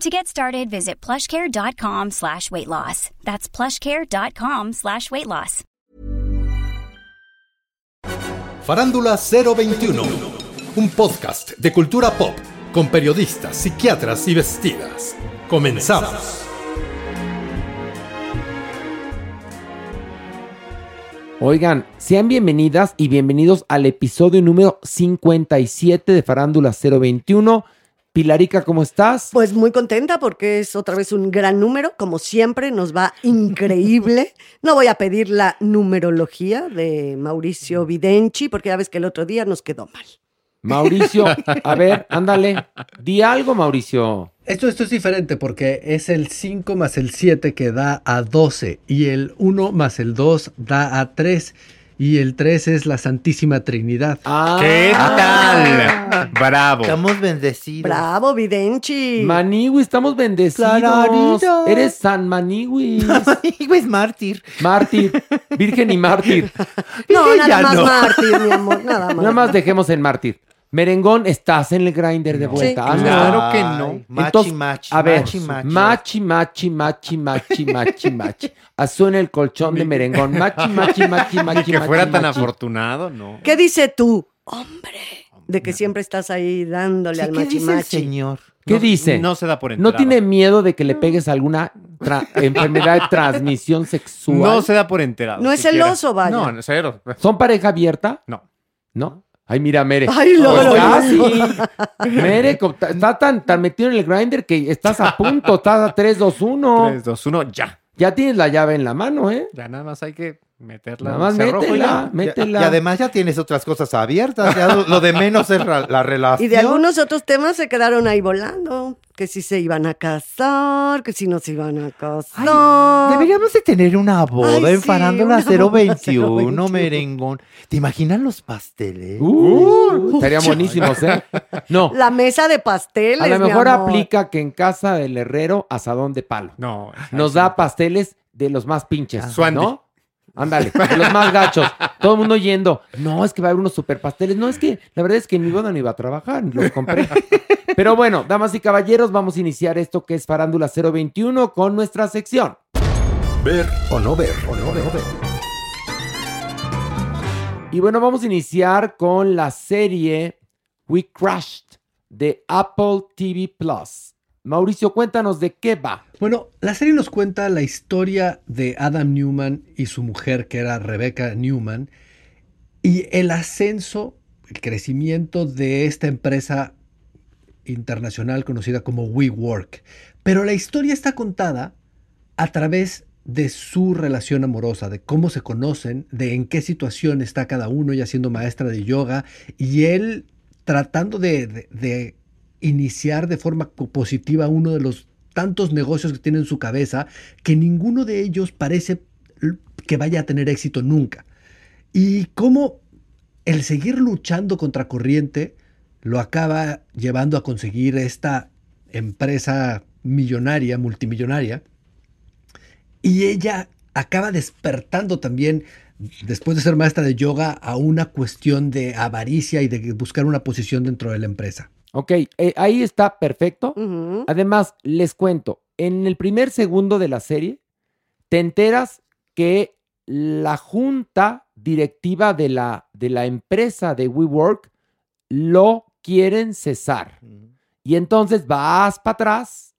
To get started, visit plushcare.com slash weight loss. That's plushcare.com slash weight loss. Farándula 021, un podcast de cultura pop con periodistas, psiquiatras y vestidas. Comenzamos. Oigan, sean bienvenidas y bienvenidos al episodio número 57 de Farándula 021. Pilarica, ¿cómo estás? Pues muy contenta porque es otra vez un gran número, como siempre, nos va increíble. No voy a pedir la numerología de Mauricio Videnchi porque ya ves que el otro día nos quedó mal. Mauricio, a ver, ándale, di algo, Mauricio. Esto, esto es diferente porque es el 5 más el 7 que da a 12 y el 1 más el 2 da a 3 y el 3 es la Santísima Trinidad. Ah, ¿Qué tal? Bravo. Estamos bendecidos. Bravo, Videnchi. Maniwi, estamos bendecidos. Clararito. Eres San Maniwi. Hijo es mártir. Mártir, virgen y mártir. no, nada Ya más no. mártir, mi amor, nada más. Nada más dejemos en mártir. Merengón, estás en el grinder de vuelta. No. Claro que no. Machi, Entonces, machi, a ver, machi, machi. machi, machi, machi, machi, machi, machi. Ah, Suena el colchón de merengón. Machi, machi, machi, Ni machi. que machi, fuera tan machi. afortunado, no. ¿Qué dice tú? Hombre. De que siempre estás ahí dándole Sí, al ¿Qué dice el machimachi. señor? ¿Qué No- dice? No se da por enterado. ¿No tiene miedo de que le pegues alguna tra- enfermedad de transmisión sexual? No se da por enterado. No es siquiera. celoso, vaya. No, cero. ¿Son pareja abierta? No. ¿No? Ay, mira, Mere. Ay, Pues lo casi. Mere, co- ta- está tan, tan metido en el grinder que estás a punto, estás a 3, 2, 1. 3, 2, 1, ya. Ya tienes la llave en la mano, ¿eh? Ya nada más hay que meterla. Nada más y métela, ya. Y, métela. y además ya tienes otras cosas abiertas. Ya lo, lo de menos es la, la relación. Y de algunos otros temas se quedaron ahí volando. Que si se iban a casar, que si no se iban a casar. Ay, Deberíamos de tener una boda Ay, en sí, Farándula una boda 021, 021. merengón. ¿Te imaginas los pasteles? Uh, estarían buenísimos, ¿eh? No, La mesa de pasteles. a lo mi mejor amor. aplica que en casa del herrero asadón de palo. No. Nos da pasteles de los más pinches, Suandi. ¿no? Ándale, los más gachos. Todo el mundo yendo. No, es que va a haber unos super pasteles. No, es que la verdad es que en mi boda no iba a trabajar, los compré. Pero bueno, damas y caballeros, vamos a iniciar esto que es Farándula 021 con nuestra sección. Ver o no ver. O no ver. Y bueno, vamos a iniciar con la serie We Crashed de Apple TV Plus. Mauricio, cuéntanos de qué va. Bueno, la serie nos cuenta la historia de Adam Newman y su mujer, que era Rebecca Newman, y el ascenso, el crecimiento de esta empresa internacional conocida como WeWork. Pero la historia está contada a través de su relación amorosa, de cómo se conocen, de en qué situación está cada uno, ella siendo maestra de yoga, y él tratando de, de- de iniciar de forma positiva uno de los tantos negocios que tiene en su cabeza, que ninguno de ellos parece que vaya a tener éxito nunca. Y cómo el seguir luchando contra corriente lo acaba llevando a conseguir esta empresa millonaria, multimillonaria, y ella acaba despertando también, después de ser maestra de yoga, a una cuestión de avaricia y de buscar una posición dentro de la empresa. Ok, eh, ahí está perfecto. Además, les cuento, en el primer segundo de la serie, te enteras que la junta directiva de la, de la empresa de WeWork lo quieren cesar. Y entonces vas para atrás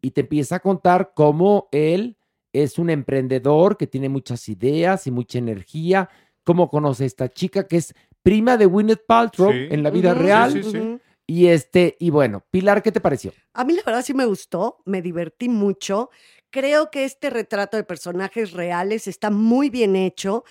y te empieza a contar cómo él es un emprendedor que tiene muchas ideas y mucha energía, cómo conoce a esta chica que es prima de Gwyneth Paltrow Sí. en la vida real. sí, sí. Y este, y bueno, Pilar, ¿qué te pareció? A mí la verdad sí me gustó, me divertí mucho. Creo que este retrato de personajes reales está muy bien hecho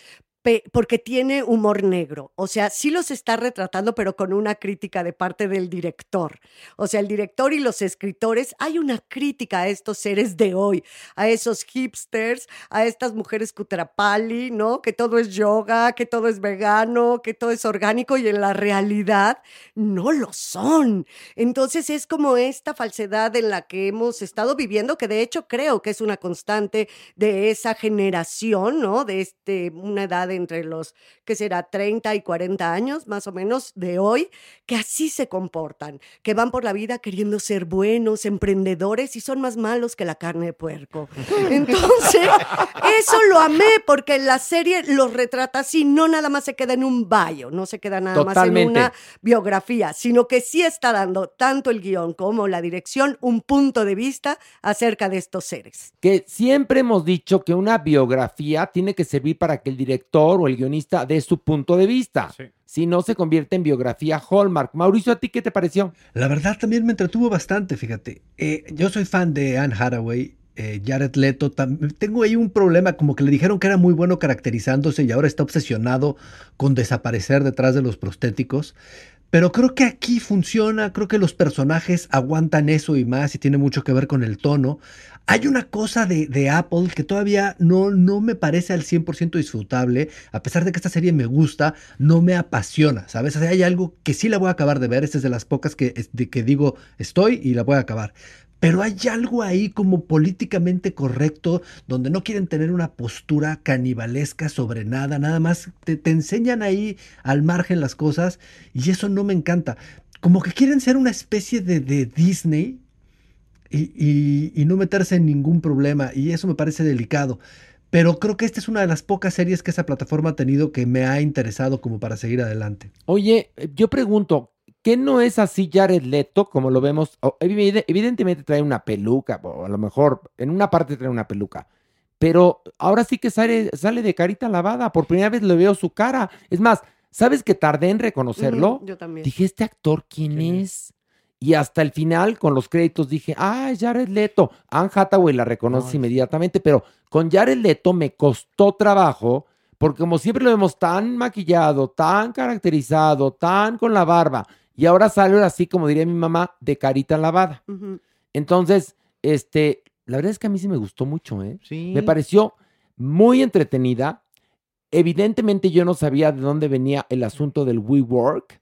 porque tiene humor negro. O sea, sí los está retratando, pero con una crítica de parte del director. O sea, el director y los escritores, hay una crítica a estos seres de hoy, a esos hipsters, a estas mujeres cutrapali, ¿no? Que todo es yoga, que todo es vegano, que todo es orgánico y en la realidad no lo son. Entonces es como esta falsedad en la que hemos estado viviendo, que de hecho creo que es una constante de esa generación, ¿no? De este, una edad entre los, que será 30 y 40 años, más o menos, de hoy, que así se comportan, que van por la vida queriendo ser buenos, emprendedores y son más malos que la carne de puerco. Entonces, eso lo amé porque la serie los retrata así, no nada más se queda en un bio, no se queda nada más en una biografía, sino que sí está dando tanto el guion como la dirección un punto de vista acerca de estos seres. Que siempre hemos dicho que una biografía tiene que servir para que el director o el guionista dé su punto de vista. Sí. Si no, se convierte en biografía Hallmark. Mauricio, ¿a ti qué te pareció? La verdad también me entretuvo bastante, fíjate. Eh, yo soy fan de Anne Hathaway, eh, Jared Leto. tengo ahí un problema, como que le dijeron que era muy bueno caracterizándose y ahora está obsesionado con desaparecer detrás de los prostéticos. Pero creo que aquí funciona, creo que los personajes aguantan eso y más y tiene mucho que ver con el tono. Hay una cosa de, de Apple que todavía no, no me parece al 100% disfrutable, a pesar de que esta serie me gusta, no me apasiona, ¿sabes? O hay algo que sí la voy a acabar de ver, es de las pocas que, de que digo estoy y la voy a acabar. Pero hay algo ahí como políticamente correcto, donde no quieren tener una postura canibalesca sobre nada, nada más te, te enseñan ahí al margen las cosas y eso no me encanta. Como que quieren ser una especie de, de Disney y, y- y no meterse en ningún problema y eso me parece delicado. Pero creo que esta es una de las pocas series que esa plataforma ha tenido que me ha interesado como para seguir adelante. Oye, yo pregunto, ¿qué no es así Jared Leto como lo vemos? Evidentemente trae una peluca, o a lo mejor en una parte trae una peluca, pero ahora sí que sale, sale de carita lavada. Por primera vez le veo su cara. Es más, ¿sabes que tardé en reconocerlo? Yo también. Dije, ¿este actor quién es? Y hasta el final, con los créditos, dije, ah, Jared Leto. Anne Hathaway la reconoces inmediatamente, pero con Jared Leto me costó trabajo, porque como siempre lo vemos tan maquillado, tan caracterizado, tan con la barba, y ahora sale así, como diría mi mamá, de carita lavada. Entonces, este, la verdad es que a mí sí me gustó mucho, ¿eh? Sí. Me pareció muy entretenida. Evidentemente yo no sabía de dónde venía el asunto del WeWork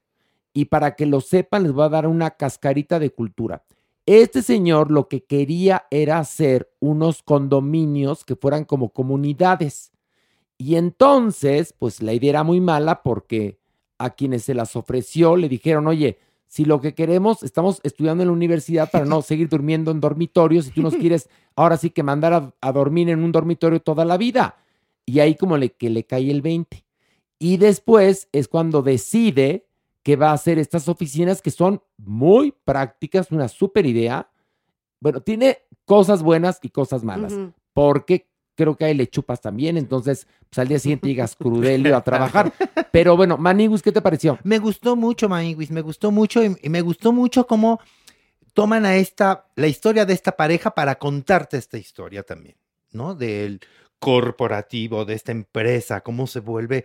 y para que lo sepan les voy a dar una cascarita de cultura. Este señor lo que quería era hacer unos condominios que fueran como comunidades. Y entonces, pues la idea era muy mala porque a quienes se las ofreció le dijeron, oye, si lo que queremos, estamos estudiando en la universidad para no seguir durmiendo en dormitorios y tú nos quieres ahora sí que mandar a, a dormir en un dormitorio toda la vida. Y ahí como le, que le cae el 20. Y después es cuando decide que va a hacer estas oficinas que son muy prácticas, una súper idea. Bueno, tiene cosas buenas y cosas malas, porque creo que ahí le chupas también, entonces pues, al día siguiente llegas crudelio a trabajar. Pero bueno, Manigus, ¿qué te pareció? Me gustó mucho, Maniguis, me gustó mucho y, y me gustó mucho cómo toman a esta, la historia de esta pareja para contarte esta historia también, ¿no? Del corporativo, de esta empresa, cómo se vuelve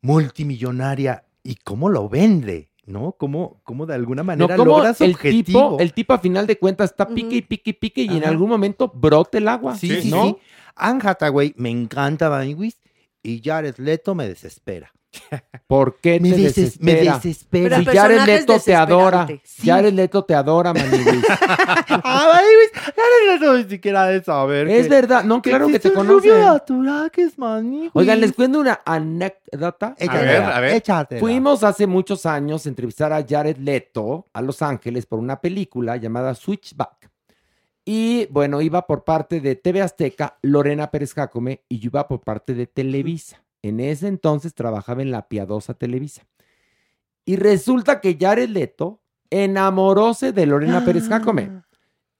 multimillonaria y cómo lo vende, ¿no? Cómo, cómo de alguna No, manera como logra su el objetivo. tipo, el tipo a final de cuentas está pique y pique y pique y en algún momento brota el agua. Sí, sí, ¿no? sí. Anne Hathaway me encanta, Maniguis, y Jared Leto me desespera. ¿Por qué Me te deses- me desespera? desespera. Si Jared Leto te adora. Sí. Jared Leto te adora, Maniwis. Ya no ni siquiera de saber. es que- verdad. No, claro que te natural que es maní, Oigan, les cuento una anécdota. Échatela, ver, a ver. échatela. Fuimos hace muchos años a entrevistar a Jared Leto a Los Ángeles por una película llamada Switchback. Y bueno, iba por parte de TV Azteca, Lorena Pérez Jácome, y yo iba por parte de Televisa. En ese entonces trabajaba en la piadosa Televisa. Y resulta que Jared Leto enamoróse de Lorena Pérez Jácome.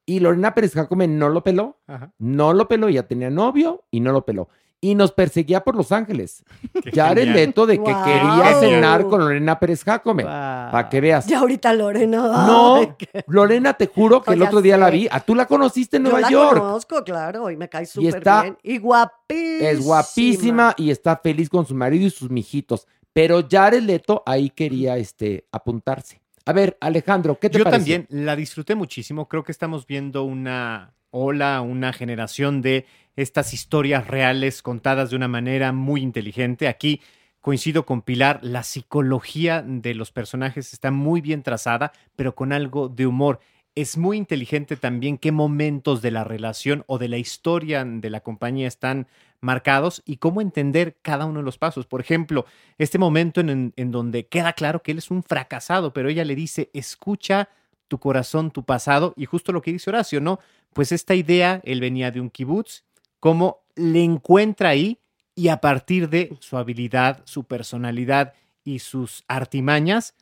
Y Lorena Pérez Jácome no lo peló, Ajá. no lo peló, ya tenía novio y no lo peló. Y nos perseguía por Los Ángeles. Qué Jared genial. Leto de que quería cenar con Lorena Pérez Jácome. Para que veas. Ya ahorita Lorena. No, ay, qué- Lorena, te juro que el otro día la vi. Ah, tú la conociste en Yo Nueva la York. conozco, claro, y me cae súper bien. Y guapísima. Es guapísima y está feliz con su marido y sus mijitos. Pero Jared Leto ahí quería este, apuntarse. A ver, Alejandro, ¿qué te Yo pareció? también la disfruté muchísimo. Creo que estamos viendo una ola, una generación de estas historias reales contadas de una manera muy inteligente. Aquí coincido con Pilar, la psicología de los personajes está muy bien trazada, pero con algo de humor. Es muy inteligente también qué momentos de la relación o de la historia de la compañía están marcados y cómo entender cada uno de los pasos. Por ejemplo, este momento en, en donde queda claro que él es un fracasado, pero ella le dice, escucha tu corazón, tu pasado, y justo lo que dice Horacio, ¿no? Pues esta idea, él venía de un kibutz, cómo le encuentra ahí y a partir de su habilidad, su personalidad y sus artimañas,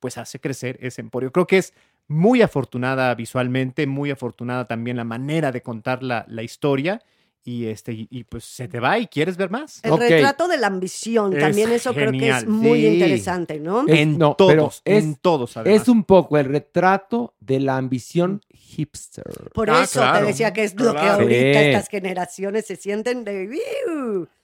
pues hace crecer ese emporio. Creo que es muy afortunada visualmente, muy afortunada también la manera de contar la, la historia y, este, y, pues se te va y quieres ver más. El retrato de la ambición, Es también eso creo que es muy Sí. interesante, ¿no? En no, todos, es- en todos. además. Es un poco el retrato de la ambición hipster. Por Ah, eso claro, te decía que es lo que ahorita Sí. estas generaciones se sienten de...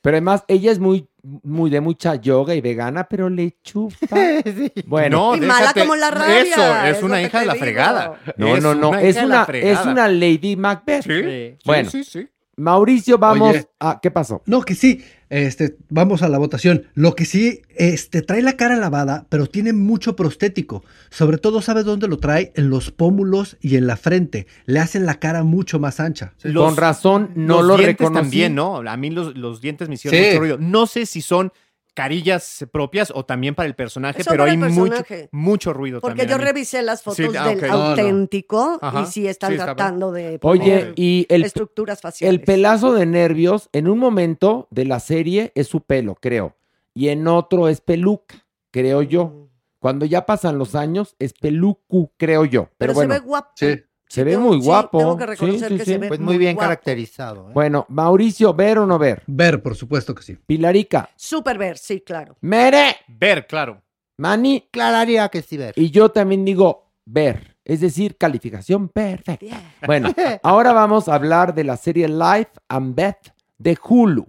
Pero además, ella es muy, muy de mucha yoga y vegana, pero le chupa. Bueno, No, Y mala como la rabia, Eso, es es una hija de la digo. fregada. no, no, no. Es una, es una Lady Macbeth. Sí, sí, Bueno. sí, sí. Mauricio, vamos Oye. a. ¿Qué pasó? No, que sí, este, vamos a la votación. Lo que sí, este, trae la cara lavada, pero tiene mucho prostético. Sobre todo, ¿sabes dónde lo trae? En los pómulos y en la frente. Le hacen la cara mucho más ancha. Los- Con razón, no los lo dientes reconocí. también, ¿no? A mí los, los dientes me hicieron Sí. mucho ruido. No sé si son carillas propias o también para el personaje, Eso pero hay el mucho, personaje. mucho ruido Porque también. yo revisé las fotos Sí, ah, del ok. No, no. auténtico y sí están sí, está tratando de Oye, poner y el, estructuras faciales. el pelazo de nervios, en un momento de la serie es su pelo, creo. Y en otro es peluca, creo yo. Cuando ya pasan los años, es pelucu, creo yo. Pero, Pero, bueno, se ve guapo. Sí. Se ve muy sí, guapo. tengo que Sí, reconocer sí, que sí. se ve Pues muy bien guapo. caracterizado. ¿eh? Bueno, Mauricio, ¿ver o no ver? Ver, por supuesto que sí. Pilarica, Súper ver, sí, claro. Mere, Ver, claro. Mani, Clararía que sí ver. y yo también digo ver. Es decir, calificación perfecta. Bueno, ahora vamos a hablar de la serie Life and Beth de Hulu.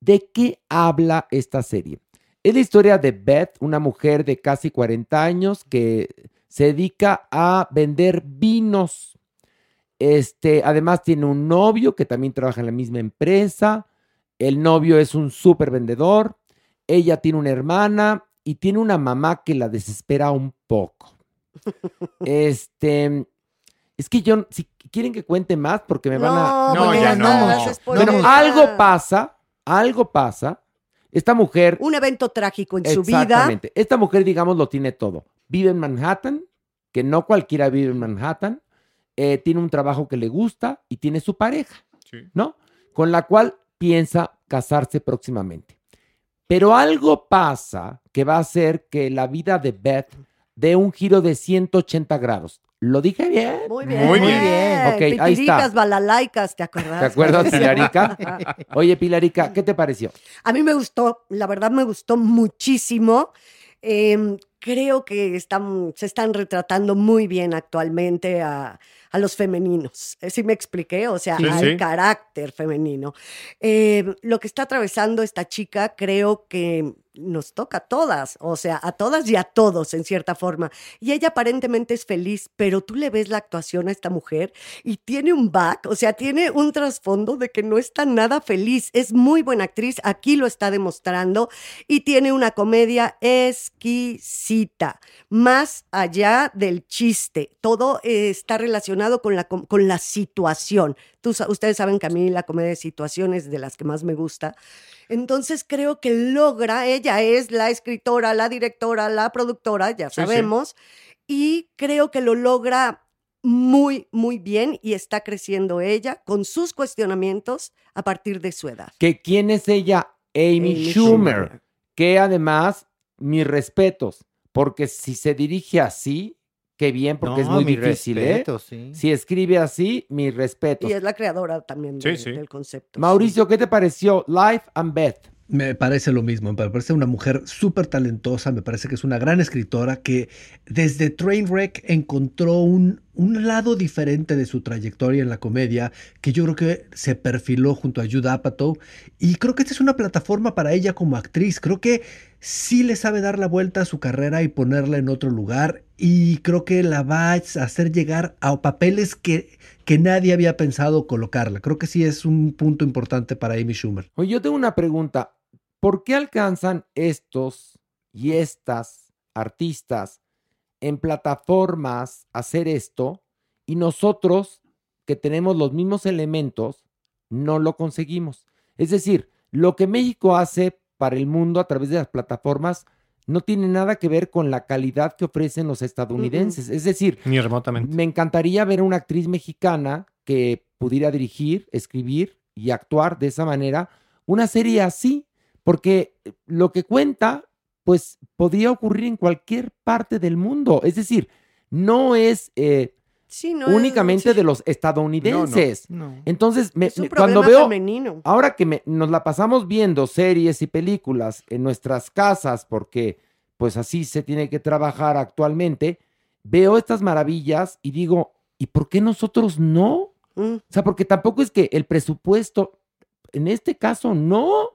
¿De qué habla esta serie? Es la historia de Beth, una mujer de casi 40 años que se dedica a vender vinos. Este, además tiene un novio que también trabaja en la misma empresa. El novio es un súper vendedor. Ella tiene una hermana y tiene una mamá que la desespera un poco. Este, es que yo, si quieren que cuente más, porque me van a... No, ya no, Bueno, algo pasa, algo pasa. Esta mujer, Un evento trágico en su vida. exactamente, esta mujer, digamos, lo tiene todo. Vive en Manhattan, que no cualquiera vive en Manhattan. eh, tiene un trabajo que le gusta y tiene su pareja, Sí. ¿no? Con la cual piensa casarse próximamente. Pero algo pasa que va a hacer que la vida de Beth dé un giro de 180 grados. ¿Lo dije bien? Muy bien. Muy bien. Ok, ahí está. Balalaicas, ¿te acuerdas? ¿Te acuerdas, Pilarica? Oye, Pilarica, ¿qué te pareció? A mí me gustó, la verdad me gustó muchísimo. Eh, creo que están, se están retratando muy bien actualmente a, a los femeninos. Eh, ¿Sí me expliqué? O sea, Sí, al sí. carácter femenino. Eh, lo que está atravesando esta chica creo que nos toca a todas, o sea, a todas y a todos en cierta forma. Y ella aparentemente es feliz, pero tú le ves la actuación a esta mujer y tiene un back, o sea, tiene un trasfondo de que no está nada feliz. Es muy buena actriz, aquí lo está demostrando y tiene una comedia exquisita, más allá del chiste. Todo está relacionado con la, con la situación. Tú ustedes saben que a mí la comedia de situación es de las que más me gusta. Entonces creo que logra, ella es la escritora, la directora, la productora, ya Sí, sí. sabemos, y creo que lo logra muy, muy bien y está creciendo ella con sus cuestionamientos a partir de su edad. Que quién es ella? Amy, Amy Schumer. Schumer. Que además, mis respetos, porque si se dirige así, qué bien, porque es muy mi difícil, respeto, ¿eh? sí. Si escribe así, mis respetos. Y es la creadora también Sí, de- sí. del concepto. Mauricio, ¿qué te pareció Life and Beth? Me parece lo mismo, me parece una mujer súper talentosa, me parece que es una gran escritora que desde Trainwreck encontró un, un lado diferente de su trayectoria en la comedia que yo creo que se perfiló junto a Judd Apatow y creo que esta es una plataforma para ella como actriz, creo que sí le sabe dar la vuelta a su carrera y ponerla en otro lugar y creo que la va a hacer llegar a papeles que, que nadie había pensado colocarla, creo que sí es un punto importante para Amy Schumer. Oye, yo tengo una pregunta. ¿Por qué alcanzan estos y estas artistas en plataformas a hacer esto y nosotros que tenemos los mismos elementos no lo conseguimos? Es decir, lo que México hace para el mundo a través de las plataformas no tiene nada que ver con la calidad que ofrecen los estadounidenses. Es decir, Ni remotamente. me encantaría ver a una actriz mexicana que pudiera dirigir, escribir y actuar de esa manera una serie así, porque lo que cuenta, pues podría ocurrir en cualquier parte del mundo. Es decir, no es eh, Sí, no es- únicamente sí, de los estadounidenses. No. Entonces, me- es un me- cuando veo, femenino. ahora que me- nos la pasamos viendo series y películas en nuestras casas, porque pues así se tiene que trabajar actualmente, veo estas maravillas y digo, ¿y por qué nosotros no? Mm. O sea, porque tampoco es que el presupuesto, en este caso, no.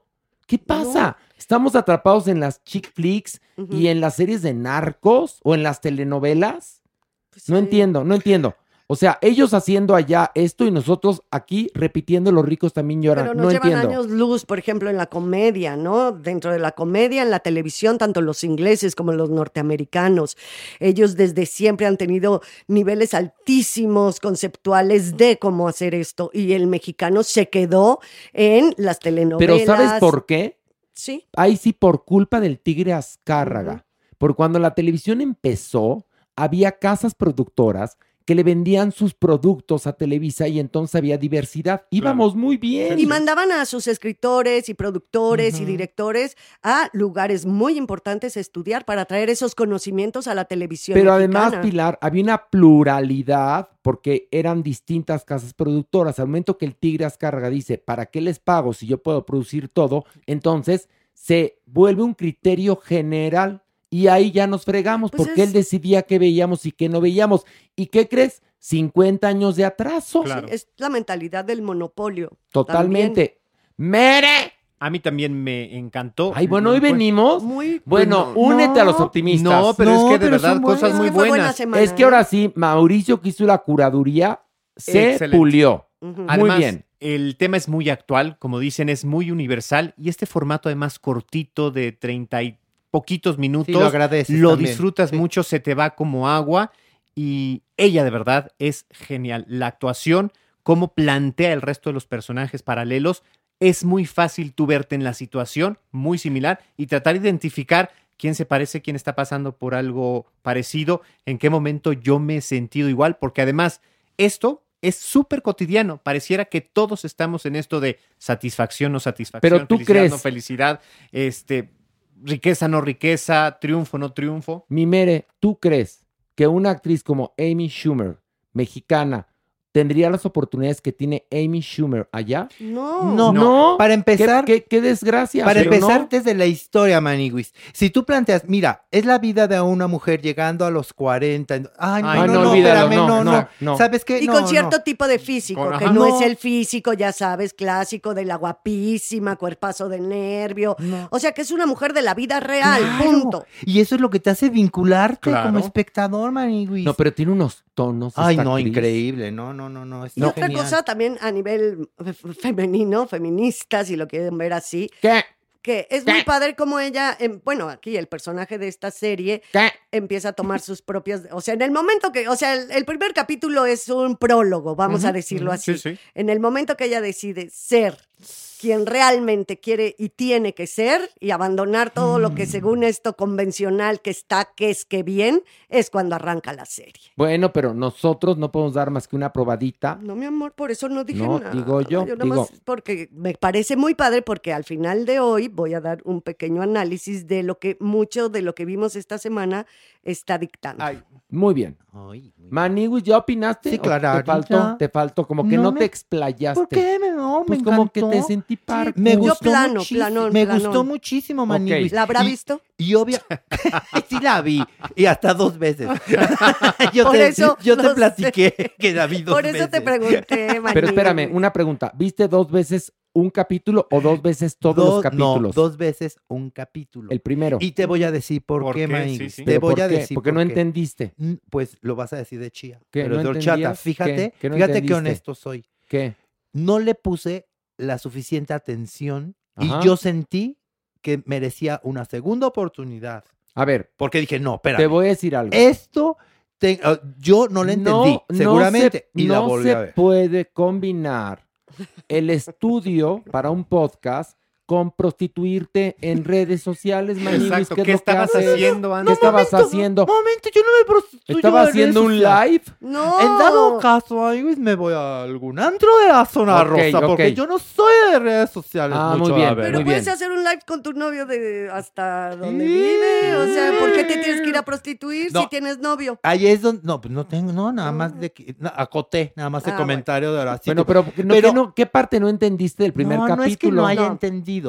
¿Qué pasa? Estamos atrapados en las chick flicks y en las series de narcos o en las telenovelas. Pues No sí. entiendo, no entiendo. O sea, ellos haciendo allá esto y nosotros aquí repitiendo los ricos también lloran. Pero nos no llevan entiendo. años luz, por ejemplo, en la comedia, ¿no? Dentro de la comedia, en la televisión, tanto los ingleses como los norteamericanos. Ellos desde siempre han tenido niveles altísimos conceptuales de cómo hacer esto. Y el mexicano se quedó en las telenovelas. Pero ¿sabes por qué? Sí. Ahí sí por culpa del tigre Azcárraga. Porque cuando la televisión empezó, había casas productoras que le vendían sus productos a Televisa y entonces había diversidad. Íbamos muy bien. Y mandaban a sus escritores y productores y directores a lugares muy importantes a estudiar para traer esos conocimientos a la televisión. Pero además. Pilar, había una pluralidad porque eran distintas casas productoras. Al momento que el Tigre Azcárraga dice, ¿para qué les pago si yo puedo producir todo? Entonces se vuelve un criterio general y ahí ya nos fregamos Pues porque es- él decidía qué veíamos y qué no veíamos. ¿Y qué crees? 50 años de atraso. Claro. Es la mentalidad del monopolio. Totalmente. ¡Mere! A mí también me encantó. Ay, bueno, hoy venimos. Muy Bueno, no, únete a los optimistas. No, pero No, es que de verdad cosas buenas. muy Es que fue buena buenas. semana, Es que ¿eh? ahora sí, Mauricio que hizo la curaduría se Excelente. pulió. Ujú. Muy Además, bien. el tema es muy actual, como dicen, es muy universal y este formato además cortito de treinta y poquitos minutos, Sí, lo agradeces lo también. disfrutas Sí. mucho, se te va como agua y ella de verdad es genial. La actuación, cómo plantea el resto de los personajes paralelos, es muy fácil tú verte en la situación, muy similar, y tratar de identificar quién se parece, quién está pasando por algo parecido, en qué momento yo me he sentido igual, porque además esto es súper cotidiano. Pareciera que todos estamos en esto de satisfacción o satisfacción, Pero tú felicidad crees- no felicidad, este, riqueza no riqueza, triunfo no triunfo. Mimere, ¿tú crees que una actriz como Amy Schumer, mexicana, tendría las oportunidades que tiene Amy Schumer allá. No. No, No. Para ¿Qué, empezar, qué- qué desgracia. Para empezar no. desde la historia, Maniguis. Si tú planteas, mira, es la vida de una mujer llegando a los 40. Ay, no, Ay, no, no, no, olvídalo, espérame, no, no, no, no, no. ¿Sabes qué? Y No, con no. cierto tipo de físico, Con- que ajá. no, No. es el físico, ya sabes, clásico de la guapísima, cuerpazo de nervio. No. O sea, que es una mujer de la vida real, Claro. punto. Y eso es lo que te hace vincularte Claro. como espectador, Maniguis. No, pero tiene unos tonos. Ay, no, actriz. increíble. No, no, no, no. Y está otra genial. cosa también a nivel fe- femenino, feminista, si lo quieren ver así, ¿Qué? que es muy padre como ella, em, bueno, aquí el personaje de esta serie ¿Qué? empieza a tomar sus propias, o sea, en el momento que, o sea, el, el primer capítulo es un prólogo, vamos a decirlo así. Sí, sí. En el momento que ella decide ser quien realmente quiere y tiene que ser y abandonar todo lo Mm. que según esto convencional que está, que es que bien, es cuando arranca la serie. Bueno, pero nosotros no podemos dar más que una probadita. No, mi amor, por eso no dije No, nada. digo yo, nada digo- porque me parece muy padre porque al final de hoy voy a dar un pequeño análisis de lo que mucho de lo que vimos esta semana está dictando. Ay, Muy bien. Ay, muy. Maniwis, ¿ya opinaste? Sí, ¿O claro, Te faltó, ya. te faltó, como que no, No te explayaste. ¿Por qué? Me, no, me Pues como que te sentí par. Me Yo gustó plano, muchísimo. planón, me planón. gustó muchísimo, Maniguis. ¿La habrá Y- visto? Y obvia, sí la vi, y hasta dos veces. yo Por te, eso yo te sé. platiqué que la vi dos Por eso te pregunté, Pero Maniguis. espérame, una pregunta. ¿Viste dos veces un capítulo o dos veces todos Dos- los capítulos? No, dos veces un capítulo. El primero. Y te voy a decir por, ¿Por qué, qué? Maniguis. Sí, sí. Te ¿Pero voy por a qué? decir Porque no por qué. entendiste. Mm, Pues lo vas a decir de chía. ¿Qué? Pero ¿No de horchata, fíjate, ¿Qué? ¿Qué no fíjate qué entendiste? honesto soy. ¿Qué? No le puse la suficiente atención Ajá. y yo sentí que merecía una segunda oportunidad. A ver, Porque dije, no, espera. te voy a decir algo. Esto te- ah, yo no lo entendí, no seguramente. se- y la no volví se a ver. puede combinar el estudio para un podcast con prostituirte en redes sociales, Maniguis. Exacto. ¿Qué, ¿Qué es lo que estabas haces? haciendo ¿Qué antes? estabas haciendo? Momento, yo no me prostituyo ¿Estaba en haciendo un live? No. En dado caso, amigos, me voy a algún antro de la zona rosa, porque yo no soy de redes sociales. Ah, mucho, muy bien, a ver. Pero Muy puedes bien. hacer un live con tu novio de hasta donde Sí. vive. O sea, ¿por qué te tienes que ir a prostituir No. si tienes novio? Ahí es donde, no, pues no tengo, no, nada más de que, no, acoté, nada más el Ah, comentario de ahora. Bueno, pero, no, Pero- ¿qué, no- qué parte no entendiste del primer no, capítulo? no es que no haya No.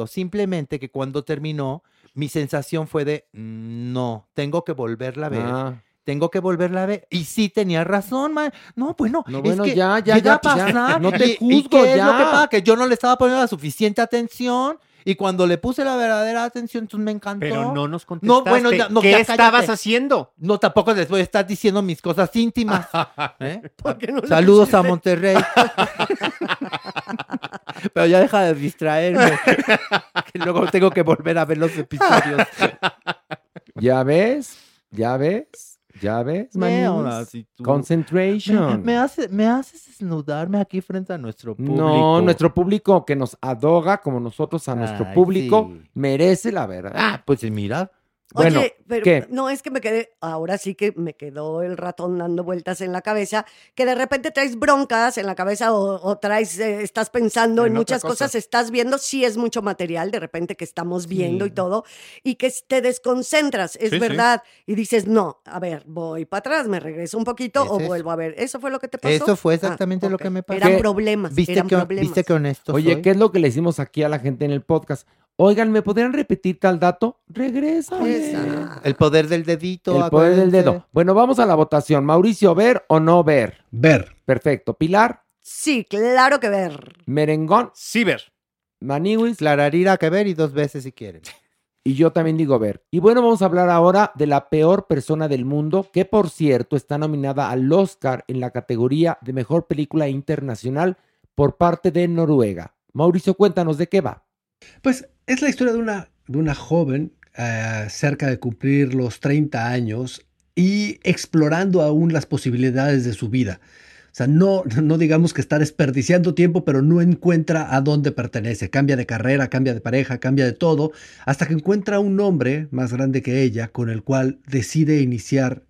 Simplemente que cuando terminó, mi sensación fue de, "Mm, no, tengo que volverla a ver. Ah, Tengo que volverla a ver. Y sí tenía razón, man. No, bueno, No, es que ya, ya, llega ya, a pues ya, pasar. no te ¿Y- y juzgo, qué es lo que pasa? Que yo no le estaba poniendo la suficiente atención. Y cuando le puse la verdadera atención, entonces me encantó. Pero no nos No, contestaste. bueno, ya- no, ¿Qué estabas haciendo? No, tampoco les voy a estar diciendo mis cosas íntimas. ¿eh? No Saludos a Monterrey. Pero ya deja de distraerme. que luego tengo que volver a ver los episodios. ¿Ya ves? ¿Ya ves? ¿Ya ves, tú- Concentration. Me, me hace, me haces desnudarme aquí frente a nuestro público. No, nuestro público que nos adoga como nosotros a nuestro Ay, público sí. merece la verdad. Ah, pues mira. Bueno, Oye, pero ¿qué? no es que me quedé, ahora sí que me quedó el ratón dando vueltas en la cabeza, que de repente traes broncas en la cabeza o, o traes, eh, estás pensando en, muchas cosa. cosas, estás viendo, sí es mucho material de repente que estamos viendo Sí. y todo, y que te desconcentras, es Sí, sí. verdad, y dices, no, a ver, voy para atrás, me regreso un poquito o vuelvo a ver. ¿Eso fue lo que te pasó? Eso fue Ah, exactamente lo que me pasó. Eran problemas, ¿Viste eran que, problemas. ¿Viste que honesto Oye, soy? ¿qué es lo que le decimos aquí a la gente en el podcast? Oigan, ¿me podrían repetir tal dato? Regresa. Esa. El poder del dedito. El poder del dedo. Bueno, vamos a la votación. Mauricio, ¿ver o no ver? Ver. Perfecto. Pilar, Sí, claro que ver. Merengón, Ciber. Maniwis Clararira que ver y dos veces si quieren. y yo también digo ver. Y bueno, vamos a hablar ahora de la peor persona del mundo, que por cierto está nominada al Oscar en la categoría de mejor película internacional por parte de Noruega. Mauricio, cuéntanos de qué va. Pues es la historia de una, de una joven eh, cerca de cumplir los 30 años y explorando aún las posibilidades de su vida. O sea, no, no digamos que está desperdiciando tiempo, pero no encuentra a dónde pertenece. Cambia de carrera, cambia de pareja, cambia de todo, hasta que encuentra un hombre más grande que ella con el cual decide iniciar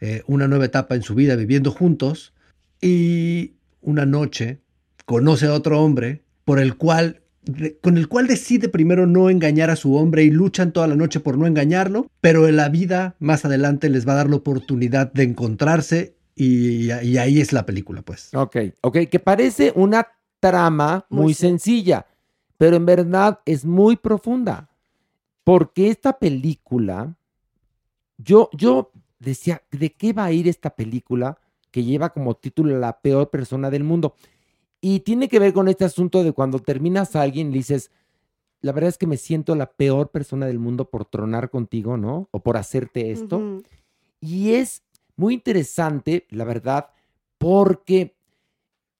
eh, una nueva etapa en su vida viviendo juntos. Y una noche conoce a otro hombre por el cual con el cual decide primero no engañar a su hombre y luchan toda la noche por no engañarlo, pero en la vida más adelante les va a dar la oportunidad de encontrarse y, y ahí es la película, pues. Ok, ok, que parece una trama muy, Muy sencilla, pero en verdad es muy profunda. Porque esta película, yo, yo decía, ¿de qué va a ir esta película que lleva como título La peor persona del mundo? Y tiene que ver con este asunto de cuando terminas a alguien y le dices, la verdad es que me siento la peor persona del mundo por tronar contigo, ¿no? O por hacerte esto. Y es muy interesante, la verdad, porque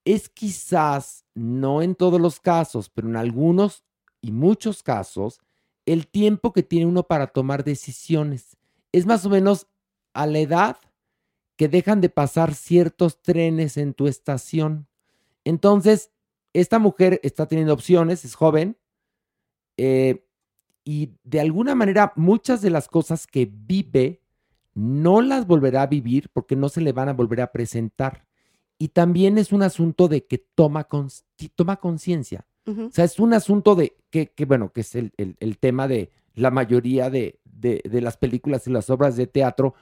es quizás, no en todos los casos, pero en algunos y muchos casos, el tiempo que tiene uno para tomar decisiones. Es más o menos a la edad que dejan de pasar ciertos trenes en tu estación. Entonces, esta mujer está teniendo opciones, es joven, eh, y de alguna manera muchas de las cosas que vive no las volverá a vivir porque no se le van a volver a presentar. Y también es un asunto de que toma conciencia. Ujú. O sea, es un asunto de que, que, bueno, que es el, el- el tema de la mayoría de, de- de las películas y las obras de teatro,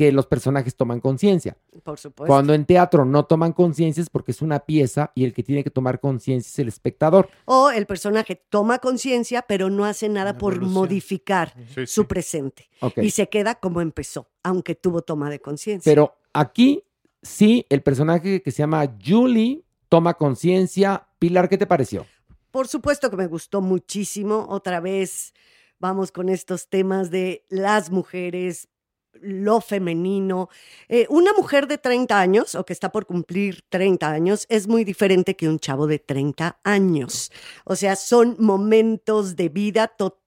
que los personajes toman conciencia. Por supuesto. Cuando en teatro no toman conciencia es porque es una pieza y el que tiene que tomar conciencia es el espectador. O el personaje toma conciencia, pero no hace nada por evolución. modificar Sí, su sí. presente. Y se queda como empezó, aunque tuvo toma de conciencia. Pero aquí sí, el personaje que se llama Julie toma conciencia. Pilar, ¿qué te pareció? Por supuesto que me gustó muchísimo. Otra vez vamos con estos temas de las mujeres, lo femenino. Eh, una mujer de 30 años o que está por cumplir 30 años es muy diferente que un chavo de 30 años. O sea, son momentos de vida totalmente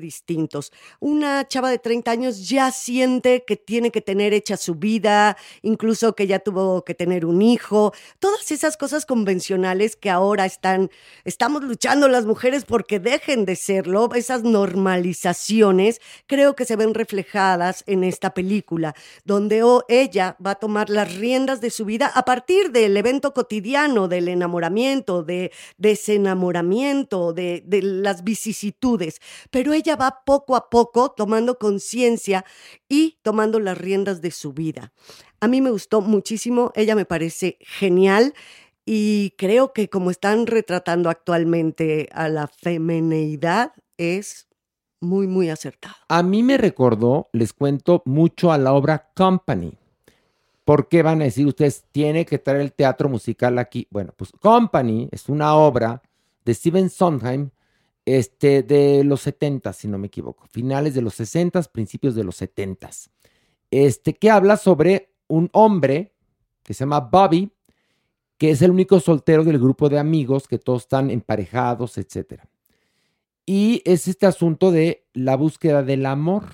distintos. Una chava de 30 años ya siente que tiene que tener hecha su vida, incluso que ya tuvo que tener un hijo, todas esas cosas convencionales que ahora están, estamos luchando las mujeres porque dejen de serlo, esas normalizaciones, creo que se ven reflejadas en esta película, donde ella va a tomar las riendas de su vida a partir del evento cotidiano, del enamoramiento, de desenamoramiento, de, de las vicisitudes, pero ella va poco a poco tomando conciencia y tomando las riendas de su vida. A mí me gustó muchísimo, ella me parece genial y creo que como están retratando actualmente a la femeneidad es muy, muy acertado. A mí me recordó, les cuento, mucho a la obra Company. ¿Por qué van a decir ustedes, tiene que traer el teatro musical aquí? Bueno, pues Company es una obra de Steven Sondheim este, de los 70, si no me equivoco, finales de los 60, principios de los 70, este, que habla sobre un hombre que se llama Bobby, que es el único soltero del grupo de amigos, que todos están emparejados, etcétera. Y es este asunto de la búsqueda del amor.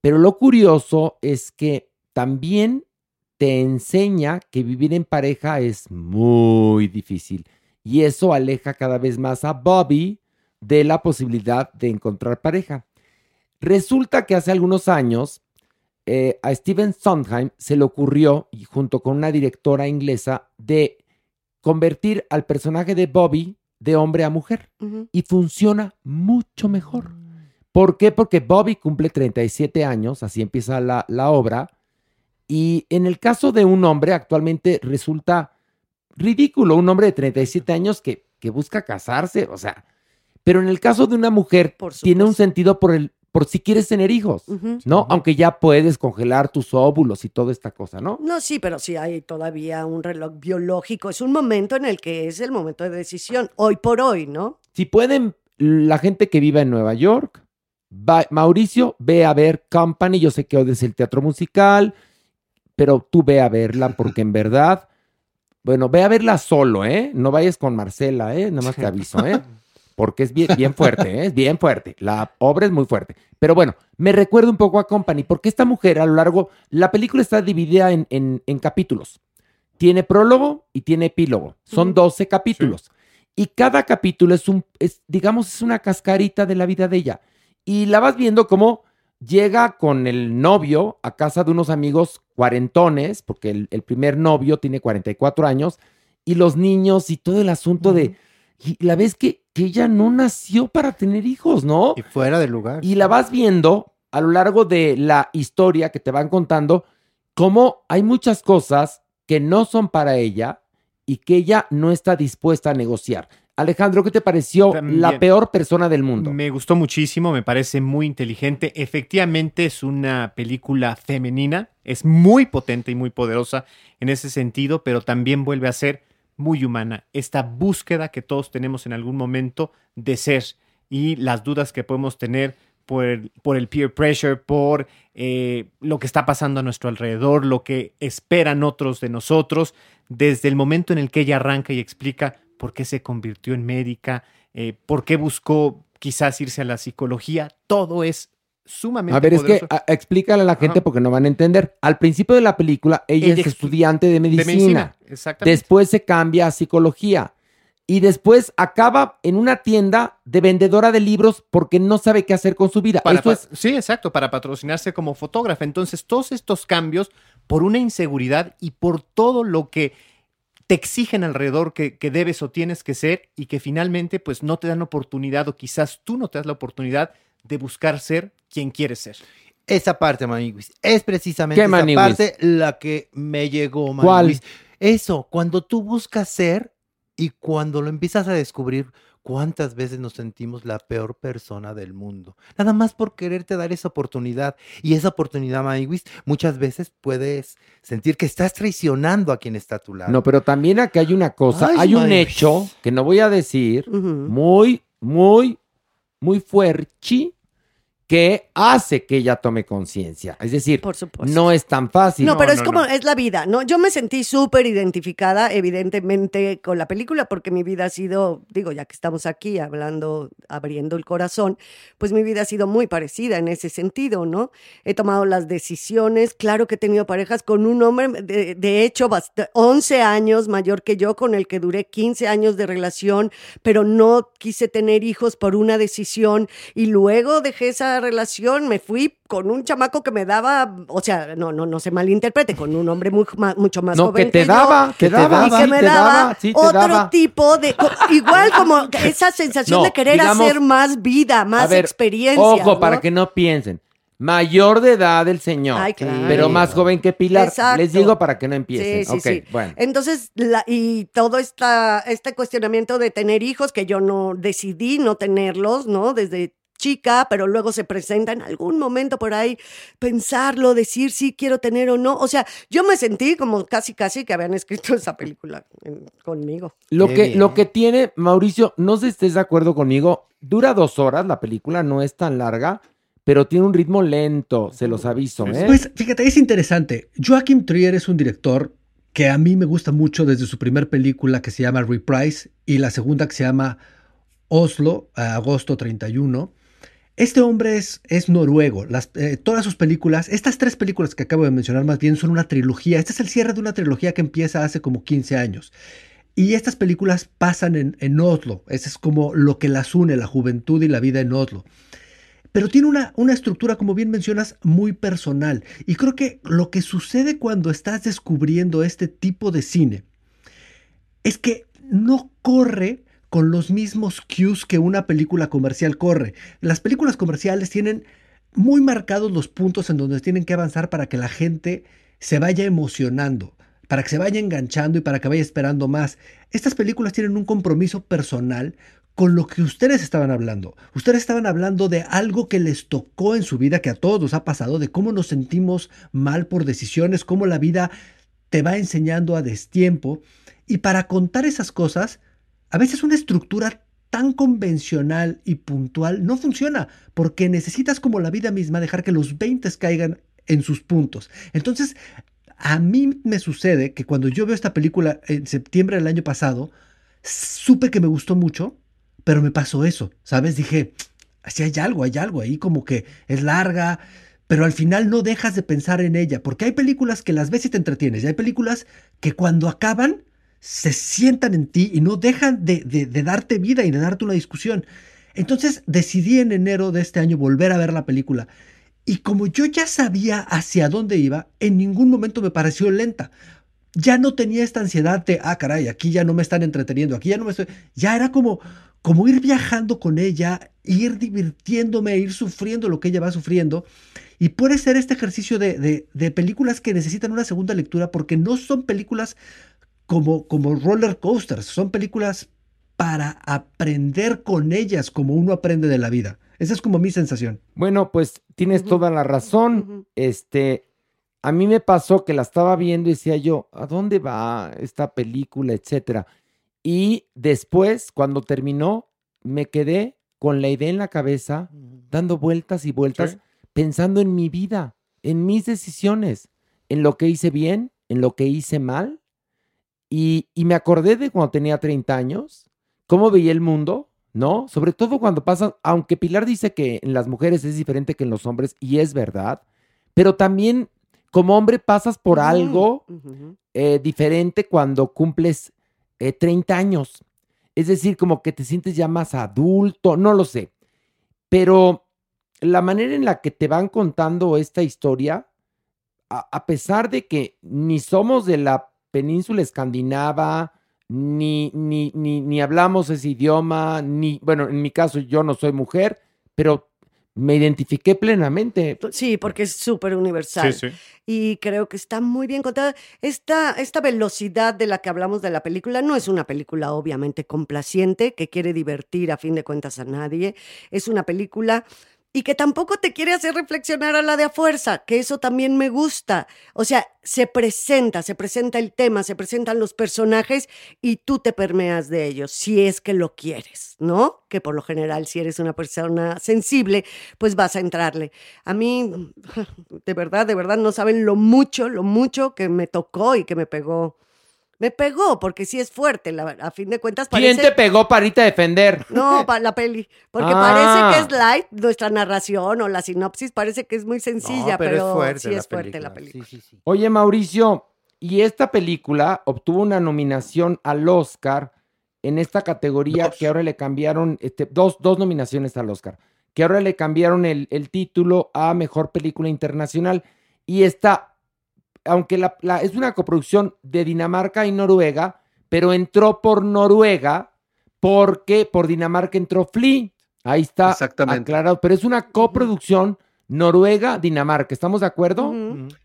Pero lo curioso es que también te enseña que vivir en pareja es muy difícil. Y eso aleja cada vez más a Bobby de la posibilidad de encontrar pareja. Resulta que hace algunos años eh, a Steven Sondheim se le ocurrió, y junto con una directora inglesa, de convertir al personaje de Bobby de hombre a mujer y funciona mucho mejor. ¿Por qué? Porque Bobby cumple 37 años, así empieza la, la obra, y en el caso de un hombre actualmente resulta ridículo, un hombre de 37 años que, que busca casarse, o sea, pero en el caso de una mujer Por tiene un sentido por, el, por si quieres tener hijos. ¿no? Aunque ya puedes congelar tus óvulos y toda esta cosa, ¿no? No, sí, pero sí hay todavía un reloj biológico. Es un momento en el que es el momento de decisión, hoy por hoy, ¿no? Si pueden, la gente que viva en Nueva York, va- Mauricio, ve a ver Company. Yo sé que odias el teatro musical, pero tú ve a verla porque en verdad, bueno, ve a verla solo, ¿eh? No vayas con Marcela, ¿eh? Nada más te aviso, ¿eh? Porque es bien, bien fuerte, ¿eh? Es bien fuerte. La obra es muy fuerte. Pero bueno, me recuerda un poco a Company, porque esta mujer a lo largo, la película está dividida en, en- en capítulos. Tiene prólogo y tiene epílogo. Son Ujú. 12 capítulos. Y cada capítulo es un, es, digamos, es una cascarita de la vida de ella. Y la vas viendo como llega con el novio a casa de unos amigos cuarentones, porque el, el primer novio tiene 44 años, y los niños y todo el asunto de... Y la ves que, que ella no nació para tener hijos, ¿no? Y fuera de lugar. Y la vas viendo a lo largo de la historia que te van contando, cómo hay muchas cosas que no son para ella y que ella no está dispuesta a negociar. Alejandro, ¿qué te pareció la peor persona del mundo? Me gustó muchísimo, me parece muy inteligente. Efectivamente es una película femenina, es muy potente y muy poderosa en ese sentido, pero también vuelve a ser muy humana. Esta búsqueda que todos tenemos en algún momento de ser y las dudas que podemos tener por el, por el peer pressure, por eh, lo que está pasando a nuestro alrededor, lo que esperan otros de nosotros, desde el momento en el que ella arranca y explica por qué se convirtió en médica, eh, por qué buscó quizás irse a la psicología, todo es sumamente A ver, es que a- explícale a la gente Ajá. porque no van a entender. Al principio de la película, ella, Ella es estu- estudiante de de medicina. exactamente. Después se cambia a psicología. Y después acaba en una tienda de vendedora de libros porque no sabe qué hacer con su vida. Para Esto pa- es Sí, exacto, para patrocinarse como fotógrafa. Entonces, todos estos cambios por una inseguridad y por todo lo que te exigen alrededor que, que debes o tienes que ser y que finalmente pues no te dan oportunidad o quizás tú no te das la oportunidad de buscar ser quien quieres ser. Esa parte, Maniguis, es precisamente ¿Qué, esa parte la que me llegó, ¿Cuál? Maniguis. Eso, cuando tú buscas ser y cuando lo empiezas a descubrir, ¿cuántas veces nos sentimos la peor persona del mundo? Nada más por quererte dar esa oportunidad. Y esa oportunidad, Maniguis, muchas veces puedes sentir que estás traicionando a quien está a tu lado. No, pero también aquí hay una cosa, Ay, hay un hecho que no voy a decir, muy, muy, muy fuerte, que hace que ella tome conciencia. Es decir, Por supuesto. no es tan fácil. No, No, pero es no, como, no. es la vida, ¿no? Yo me sentí súper identificada, evidentemente, con la película, porque mi vida ha sido, digo, ya que estamos aquí hablando, abriendo el corazón, pues mi vida ha sido muy parecida en ese sentido, ¿no? He tomado las decisiones, claro que he tenido parejas con un hombre, de, de hecho, bast- 11 años mayor que yo, con el que duré 15 años de relación, pero no quise tener hijos por una decisión y luego dejé esa relación, me fui con un chamaco que me daba, o sea, no, no, no se malinterprete, con un hombre muy, ma- mucho más No, joven que te yo, daba, te y daba, que sí, me te daba, daba, sí, te otro daba. tipo de, igual como que esa sensación No, de querer digamos- hacer más vida, A más ver, experiencia. Ojo, ¿no? para que no piensen. Mayor de edad el señor, Ay, claro. pero más joven que Pilar. Exacto. Les digo para que no empiecen. Sí, sí, ok, sí. bueno. Entonces, la- y todo esta, este cuestionamiento de tener hijos, que yo no decidí no tenerlos, ¿no? Desde chica, pero luego se presenta en algún momento por ahí pensarlo, decir si quiero tener o no. O sea, yo me sentí como casi, casi que habían escrito esa película en- conmigo. Lo Qué que, bien. lo que tiene, Mauricio, no sé si estés de acuerdo conmigo, dura dos horas, la película no es tan larga, pero tiene un ritmo lento, se los aviso, ¿eh? Pues fíjate, es interesante. Joachim Trier es un director que a mí me gusta mucho desde su primer película que se llama Reprise y la segunda que se llama Oslo, a agosto 31. Este hombre es, es noruego. Las, eh, todas sus películas, estas tres películas que acabo de mencionar más bien son una trilogía. Este es el cierre de una trilogía que empieza hace como 15 años. Y estas películas pasan en, en Oslo. Ese es como lo que las une, la juventud y la vida en Oslo pero tiene una, una estructura, como bien mencionas, muy personal. Y creo que lo que sucede cuando estás descubriendo este tipo de cine es que no corre con los mismos cues que una película comercial corre. Las películas comerciales tienen muy marcados los puntos en donde tienen que avanzar para que la gente se vaya emocionando, para que se vaya enganchando y para que vaya esperando más. Estas películas tienen un compromiso personal con lo que ustedes estaban hablando. Ustedes estaban hablando de algo que les tocó en su vida, que a todos nos ha pasado, de cómo nos sentimos mal por decisiones, cómo la vida te va enseñando a destiempo. Y para contar esas cosas, a veces una estructura tan convencional y puntual no funciona, porque necesitas como la vida misma dejar que los 20 caigan en sus puntos. Entonces, a mí me sucede que cuando yo veo esta película en septiembre del año pasado, supe que me gustó mucho, pero me pasó eso, ¿sabes? Dije, así hay algo, hay algo ahí como que es larga, pero al final no dejas de pensar en ella, porque hay películas que las ves y te entretienes, y hay películas que cuando acaban se sientan en ti y no dejan de, de, de darte vida y de darte una discusión. Entonces decidí en enero de este año volver a ver la película. Y como yo ya sabía hacia dónde iba, en ningún momento me pareció lenta. ya no tenía esta ansiedad de, ah, caray, aquí ya no me están entreteniendo, aquí ya no me estoy, ya era como, como ir viajando con ella, ir divirtiéndome, ir sufriendo lo que ella va sufriendo. Y puede ser este ejercicio de, de- de películas que necesitan una segunda lectura porque no son películas como, como roller coasters, son películas para aprender con ellas como uno aprende de la vida. Esa es como mi sensación. Bueno, pues tienes toda la razón. Este, a mí me pasó que la estaba viendo y decía yo, ¿a dónde va esta película, etcétera? Y después, cuando terminó, me quedé con la idea en la cabeza, dando vueltas y vueltas, Sí. pensando en mi vida, en mis decisiones, en lo que hice bien, en lo que hice mal. Y, y me acordé de cuando tenía 30 años, cómo veía el mundo, ¿no? Sobre todo cuando pasa, aunque Pilar dice que en las mujeres es diferente que en los hombres, y es verdad, pero también como hombre pasas por algo eh, diferente cuando cumples eh, 30 años. Es decir, como que te sientes ya más adulto, no lo sé. Pero la manera en la que te van contando esta historia, a, a pesar de que ni somos de la península escandinava, ni, ni, ni, ni hablamos ese idioma, ni, bueno, en mi caso yo no soy mujer, pero me identifiqué plenamente. Sí, porque es súper universal. Sí, sí. Y creo que está muy bien contada. Esta, esta velocidad de la que hablamos de la película no es una película obviamente complaciente que quiere divertir a fin de cuentas a nadie. Es una película y que tampoco te quiere hacer reflexionar a la de a fuerza, que eso también me gusta. O sea, se presenta, se presenta el tema, se presentan los personajes y tú te permeas de ellos, si es que lo quieres, ¿no? Que por lo general, si eres una persona sensible, pues vas a entrarle. A mí, de verdad, de verdad, no saben lo mucho, lo mucho que me tocó y que me pegó. Me pegó, porque sí es fuerte, la- a fin de cuentas ¿Quién parece... te pegó para irte a defender? No, para la peli. Porque Ah. parece que es light, nuestra narración o la sinopsis parece que es muy sencilla, No, pero, es fuerte sí la es fuerte la película. película. Sí, sí, sí. Oye, Mauricio, y esta película obtuvo una nominación al Oscar en esta categoría Dos. que ahora le cambiaron, este, dos, dos nominaciones al Oscar, que ahora le cambiaron el, el título a Mejor Película Internacional. Y está, aunque la, la- es una coproducción de Dinamarca y Noruega, pero entró por Noruega porque por Dinamarca entró Flea. Ahí está Exactamente. aclarado, pero es una coproducción Noruega-Dinamarca. ¿Estamos de acuerdo?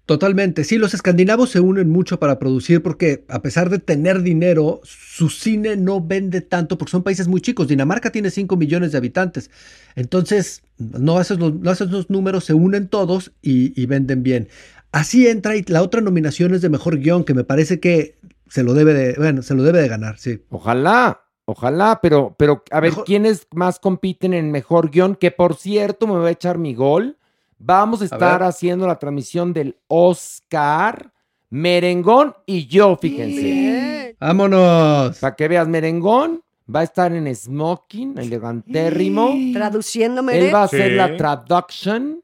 Totalmente. Sí, los escandinavos se unen mucho para producir porque a pesar de tener dinero, su cine no vende tanto porque son países muy chicos. Dinamarca tiene 5 millones de habitantes. Entonces, no haces los, no haces los números, se unen todos y, y venden bien. Así entra y la otra nominación es de mejor guion que me parece que se lo debe de, bueno, se lo debe de ganar, sí. Ojalá, ojalá, pero, pero a ver, Mejor- ¿quiénes más compiten en mejor guion? Que por cierto, me voy a echar mi gol. Vamos a estar haciendo la transmisión del Oscar, Merengón y yo, fíjense. Bien. ¡Vámonos! Para que veas, Merengón va a estar en smoking, elegantérrimo. Traduciéndome Él va a hacer Sí. la traduction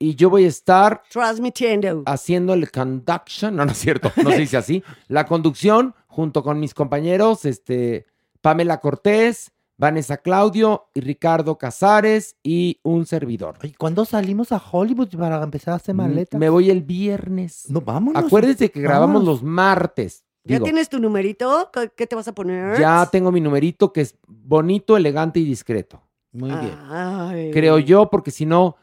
y yo voy a estar transmitiendo. haciendo el conduction, no, no es cierto, no se dice así, la conducción junto con mis compañeros, este, Pamela Cortés, Vanessa Claudio y Ricardo Casares y un servidor. Oye, ¿cuándo salimos a Hollywood para empezar a hacer maletas? Me voy el viernes. No, vámonos. Acuérdense que grabamos Vámonos. los martes. ¿Ya tienes tu numerito? ¿Qué- ¿Qué te vas a poner? ya tengo mi numerito que es bonito, elegante y discreto. Muy bien. Creo yo, porque si no,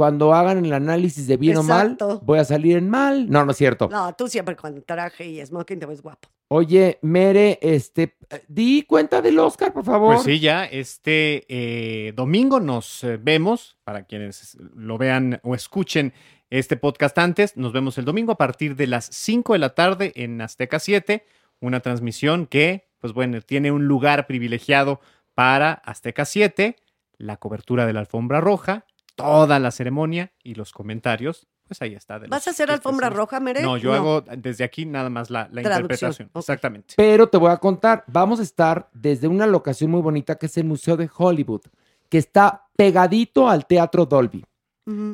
cuando hagan el análisis de bien o mal, voy a salir en mal. No, no es cierto. No, tú siempre con traje y smoking te ves guapo. Oye, Mere, este, di cuenta del Oscar, por favor. Pues sí, ya este eh, domingo nos eh, vemos, para quienes lo vean o escuchen este podcast antes, nos vemos el domingo a partir de las 5 de la tarde en Azteca 7, una transmisión que, pues bueno, tiene un lugar privilegiado para Azteca 7, la cobertura de la alfombra roja, toda la ceremonia y los comentarios, pues ahí está. de ¿Vas a hacer alfombra roja, Mere? No, yo hago desde aquí nada más la, interpretación. Exactamente. Pero te voy a contar, vamos a estar desde una locación muy bonita que es el Museo de Hollywood, que está pegadito al Teatro Dolby.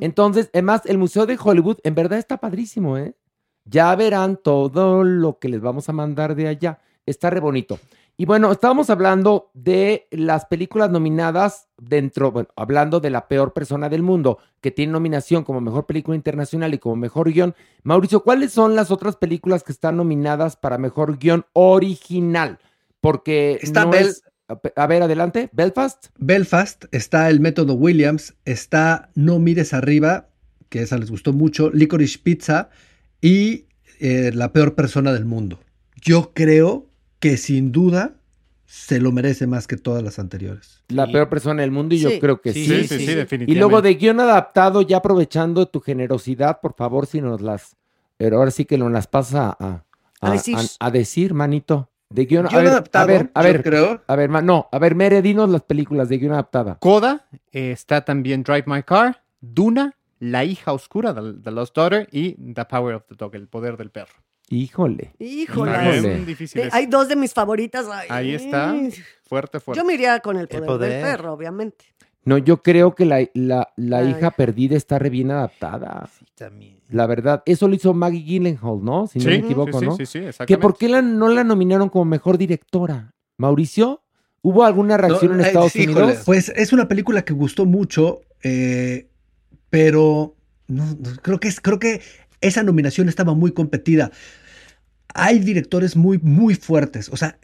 Entonces, además, el Museo de Hollywood en verdad está padrísimo, ¿eh? Ya verán todo lo que les vamos a mandar de allá. Está re bonito. Y bueno, estábamos hablando de las películas nominadas dentro, bueno, hablando de la peor persona del mundo, que tiene nominación como mejor película internacional y como mejor guion. Mauricio, ¿cuáles son las otras películas que están nominadas para mejor guion original? Porque Está no Bel- es- A ver, adelante. Belfast. Belfast, está el método Williams, está No mires arriba, que esa les gustó mucho, Licorice Pizza y eh, La peor persona del mundo. Yo creo que sin duda se lo merece más que todas las anteriores. La Sí. peor persona del mundo y yo Sí. creo que sí. Sí, sí, sí, definitivamente. Y luego de guion adaptado, ya aprovechando tu generosidad, por favor, si nos las... Pero ahora sí que nos las pasa a, A decir. a decir, manito. De guion, a Guión ver, adaptado, a ver, a yo ver, creo. a ver, no, a ver, Mere, dinos las películas de guion adaptada. Coda, eh, está también Drive My Car, Duna, La hija oscura, The, The Lost Daughter y The Power of the Dog, El poder del perro. Híjole. Híjole. Bien difícil Eh, es. Hay dos de mis favoritas. Ay, Ahí está. Fuerte, fuerte. Yo me iría con el poder, poder. del perro, obviamente. No, yo creo que la, la, la hija perdida está re bien adaptada. Sí, también. La verdad, eso lo hizo Maggie Gyllenhaal, ¿no? Si no Sí, me equivoco, sí, sí, ¿no? sí, sí, ¿Que exactamente. por qué la- no la nominaron como mejor directora? Mauricio, ¿hubo alguna reacción No, en eh, Estados sí, Unidos? híjole, Pues es una película que gustó mucho, eh, pero no, no, creo, que es, creo que esa nominación estaba muy competida. Hay directores muy, muy fuertes. O sea,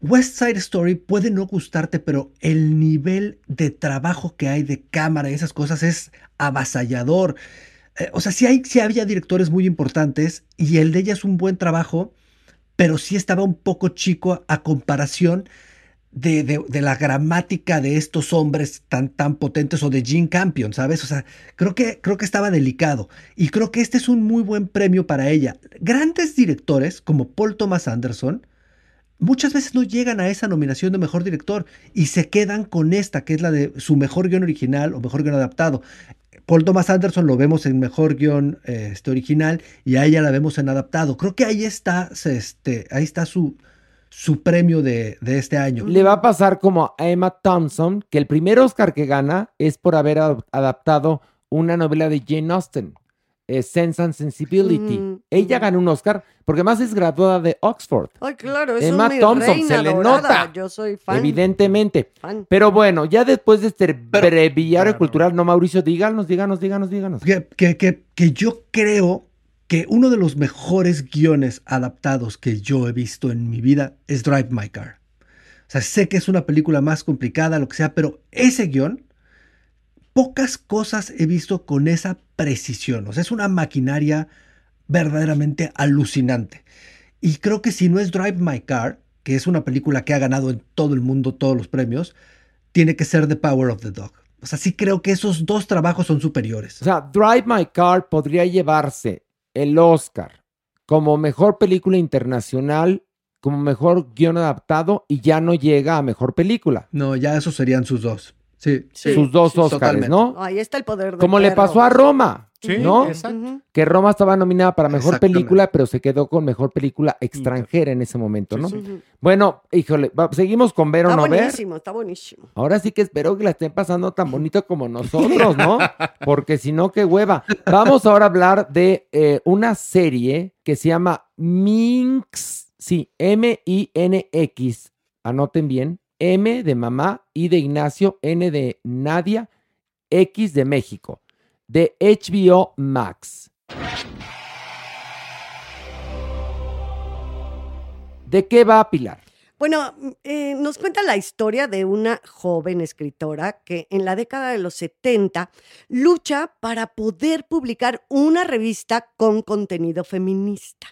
West Side Story puede no gustarte, pero el nivel de trabajo que hay de cámara y esas cosas es avasallador. Eh, o sea, sí, hay, había directores muy importantes y el de ella es un buen trabajo, pero sí estaba un poco chico a comparación de, de- la gramática de estos hombres tan, tan potentes o de Gene Campion, ¿sabes? O sea, creo que, creo que estaba delicado y creo que este es un muy buen premio para ella. Grandes directores como Paul Thomas Anderson muchas veces no llegan a esa nominación de mejor director y se quedan con esta, que es la de su mejor guion original o mejor guion adaptado. Paul Thomas Anderson lo vemos en mejor guion eh, este, original y a ella la vemos en adaptado. Creo que ahí está, este, ahí está su, su premio de, de este año. Le va a pasar como a Emma Thompson, que el primer Oscar que gana es por haber ad- adaptado una novela de Jane Austen, eh, Sense and Sensibility. Mm, Ella ujú. ganó un Oscar porque además es graduada de Oxford, Ay, claro, es Emma mi Thompson, reina se le dorada. nota. Yo soy fan. evidentemente. fan. Pero bueno, ya después de este breviario Claro. cultural, no, Mauricio, díganos, díganos, díganos, díganos. Que, que- que- que yo creo que uno de los mejores guiones adaptados que yo he visto en mi vida es Drive My Car. O sea, sé que es una película más complicada, lo que sea, pero ese guion, pocas cosas he visto con esa precisión. O sea, es una maquinaria verdaderamente alucinante. Y creo que si no es Drive My Car, que es una película que ha ganado en todo el mundo todos los premios, tiene que ser The Power of the Dog. O sea, sí creo que esos dos trabajos son superiores. O sea, Drive My Car podría llevarse el Oscar como mejor película internacional, como mejor guion adaptado y ya no llega a mejor película. No, ya esos serían sus dos. Sí. Sí, Sus dos sí, Oscars, totalmente. ¿no? Ahí está el poder del Como le pasó a Roma, Sí, ¿no? exacto. Que Roma estaba nominada para mejor película, pero se quedó con mejor película extranjera en ese momento, ¿no? sí. Bueno, híjole, va- seguimos con ver o Está no ver. buenísimo, está buenísimo. Ahora sí que espero que la estén pasando tan bonito como nosotros, ¿no? Porque si no, qué hueva. Vamos ahora a hablar de eh, una serie que se llama Minx, sí, M-I-N-X. Anoten bien. M de mamá, I de Ignacio, N de Nadia, X de México, de HBO Max. ¿De qué va Pilar? Bueno, eh, nos cuenta la historia de una joven escritora que en la década de los 70 lucha para poder publicar una revista con contenido feminista.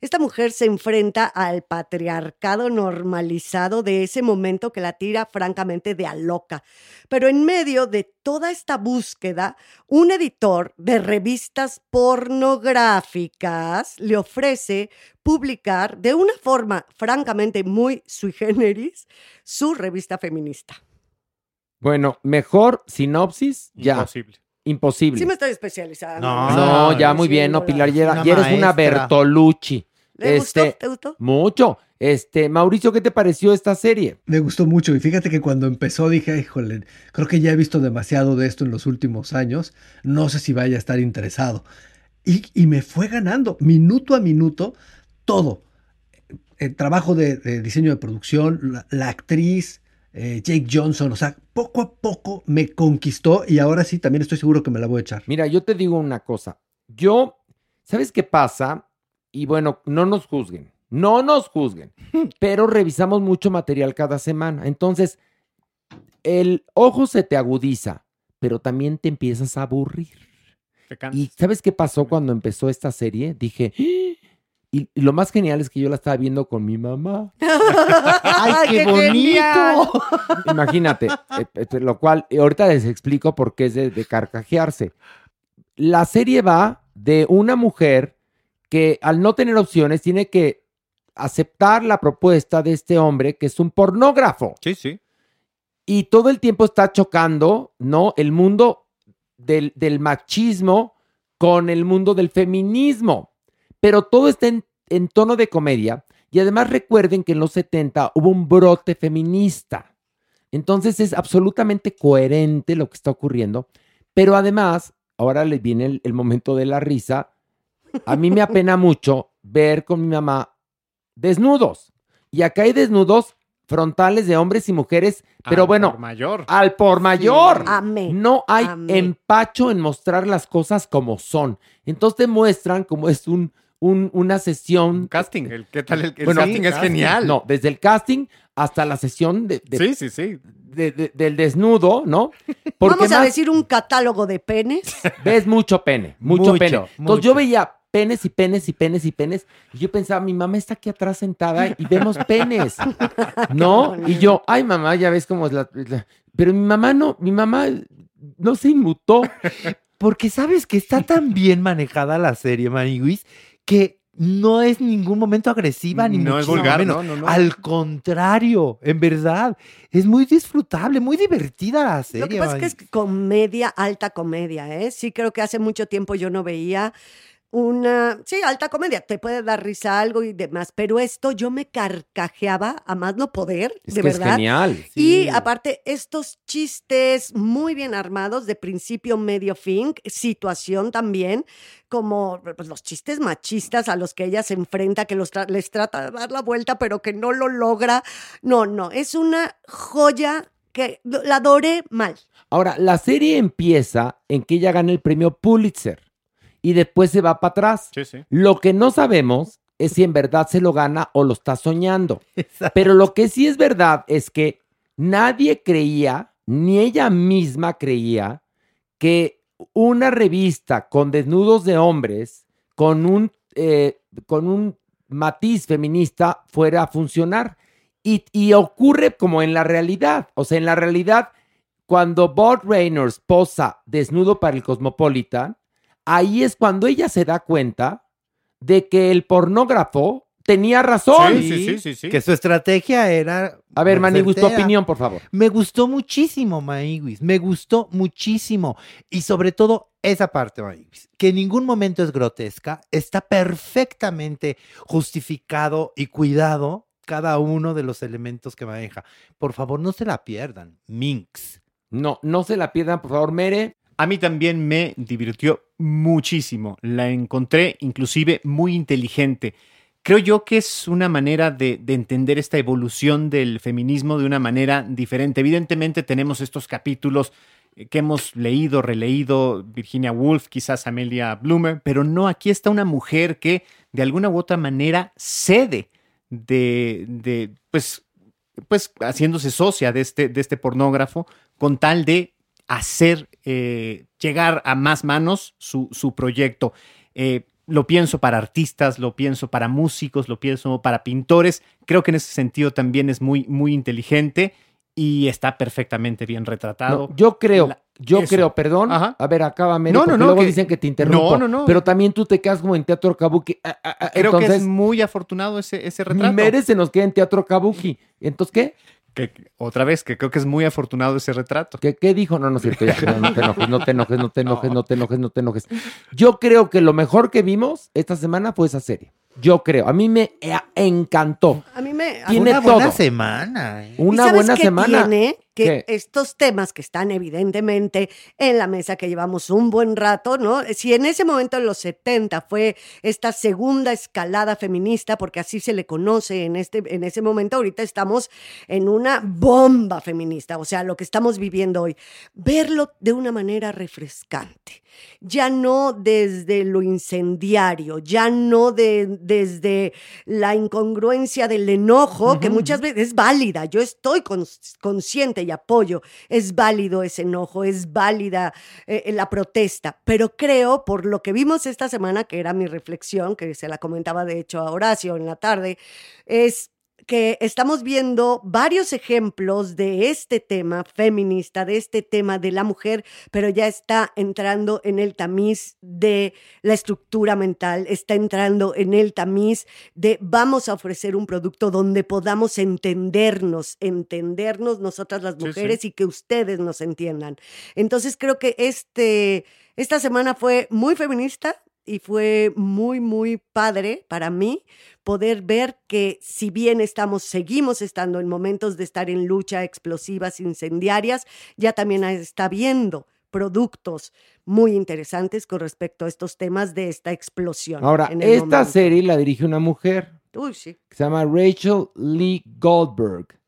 Esta mujer se enfrenta al patriarcado normalizado de ese momento que la tira francamente de a loca. Pero en medio de toda esta búsqueda, un editor de revistas pornográficas le ofrece publicar de una forma francamente muy sui generis su revista feminista. Bueno, mejor sinopsis, ya. Imposible. Imposible. Sí me estoy especializando. No, No, no, ya sí, muy bien, no. Pilar, ya, Una ya eres una. Bertolucci. ¿Le Este, gustó? ¿Te gustó? Mucho. Este, Mauricio, ¿qué te pareció esta serie? Me gustó mucho y fíjate que cuando empezó dije, híjole, creo que ya he visto demasiado de esto en los últimos años, no sé si vaya a estar interesado. Y, y me fue ganando, minuto a minuto, todo. el trabajo de, de diseño de producción, la, la actriz, eh, Jake Johnson, o sea, poco a poco me conquistó y ahora sí también estoy seguro que me la voy a echar. Mira, yo te digo una cosa. Yo, ¿sabes qué pasa? Y bueno, no nos juzguen, no nos juzguen, pero revisamos mucho material cada semana. Entonces, el ojo se te agudiza, pero también te empiezas a aburrir. ¿Y sabes qué pasó cuando empezó esta serie? Dije, "¡Ah!". Y, y lo más genial es que yo la estaba viendo con mi mamá. ¡Ay, qué, bonito! Imagínate, eh, eh, lo cual eh, ahorita les explico por qué es de, de carcajearse. La serie va de una mujer que al no tener opciones tiene que aceptar la propuesta de este hombre que es un pornógrafo Sí, sí. y todo el tiempo está chocando, ¿no? El mundo del, del machismo con el mundo del feminismo. Pero todo está en, en tono de comedia. Y además recuerden que en los 70 hubo un brote feminista. Entonces es absolutamente coherente lo que está ocurriendo. Pero además, ahora les viene el, el momento de la risa. A mí me apena mucho ver con mi mamá desnudos. Y acá hay desnudos frontales de hombres y mujeres, pero Al bueno, por mayor. al por mayor. Amén. No hay Amén. empacho en mostrar las cosas como son. Entonces te muestran como es un, un- una sesión. Casting. El, ¿Qué tal? El, el Bueno, casting es genial. No, desde el casting hasta la sesión de, de- Sí, sí, sí. de- de- del desnudo, ¿no? Porque Vamos a más decir un catálogo de penes. ves mucho pene, mucho, Mucho, pene. Entonces mucho. yo veía penes y penes y penes y penes. Y yo pensaba, mi mamá está aquí atrás sentada y vemos penes, ¿no? Y yo, ay mamá, ya ves cómo es la, la- Pero mi mamá no, mi mamá no se inmutó. Porque sabes que está tan bien manejada la serie, Maniguis, que no es ningún momento agresiva ni No es vulgar, menos. no, no, no. Al contrario, en verdad, es muy disfrutable, muy divertida la serie. Lo que pasa es que es comedia, alta comedia, ¿eh? Sí creo que hace mucho tiempo yo no veía una, sí, alta comedia, te puede dar risa algo y demás, pero esto yo me carcajeaba a más no poder, Es de que verdad. es genial. Y Sí. aparte, estos chistes muy bien armados, de principio, medio, fin, situación también, como pues, los chistes machistas a los que ella se enfrenta, que los tra- les trata de dar la vuelta, pero que no lo logra. No, no, es una joya que la adoré mal. Ahora, la serie empieza en que ella gana el premio Pulitzer y después se va para atrás. Sí, sí. Lo que no sabemos es si en verdad se lo gana o lo está soñando. Exacto. Pero lo que sí es verdad es que nadie creía, ni ella misma creía, que una revista con desnudos de hombres, con un, eh, con un matiz feminista, fuera a funcionar. Y, y ocurre como en la realidad. O sea, en la realidad, cuando Bob Reynolds posa desnudo para el Cosmopolitan, ahí es cuando ella se da cuenta de que el pornógrafo tenía razón. Sí, sí, sí, sí, sí. Que su estrategia era. A ver, Maniguis, tu opinión, por favor. Me gustó muchísimo, Maiguis. Me gustó muchísimo. Y sobre todo esa parte, Maiguis, que en ningún momento es grotesca, está perfectamente justificado y cuidado cada uno de los elementos que maneja. Por favor, no se la pierdan. Minx. No, no se la pierdan, por favor, Mere. A mí también me divirtió muchísimo. La encontré inclusive muy inteligente. Creo yo que es una manera de, de entender esta evolución del feminismo de una manera diferente. Evidentemente tenemos estos capítulos eh, que hemos leído, releído, Virginia Woolf, quizás Amelia Bloomer, pero no, aquí está una mujer que de alguna u otra manera cede de, de pues, pues haciéndose socia de este, de este pornógrafo con tal de hacer eh, llegar a más manos su, su proyecto. Eh, lo pienso para artistas, lo pienso para músicos, lo pienso para pintores. Creo que en ese sentido también es muy, muy inteligente y está perfectamente bien retratado. No, yo creo, La- yo eso. creo, perdón. Ajá. A ver, acaba, Mere, No, no, no, luego que- dicen que te interrumpo. No, no, no. Pero también tú te quedas como en teatro kabuki. Ah, ah, ah, Creo que Entonces, es muy afortunado ese, ese retrato. Mere se nos queda en teatro kabuki. ¿Entonces qué? Que- otra vez, que creo que es muy afortunado ese retrato. ¿Qué, qué dijo? No, no es cierto. Ya, no, no te enojes, no te enojes, no te enojes, no te enojes, no te enojes. Yo creo que lo mejor que vimos esta semana fue esa serie. Yo creo. A mí me eh, encantó. A mí me... Tiene Una buena semana. ¿eh? ¿Y Una sabes buena qué semana. tiene? Que ¿Qué? estos temas que están evidentemente en la mesa que llevamos un buen rato, ¿no? Si en ese momento en los 70 fue esta segunda escalada feminista, porque así se le conoce en, este, en ese momento, ahorita estamos en una bomba feminista, o sea, lo que estamos viviendo hoy, verlo de una manera refrescante, ya no desde lo incendiario, ya no de, desde la incongruencia del enojo, que muchas veces es válida, yo estoy cons- consciente y apoyo, es válido ese enojo, es válida eh, la protesta, pero creo, por lo que vimos esta semana, que era mi reflexión, que se la comentaba de hecho a Horacio en la tarde, es que estamos viendo varios ejemplos de este tema feminista, de este tema de la mujer, pero ya está entrando en el tamiz de la estructura mental, está entrando en el tamiz de vamos a ofrecer un producto donde podamos entendernos, entendernos nosotras las Sí, mujeres sí. y que ustedes nos entiendan. Entonces creo que este, esta semana fue muy feminista y fue muy, muy padre para mí poder ver que si bien estamos, seguimos estando en momentos de estar en lucha explosivas, incendiarias, ya también está viendo productos muy interesantes con respecto a estos temas de esta explosión. Ahora, en el esta momento. serie la dirige una mujer Uy, sí. que se llama Rachel Lee Goldberg.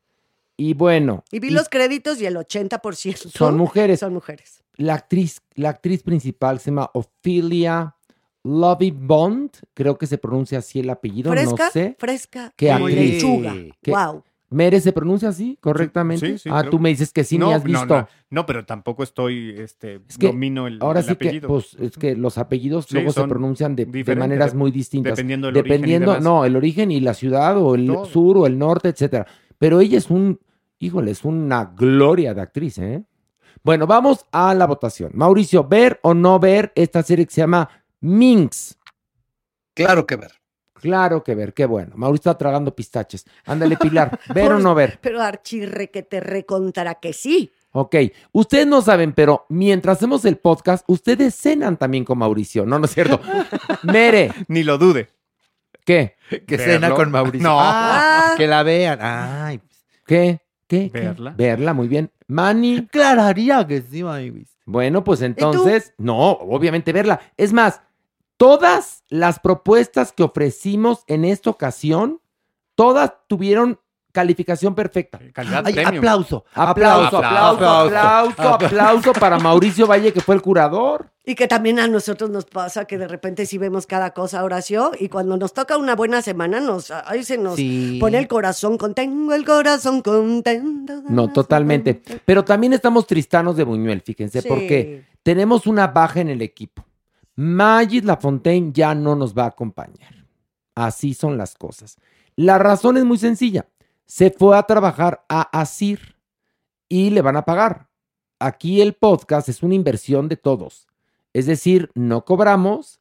Y bueno, Y vi y los créditos y el 80% son mujeres. Son mujeres. La actriz, la actriz principal se llama Ophelia Lovey Bond, creo que se pronuncia así el apellido, Fresca, no sé. fresca, ¿Qué como actriz? lechuga. ¿Qué- Wow. ¿Mere se pronuncia así correctamente? Sí, sí, ah, creo tú que- me dices que sí, no, ni has visto. No, no, pero tampoco estoy, este, Es que domino el, Ahora el sí que, apellido. pues, es que los apellidos Sí, luego se pronuncian de, maneras de- muy distintas. dependiendo del origen y Dependiendo, demás. no, el origen y la ciudad, o el Todo. sur, o el norte, etcétera. Pero ella es un, híjole, es una gloria de actriz, ¿eh? Bueno, vamos a la votación. Mauricio, ¿ver o no ver esta serie que se llama Minx? Claro que ver. Claro que ver, qué bueno. Mauricio está tragando pistaches. Ándale, Pilar, ¿ver o no ver? Pero Archirre que te recontará que sí. Ok, ustedes no saben, pero mientras hacemos el podcast, ustedes cenan también con Mauricio. No, no es cierto. Mere, Ni lo dude. ¿qué? Que Verlo. cena con Mauricio. No. Ah, que la vean. Ay, pues, ¿Qué? ¿Qué? ¿Qué? Verla. Verla, muy bien. Manny, clararía que sí, Mavis. bueno, pues entonces, no, obviamente verla. Es más, todas las propuestas que ofrecimos en esta ocasión, todas tuvieron calificación perfecta. Calidad Ay, premium. aplauso. Aplauso, aplauso, aplauso, aplauso, para Mauricio Valle, que fue el curador. Y que también a nosotros nos pasa que de repente sí vemos cada cosa, Horacio, y cuando nos toca una buena semana, nos, ahí se nos Sí. pone el corazón contento, el corazón contento. No, totalmente. Pero también estamos tristanos de Buñuel, fíjense, Sí. porque tenemos una baja en el equipo. Magis Lafontaine ya no nos va a acompañar. Así son las cosas. La razón es muy sencilla. Se fue a trabajar a Asir y le van a pagar. Aquí el podcast es una inversión de todos. Es decir, no cobramos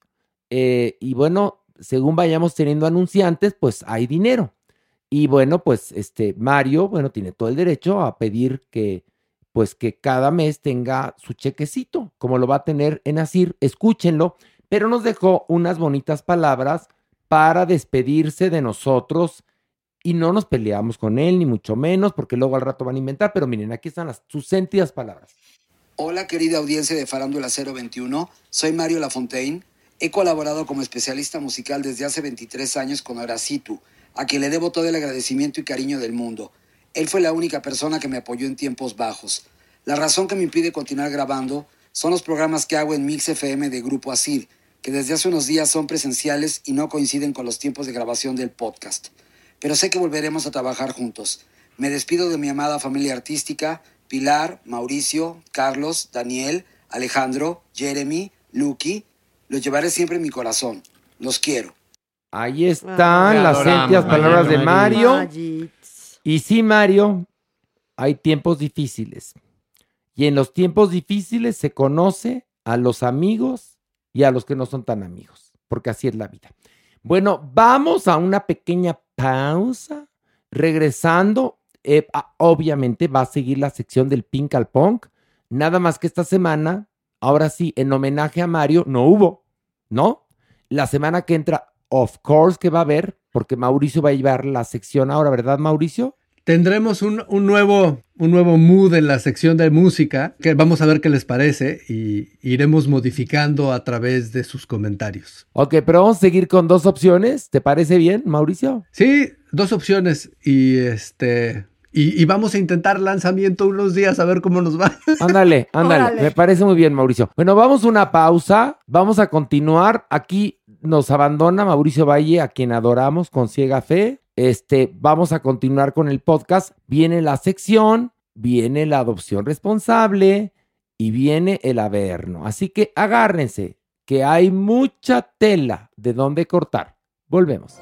eh, y bueno, según vayamos teniendo anunciantes, pues hay dinero. Y bueno, pues este Mario, bueno, tiene todo el derecho a pedir que pues que cada mes tenga su chequecito, como lo va a tener en Asir, escúchenlo, pero nos dejó unas bonitas palabras para despedirse de nosotros y no nos peleamos con él, ni mucho menos, porque luego al rato van a inventar, pero miren, aquí están las, sus sentidas palabras. Hola querida audiencia de Farándula 021, soy Mario Lafontaine. He colaborado como especialista musical desde hace 23 años con Horacitu, a quien le debo todo el agradecimiento y cariño del mundo. Él fue la única persona que me apoyó en tiempos bajos. La razón que me impide continuar grabando son los programas que hago en Mix FM de Grupo Asir, que desde hace unos días son presenciales y no coinciden con los tiempos de grabación del podcast. Pero sé que volveremos a trabajar juntos. Me despido de mi amada familia artística, Pilar, Mauricio, Carlos, Daniel, Alejandro, Jeremy, Lucky. Los llevaré siempre en mi corazón. Los quiero. Ahí están las adoramos, sentias palabras de Mario. Mario. Y sí, Mario, hay tiempos difíciles. Y en los tiempos difíciles se conoce a los amigos y a los que no son tan amigos, porque así es la vida. Bueno, vamos a una pequeña pausa. Regresando, eh, ah, obviamente va a seguir la sección del Pink al Punk. Nada más que esta semana, ahora sí, en homenaje a Mario, no hubo, ¿no? La semana que entra, of course que va a haber, porque Mauricio va a llevar la sección ahora, ¿verdad, Mauricio? Tendremos un, un nuevo, un nuevo mood en la sección de música, que vamos a ver qué les parece y iremos modificando a través de sus comentarios. Ok, pero vamos a seguir con dos opciones. ¿Te parece bien, Mauricio? Sí, dos opciones y este y, y vamos a intentar lanzamiento unos días a ver cómo nos va. Ándale, ándale. Me parece muy bien, Mauricio. Bueno, vamos a una pausa. Vamos a continuar. Aquí nos abandona Mauricio Valle, a quien adoramos con ciega fe. Este, vamos a continuar con el podcast. Viene la sección, viene la adopción responsable y viene el averno. Así que agárrense, que hay mucha tela de donde cortar. Volvemos.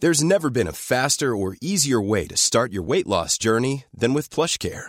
There's never been a faster or easier way to start your weight loss journey than with PlushCare.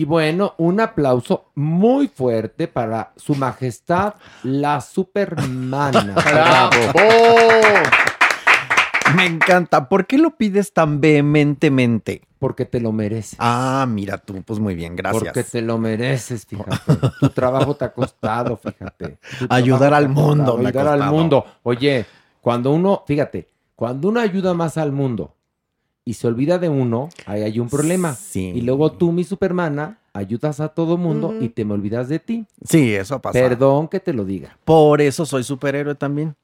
Y bueno, un aplauso muy fuerte para su majestad, la supermana. Me encanta. ¿Por qué lo pides tan vehementemente? Porque te lo mereces. Ah, mira tú, pues muy bien, gracias. Porque te lo mereces, fíjate. Tu trabajo te ha costado, fíjate. Tu Ayudar al mundo Ayudar al mundo. Oye, cuando uno, fíjate, cuando uno ayuda más al mundo y se olvida de uno, ahí hay un problema. Sí. Y luego tú, mi supermana, ayudas a todo mundo y te me olvidas de ti. Sí, eso pasa. Perdón que te lo diga. Por eso soy superhéroe también.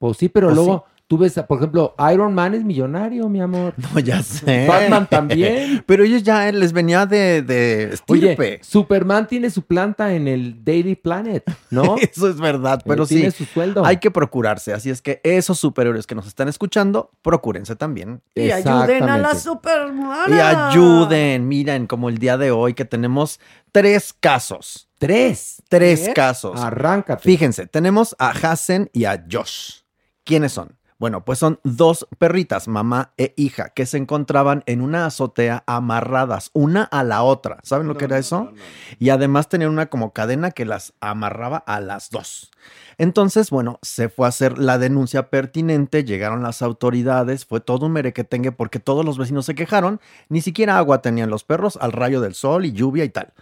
Pues sí, pero Pues luego tú ves, por ejemplo, Iron Man es millonario, mi amor. No, ya sé. Batman también. Pero ellos ya eh, les venía de, de Oye, estirpe. Superman tiene su planta en el Daily Planet, ¿no? Eso es verdad, pero Él sí. Tiene su sueldo. Hay que procurarse. Así es que esos superhéroes que nos están escuchando, procúrense también. Y ayuden a la supermana. Y ayuden. Miren, como el día de hoy que tenemos tres casos. Tres. Tres ¿Qué? casos. Arráncate. Fíjense, tenemos a Hassen y a Josh. ¿Quiénes son? Bueno, pues son dos perritas, mamá e hija, que se encontraban en una azotea amarradas, una a la otra. ¿Saben lo que era eso? Y además tenían una como cadena que las amarraba a las dos. Entonces, bueno, se fue a hacer la denuncia pertinente, llegaron las autoridades, fue todo un merequetengue porque todos los vecinos se quejaron, ni siquiera agua tenían los perros al rayo del sol y lluvia y tal.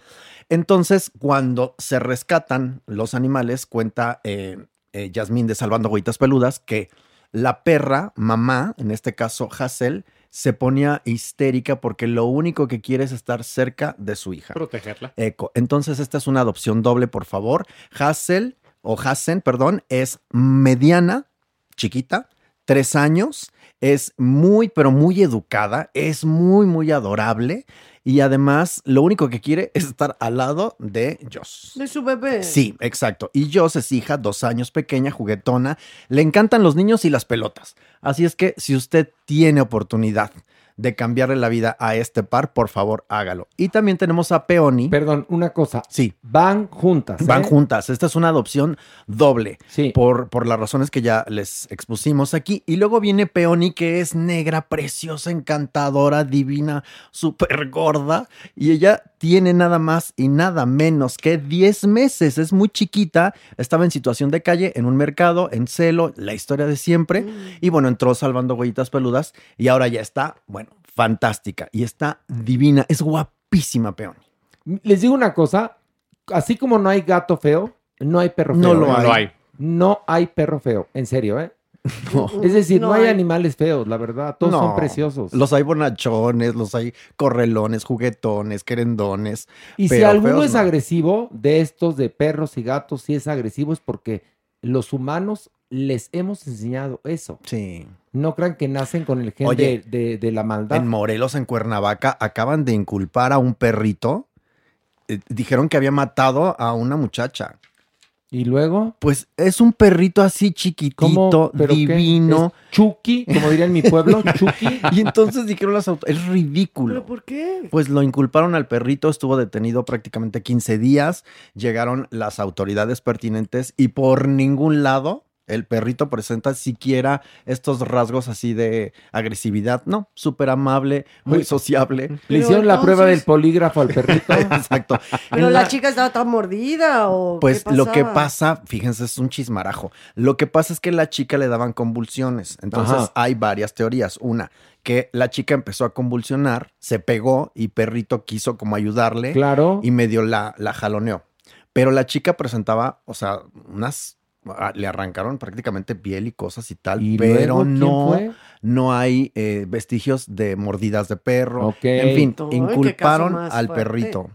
Entonces, cuando se rescatan los animales, cuenta eh, eh, Yasmín de Salvando Agüitas Peludas que la perra, mamá, en este caso Hazel, se ponía histérica porque lo único que quiere es estar cerca de su hija. Protegerla. Eco. Entonces, esta es una adopción doble, por favor. Hazel, o Hassen, perdón, es mediana, chiquita, tres años, es muy, pero muy educada, es muy, muy adorable y además lo único que quiere es estar al lado de Joss. De su bebé. Sí, exacto. Y Joss es hija, dos años, pequeña, juguetona. Le encantan los niños y las pelotas. Así es que si usted tiene oportunidad de cambiarle la vida a este par, por favor, hágalo. Y también tenemos a Peony. Perdón, una cosa. Sí. Van juntas. Van ¿eh? juntas. Esta es una adopción doble. Sí. Por, por las razones que ya les expusimos aquí. Y luego viene Peony, que es negra, preciosa, encantadora, divina, súper gorda. Y ella tiene nada más y nada menos que 10 meses. Es muy chiquita. Estaba en situación de calle, en un mercado, en celo, la historia de siempre. Y bueno, entró salvando huellitas peludas y ahora ya está, bueno, fantástica. Y está divina. Es guapísima, Peón. Les digo una cosa, así como no hay gato feo, no hay perro feo. No lo ¿eh? hay. No lo hay. No hay perro feo, en serio, ¿eh? Es decir, no, No hay hay. animales feos, la verdad. Todos son No, preciosos. Los hay bonachones, los hay correlones, juguetones, querendones. Y si alguno feos es no. agresivo, de estos de perros y gatos, si es agresivo es porque los humanos les hemos enseñado eso. Sí. No crean que nacen con el gen Oye, de, de- de la maldad. En Morelos, en Cuernavaca, acaban de inculpar a un perrito. Eh, dijeron que había matado a una muchacha. ¿Y luego? Pues es un perrito así chiquitito, divino. ¿Es Chucky, como diría en mi pueblo, Chucky. Y entonces dijeron las autoridades, es ridículo. ¿Pero por qué? Pues lo inculparon al perrito, estuvo detenido prácticamente 15 días, llegaron las autoridades pertinentes y por ningún lado el perrito presenta siquiera estos rasgos así de agresividad, no, súper amable, muy sociable. Le hicieron la prueba del polígrafo al perrito. Exacto. Pero la la- chica estaba tan mordida o Pues qué lo que pasa, fíjense, es un chismarajo. Lo que pasa es que la chica le daban convulsiones. Entonces Ajá. hay varias teorías. Una, que la chica empezó a convulsionar, se pegó y perrito quiso como ayudarle. Claro. Y medio la, la jaloneó. Pero la chica presentaba, o sea, unas. Le arrancaron prácticamente piel y cosas y tal, ¿Y pero luego no, fue? no hay eh, vestigios de mordidas de perro. Ok. En fin, inculparon al fuerte. perrito.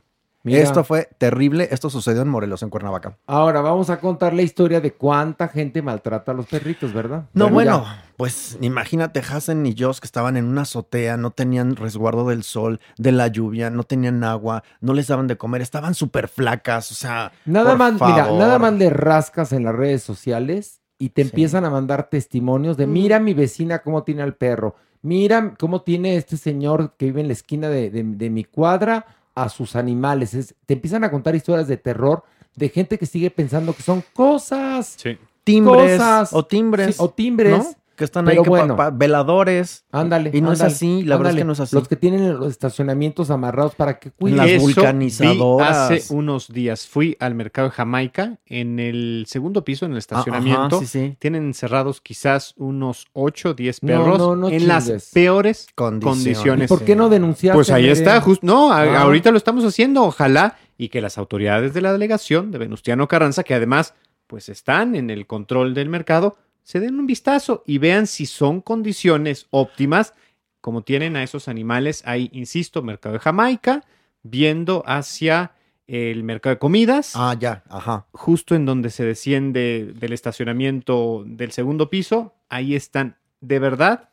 Mira. Esto fue terrible. Esto sucedió en Morelos, en Cuernavaca. Ahora vamos a contar la historia de cuánta gente maltrata a los perritos, ¿verdad? No, Pero bueno, ya. pues imagínate Hassen y Joss que estaban en una azotea, no tenían resguardo del sol, de la lluvia, no tenían agua, no les daban de comer, estaban súper flacas, o sea. Nada por más, mira, favor. nada más le rascas en las redes sociales y te empiezan a mandar testimonios de mira mi vecina cómo tiene al perro, mira cómo tiene este señor que vive en la esquina de, de- de mi cuadra a sus animales. Es- te empiezan a contar historias de terror de gente que sigue pensando que son cosas. Sí. Timbres cosas. o timbres. Sí, o timbres. ¿no? Que están Pero ahí, que pa- bueno. pa- veladores. Ándale. Y no es así, la verdad es que no es así. Los que tienen los estacionamientos amarrados para que cuiden. Las Eso vulcanizadoras. vi hace unos días fui al mercado de Jamaica en el segundo piso, en el estacionamiento. ajá, sí, sí. Tienen encerrados quizás unos 8 o 10 No, perros no, no en las peores Condiciones. condiciones. ¿Y por qué no denunciaste? Pues ahí está, justo. No, a- Ah. ahorita lo estamos haciendo. Ojalá y que las autoridades de la delegación de Venustiano Carranza, que además pues están en el control del mercado, se den un vistazo y vean si son condiciones óptimas como tienen a esos animales ahí, insisto, mercado de Jamaica, viendo hacia el mercado de comidas, Ah, ya, ajá. justo en donde se desciende del estacionamiento del segundo piso, ahí están de verdad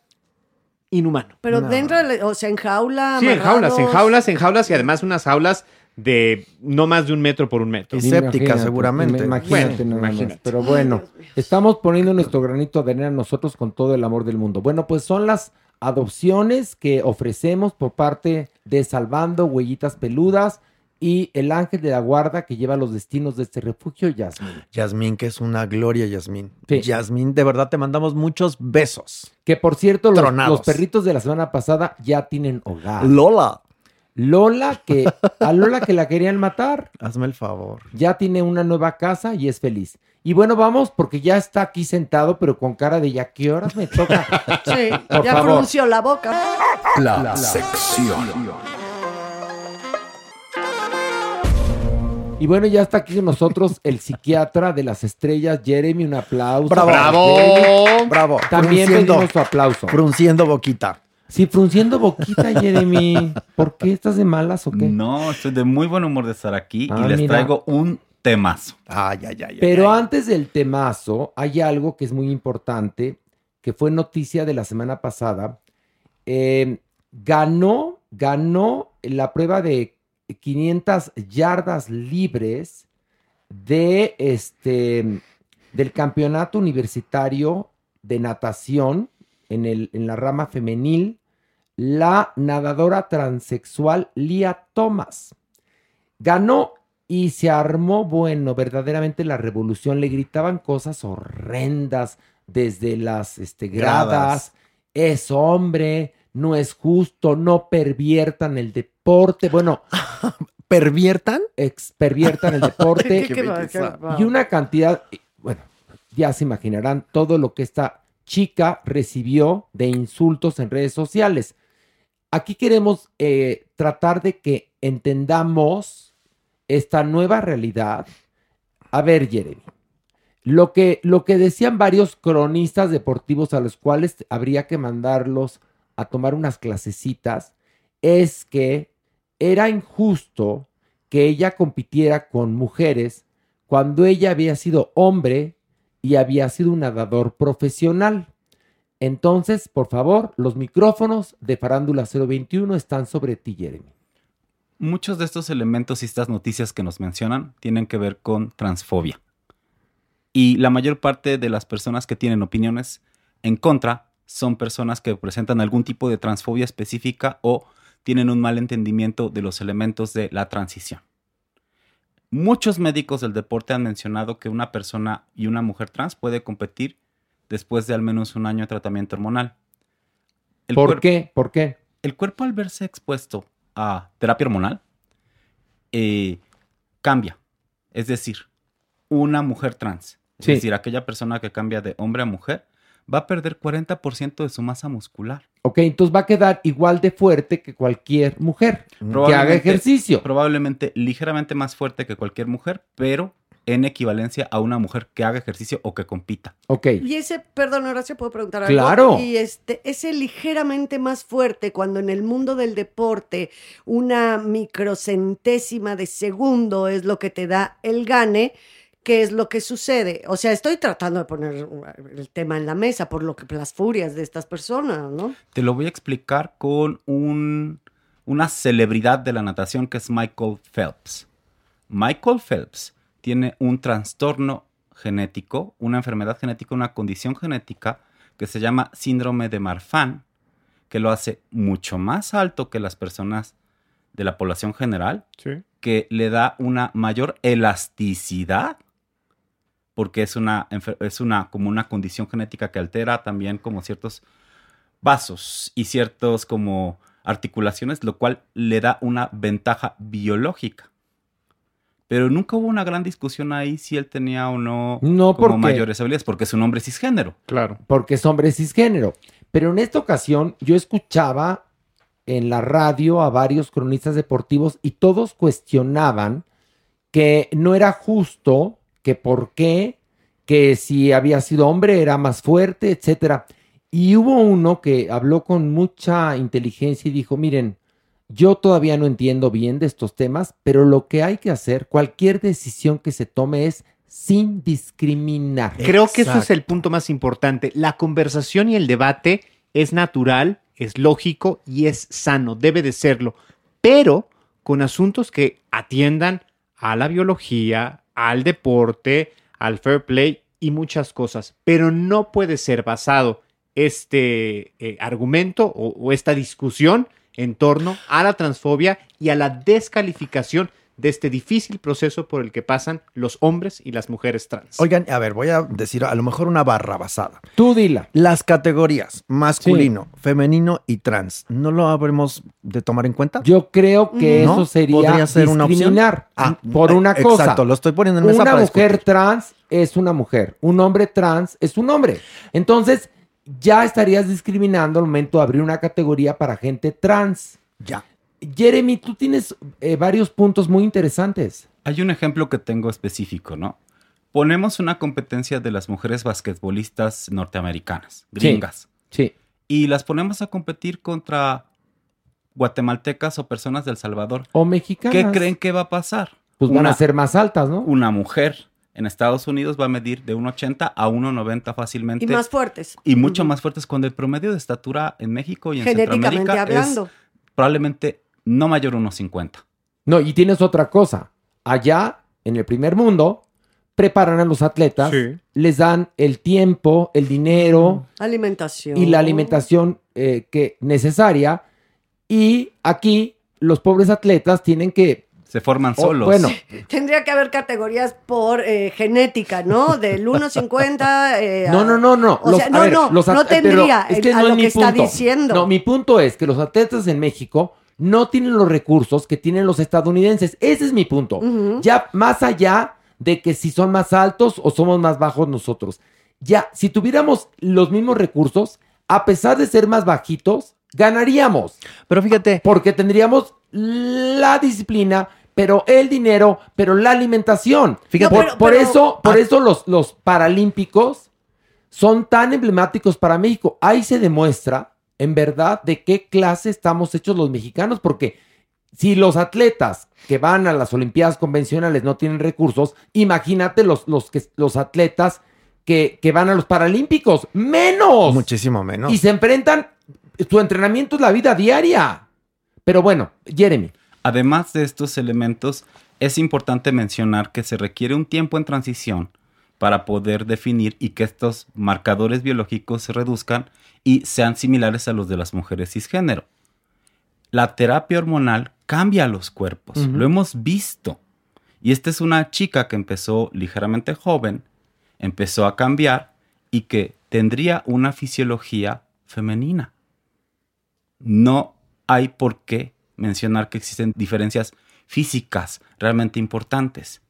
inhumano. Pero No. dentro, de la- o sea, en jaula. Sí, en jaulas, en jaulas, en jaulas y además unas jaulas de no más de un metro por un metro. Y séptica, seguramente. Imagínate, Bueno, nada más. imagínate. Pero bueno, estamos poniendo nuestro granito de arena nosotros con todo el amor del mundo. Bueno, pues son las adopciones que ofrecemos por parte de Salvando Huellitas Peludas y el ángel de la guarda que lleva los destinos de este refugio, Yasmin. Yasmín, que es una gloria, Yasmín. Sí. Yasmín, de verdad te mandamos muchos besos. Que por cierto, los perritos de la semana pasada ya tienen hogar. Lola, Lola, que a Lola que la querían matar, hazme el favor. ya tiene una nueva casa y es feliz. Y bueno, vamos, porque ya está aquí sentado, pero con cara de ya, ¿qué horas me toca? Sí, Por ya favor. frunció la boca. La, sección. Y bueno, ya está aquí con nosotros el psiquiatra de las estrellas, Jeremy, un aplauso. Bravo. ¡Bravo! Jeremy, Bravo. También pedimos su aplauso. Frunciendo boquita. Sí, frunciendo boquita, Jeremy. ¿Por qué estás de malas o qué? No, estoy de muy buen humor de estar aquí Ah, y les mira. traigo un temazo. Ay, ay, ay. ay, Pero ay. antes del temazo, hay algo que es muy importante, que fue noticia de la semana pasada. Eh, ganó, ganó la prueba de 500 yardas libres de este, del campeonato universitario de natación en, el, en la rama femenil, la nadadora transexual Lia Thomas. Ganó y se armó, bueno, verdaderamente la revolución. Le gritaban cosas horrendas desde las este, gradas. Gradas. Es hombre, no es justo, no perviertan el deporte. Bueno, ¿Perviertan? Perviertan el deporte. Y una cantidad, bueno, ya se imaginarán todo lo que esta chica recibió de insultos en redes sociales. Aquí queremos eh, tratar de que entendamos esta nueva realidad. A ver, Jeremy, lo que, lo que decían varios cronistas deportivos a los cuales habría que mandarlos a tomar unas clasecitas es que era injusto que ella compitiera con mujeres cuando ella había sido hombre y había sido un nadador profesional. Entonces, por favor, los micrófonos de Farándula 021 están sobre ti, Jeremy. Muchos de estos elementos y estas noticias que nos mencionan tienen que ver con transfobia. Y la mayor parte de las personas que tienen opiniones en contra son personas que presentan algún tipo de transfobia específica o tienen un mal entendimiento de los elementos de la transición. Muchos médicos del deporte han mencionado que una persona y una mujer trans puede competir después de al menos un año de tratamiento hormonal. El ¿Por qué? ¿Por qué? El cuerpo al verse expuesto a terapia hormonal eh, cambia. Es decir, una mujer trans, es Sí. decir, aquella persona que cambia de hombre a mujer, va a perder 40% de su masa muscular. Ok, entonces va a quedar igual de fuerte que cualquier mujer que haga ejercicio. Probablemente ligeramente más fuerte que cualquier mujer, pero en equivalencia a una mujer que haga ejercicio o que compita. Ok. Y ese, perdón, ahora se puedo preguntar algo. Claro. Y este, ese ligeramente más fuerte cuando en el mundo del deporte una microcentésima de segundo es lo que te da el gane, ¿qué es lo que sucede? O sea, estoy tratando de poner el tema en la mesa por lo que las furias de estas personas, ¿no? Te lo voy a explicar con un- una celebridad de la natación que es Michael Phelps. Michael Phelps tiene un trastorno genético, una enfermedad genética, una condición genética que se llama síndrome de Marfan, que lo hace mucho más alto que las personas de la población general, que le da una mayor elasticidad porque es una, es una, como una condición genética que altera también como ciertos vasos y ciertos como articulaciones, lo cual le da una ventaja biológica. Pero nunca hubo una gran discusión ahí si él tenía o no, No, como porque- mayores habilidades, porque es un hombre cisgénero. Claro. porque es hombre cisgénero. Pero en esta ocasión yo escuchaba en la radio a varios cronistas deportivos y todos cuestionaban que no era justo, que por qué, que si había sido hombre era más fuerte, etcétera. Y hubo uno que habló con mucha inteligencia y dijo, miren, yo todavía no entiendo bien de estos temas, pero lo que hay que hacer, cualquier decisión que se tome es sin discriminar. Creo que eso es el punto más importante. La conversación y el debate es natural, es lógico y es sano, debe de serlo, pero con asuntos que atiendan a la biología, al deporte, al fair play y muchas cosas. Pero no puede ser basado este eh, argumento o, o esta discusión en torno a la transfobia y a la descalificación de este difícil proceso por el que pasan los hombres y las mujeres trans. Oigan, a ver, voy a decir a lo mejor una barra basada. Tú dila. Las categorías masculino, femenino y trans, ¿no lo habremos de tomar en cuenta? Yo creo que ¿No? eso sería ¿Podría ser una opción? discriminar Ah, por eh, una cosa. Exacto, lo estoy poniendo en mesa Una para mujer discutir. trans es una mujer, un hombre trans es un hombre. Entonces, ya estarías discriminando al momento de abrir una categoría para gente trans. Ya. Jeremy, tú tienes eh, varios puntos muy interesantes. Hay un ejemplo que tengo específico, ¿no? Ponemos una competencia de las mujeres basquetbolistas norteamericanas, gringas. Sí. Y las ponemos a competir contra guatemaltecas o personas del Salvador. O mexicanas. ¿Qué creen que va a pasar? Pues van a ser más altas, ¿no? Una mujer en Estados Unidos va a medir de 1,80 a 1,90 fácilmente. Y más fuertes. Y mucho más fuertes cuando el promedio de estatura en México y en Genéticamente Centroamérica hablando. es probablemente no mayor a 1,50. No, y tienes otra cosa. Allá, en el primer mundo, preparan a los atletas, Sí. les dan el tiempo, el dinero Alimentación. y la alimentación eh, que necesaria. Y aquí, los pobres atletas tienen que... Se forman solos. bueno, Tendría que haber categorías por eh, genética, ¿no? Del 1.50. eh, No, no, no, no. O Los- sea, no, ver, no, los no tendría es que a no es lo mi que está punto. diciendo. No, mi punto es que los atletas en México no tienen los recursos que tienen los estadounidenses. Ese es mi punto. Ya más allá de que si son más altos o somos más bajos nosotros. Ya, si tuviéramos los mismos recursos, a pesar de ser más bajitos, ganaríamos. Pero fíjate. Porque tendríamos la disciplina, pero el dinero, pero la alimentación. Fíjate. por, No, pero- por pero- eso, por eso los, los paralímpicos son tan emblemáticos para México. Ahí se demuestra, en verdad, de qué clase estamos hechos los mexicanos, porque si los atletas que van a las Olimpiadas convencionales no tienen recursos, imagínate los, los, que, los atletas que, que van a los Paralímpicos, menos. Muchísimo menos. Y se enfrentan, su entrenamiento es la vida diaria. Pero bueno, Jeremy. Además de estos elementos, es importante mencionar que se requiere un tiempo en transición para poder definir y que estos marcadores biológicos se reduzcan y sean similares a los de las mujeres cisgénero. La terapia hormonal cambia los cuerpos, lo hemos visto. Y esta es una chica que empezó ligeramente joven, empezó a cambiar y que tendría una fisiología femenina. No hay por qué mencionar que existen diferencias físicas realmente importantes.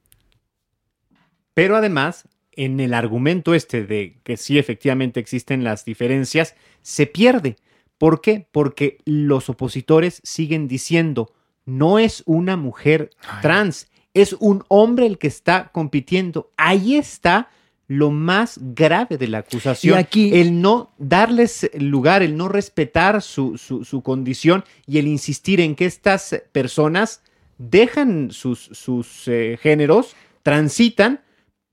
Pero además, en el argumento este de que sí efectivamente existen las diferencias, se pierde. ¿Por qué? Porque los opositores siguen diciendo, no es una mujer trans, es un hombre el que está compitiendo. Ahí está lo más grave de la acusación. Y aquí- El no darles lugar, el no respetar su, su- su condición y el insistir en que estas personas dejan sus, sus eh, géneros, transitan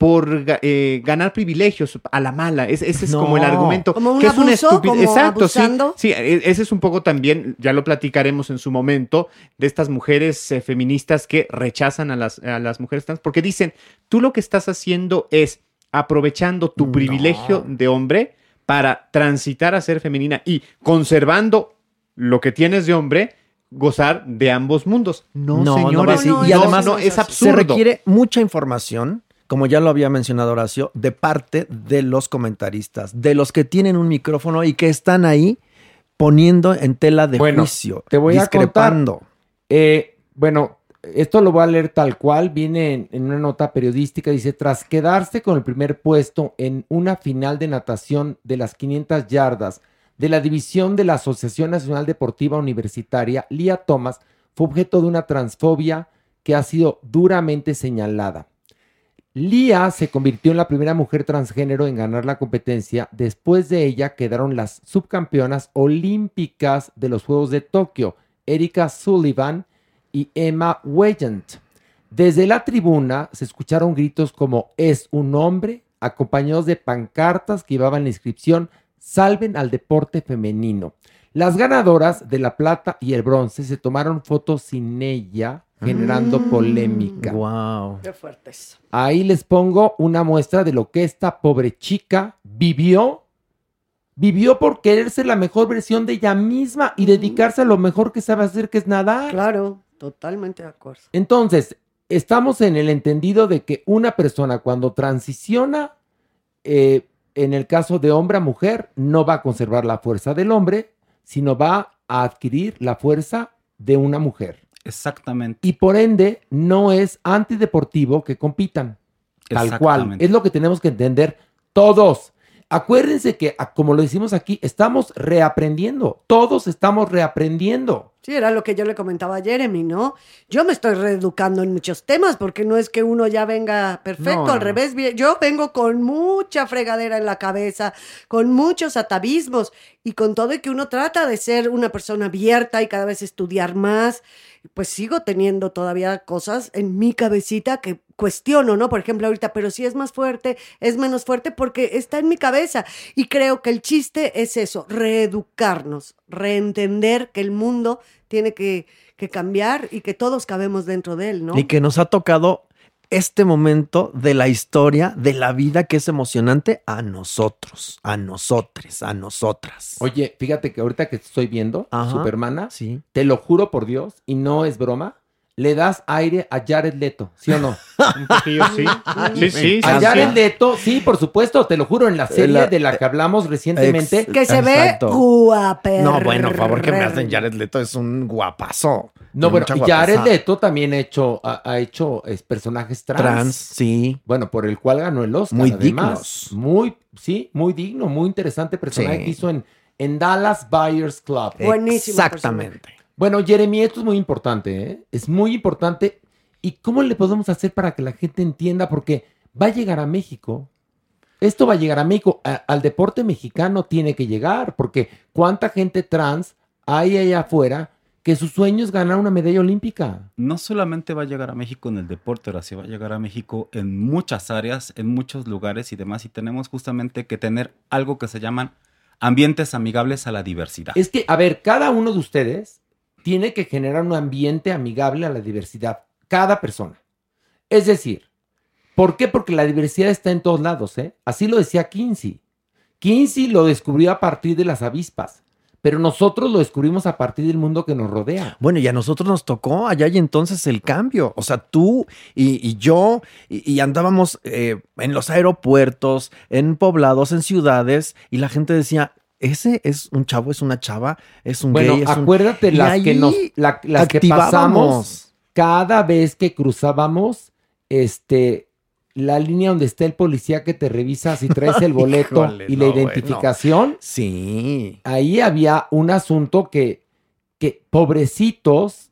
por ga- eh, ganar privilegios a la mala. Es- ese es No. como el argumento. Como un que es una abuso, estupidez. como Exacto, sí. abusando. Sí, e- ese es un poco también, ya lo platicaremos en su momento, de estas mujeres eh, feministas que rechazan a las, a las mujeres trans, porque dicen, tú lo que estás haciendo es aprovechando tu privilegio de hombre para transitar a ser femenina y conservando lo que tienes de hombre, gozar de ambos mundos. No, No, señores, no no, y además no, es se absurdo. requiere mucha información, como ya lo había mencionado Horacio, de parte de los comentaristas, de los que tienen un micrófono y que están ahí poniendo en tela de Bueno, juicio, te voy a discrepando. contar. Eh, bueno, esto lo voy a leer tal cual, viene en, en una nota periodística, dice, tras quedarse con el primer puesto en una final de natación de las 500 yardas de la división de la Asociación Nacional Deportiva Universitaria, Lía Thomas fue objeto de una transfobia que ha sido duramente señalada. Lía se convirtió en la primera mujer transgénero en ganar la competencia. Después de ella quedaron las subcampeonas olímpicas de los Juegos de Tokio, Erika Sullivan y Emma Weyant. Desde la tribuna se escucharon gritos como es un hombre, acompañados de pancartas que llevaban la inscripción Salven al deporte femenino. Las ganadoras de la plata y el bronce se tomaron fotos sin ella, generando Mm. polémica. Wow. Qué fuerte eso. Ahí les pongo una muestra de lo que esta pobre chica vivió. Vivió por querer ser la mejor versión de ella misma y dedicarse a lo mejor que sabe hacer, que es nadar. Claro, totalmente de acuerdo. Entonces, estamos en el entendido de que una persona cuando transiciona, eh, en el caso de hombre a mujer, no va a conservar la fuerza del hombre, sino va a adquirir la fuerza de una mujer. Exactamente. Y por ende, no es antideportivo que compitan. Tal cual. Exactamente. Es lo que tenemos que entender todos. Acuérdense que, como lo decimos aquí, estamos reaprendiendo. Todos estamos reaprendiendo. Sí, era lo que yo le comentaba a Jeremy, ¿no? Yo me estoy reeducando en muchos temas porque no es que uno ya venga perfecto, No, al no. revés, yo vengo con mucha fregadera en la cabeza, con muchos atavismos y con todo y que uno trata de ser una persona abierta y cada vez estudiar más, pues sigo teniendo todavía cosas en mi cabecita que cuestiono, ¿no? Por ejemplo, ahorita, pero si es más fuerte, es menos fuerte porque está en mi cabeza. Y creo que el chiste es eso, reeducarnos, reentender que el mundo tiene que, que cambiar y que todos cabemos dentro de él, ¿no? Y que nos ha tocado este momento de la historia, de la vida que es emocionante a nosotros, a nosotres, a nosotras. Oye, fíjate que ahorita que estoy viendo Ajá, Supermana, sí. te lo juro por Dios, y no es broma, le das aire a Jared Leto, ¿sí o no? Un poquillo sí. Sí, sí, A sí, Jared sí. Leto, sí, por supuesto, te lo juro, en la serie La- de la que hablamos recientemente. Ex- Que se Exacto. ve guaper. No, bueno, por favor, que me hacen Jared Leto es un guapazo. No, bueno, Jared. Leto también ha hecho, ha, ha hecho es, personajes trans. Trans, sí. Bueno, por el cual ganó el Oscar. Muy además. Muy, sí, muy digno, muy interesante personaje Sí. que hizo en, en Dallas Buyers Club. Buenísimo Exactamente. Bueno, Jeremy, esto es muy importante, ¿eh? Es muy importante. ¿Y cómo le podemos hacer para que la gente entienda? Porque va a llegar a México. Esto va a llegar a México. A- al deporte mexicano tiene que llegar, porque ¿cuánta gente trans hay allá afuera que su sueño es ganar una medalla olímpica? No solamente va a llegar a México en el deporte, ahora sí va a llegar a México en muchas áreas, en muchos lugares y demás. Y tenemos justamente que tener algo que se llaman ambientes amigables a la diversidad. Es que, a ver, cada uno de ustedes tiene que generar un ambiente amigable a la diversidad. Cada persona. Es decir, ¿por qué? Porque la diversidad está en todos lados, ¿eh? Así lo decía Kinsey. Kinsey lo descubrió a partir de las avispas, pero nosotros lo descubrimos a partir del mundo que nos rodea. Bueno, y a nosotros nos tocó allá y entonces el cambio. O sea, tú y, yo, y, y andábamos eh, en los aeropuertos, en poblados, en ciudades, y la gente decía, ese es un chavo, es una chava, es un Bueno, gay. es un-". acuérdate las que nos, la- las que pasamos cada vez que cruzábamos, este, la línea donde está el policía que te revisa si traes el boleto Híjole, y la no, identificación. Sí. Ahí había un asunto que, que pobrecitos.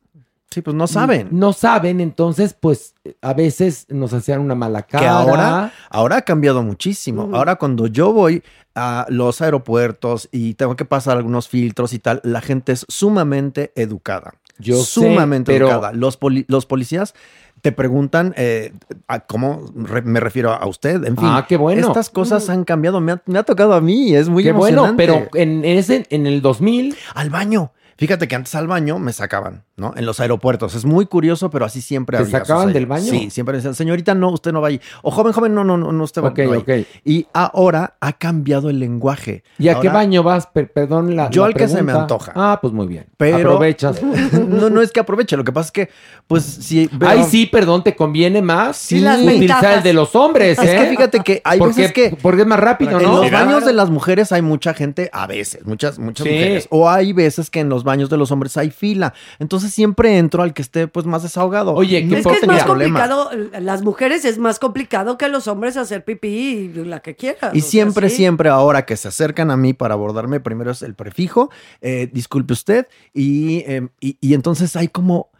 Sí, pues no saben. No saben, entonces, pues a veces nos hacían una mala cara. Que ahora, ahora ha cambiado muchísimo. Ahora cuando yo voy a los aeropuertos y tengo que pasar algunos filtros y tal, la gente es sumamente educada. Yo sé, sumamente pero- educada. Los, poli- los policías te preguntan eh, a cómo re- me refiero a usted. En fin, Ah, qué bueno. Estas cosas han cambiado. Me ha, me ha tocado a mí. Es muy Qué bueno, pero en ese, en el 2000. Al baño. Fíjate que antes al baño me sacaban, ¿no? En los aeropuertos. Es muy curioso, pero así siempre ¿Te había sacaban sucedido. del baño? Sí, siempre decían, señorita, no, usted no va ahí. O joven, joven, no, no, no, no usted va Ok, no ahí". ok. Y ahora ha cambiado el lenguaje. ¿Y a qué baño vas? Per- perdón la Yo la al que se me antoja. Ah, pues muy bien. Pero Aprovechas. no, no es que aproveche. Lo que pasa es que, pues, si. Ay, sí, perdón, te conviene más Sí, las utilizar el de los hombres, Es ¿eh? que fíjate que hay porque, veces que- Porque es más rápido, En ¿no? los baños de las mujeres hay mucha gente, a veces, muchas, muchas Sí. mujeres. O hay veces que en los baños de los hombres hay fila. Entonces siempre entro al que esté pues más desahogado. Oye, no Es que es más problema. complicado, las mujeres es más complicado que los hombres hacer pipí y la que quieran. Y sea, siempre, sí. siempre ahora que se acercan a mí para abordarme, primero es el prefijo, eh, disculpe usted, y, eh, y, y entonces hay como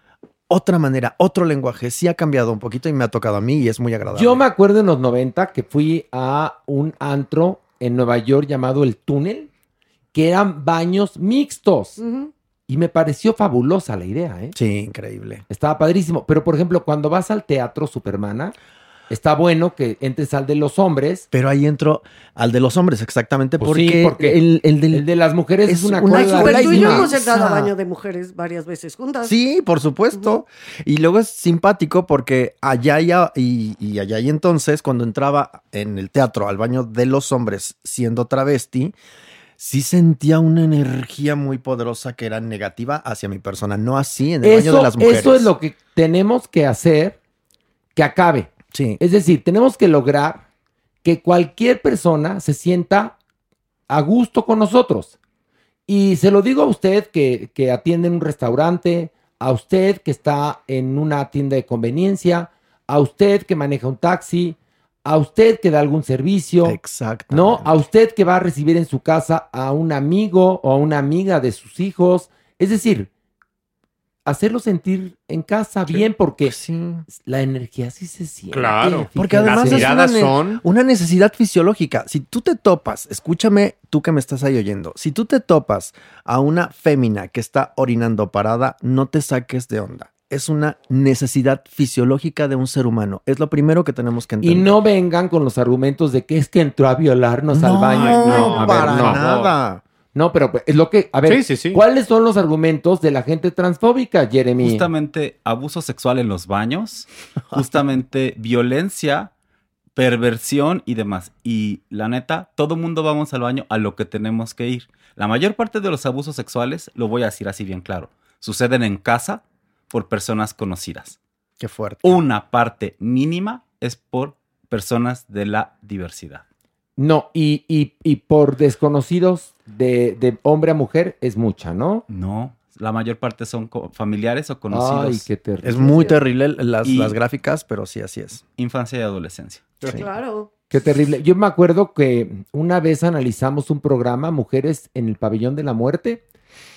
otra manera, otro lenguaje. Sí ha cambiado un poquito y me ha tocado a mí y es muy agradable. Yo me acuerdo en los 90 que fui a un antro en Nueva York llamado El Túnel, que eran baños mixtos. Ujú. Y me pareció fabulosa la idea, ¿eh? Sí, increíble. Estaba padrísimo. Pero, por ejemplo, cuando vas al teatro Supermana, está bueno que entres al de los hombres. Pero ahí entro al de los hombres, exactamente, Pues porque, sí, porque el, el del- el de las mujeres es, es una, una cosa Pero tú y yo hemos entrado a baño de mujeres varias veces juntas. Sí, por supuesto. Y luego es simpático porque allá y, a- y, y allá y entonces, cuando entraba en el teatro al baño de los hombres siendo travesti, sí sentía una energía muy poderosa que era negativa hacia mi persona, no así en el baño Eso, de las mujeres. eso es lo que tenemos que hacer que acabe. Sí. Es decir, tenemos que lograr que cualquier persona se sienta a gusto con nosotros. Y se lo digo a usted que, que atiende en un restaurante, a usted que está en una tienda de conveniencia, a usted que maneja un taxi, a usted que da algún servicio. Exacto. No, a usted que va a recibir en su casa a un amigo o a una amiga de sus hijos. Es decir, hacerlo sentir en casa bien porque la energía sí se siente. Claro. Porque además Las es una, miradas ne- son- una necesidad fisiológica. Si tú te topas, escúchame tú que me estás ahí oyendo, si tú te topas a una fémina que está orinando parada, no te saques de onda. Es una necesidad fisiológica de un ser humano. Es lo primero que tenemos que Y entender. no vengan con los argumentos de que es que entró a violarnos al baño. No, a ver, para no. nada. No, pero es lo que. A ver, Sí, sí, sí. ¿cuáles son los argumentos de la gente transfóbica, Jeremy? Justamente abuso sexual en los baños, justamente violencia, perversión y demás. Y la neta, todo mundo vamos al baño a lo que tenemos que ir. La mayor parte de los abusos sexuales, lo voy a decir así bien claro, suceden en casa por personas conocidas. Qué fuerte. Una parte mínima es por personas de la diversidad. No, y, y- y por desconocidos de, de hombre a mujer es mucha, ¿no? No, la mayor parte son familiares o conocidos. Ay, qué terrible. Es muy terrible las, las gráficas, pero sí, así es. Infancia y adolescencia. Claro. Qué terrible. Yo me acuerdo que una vez analizamos un programa, Mujeres en el Pabellón de la Muerte,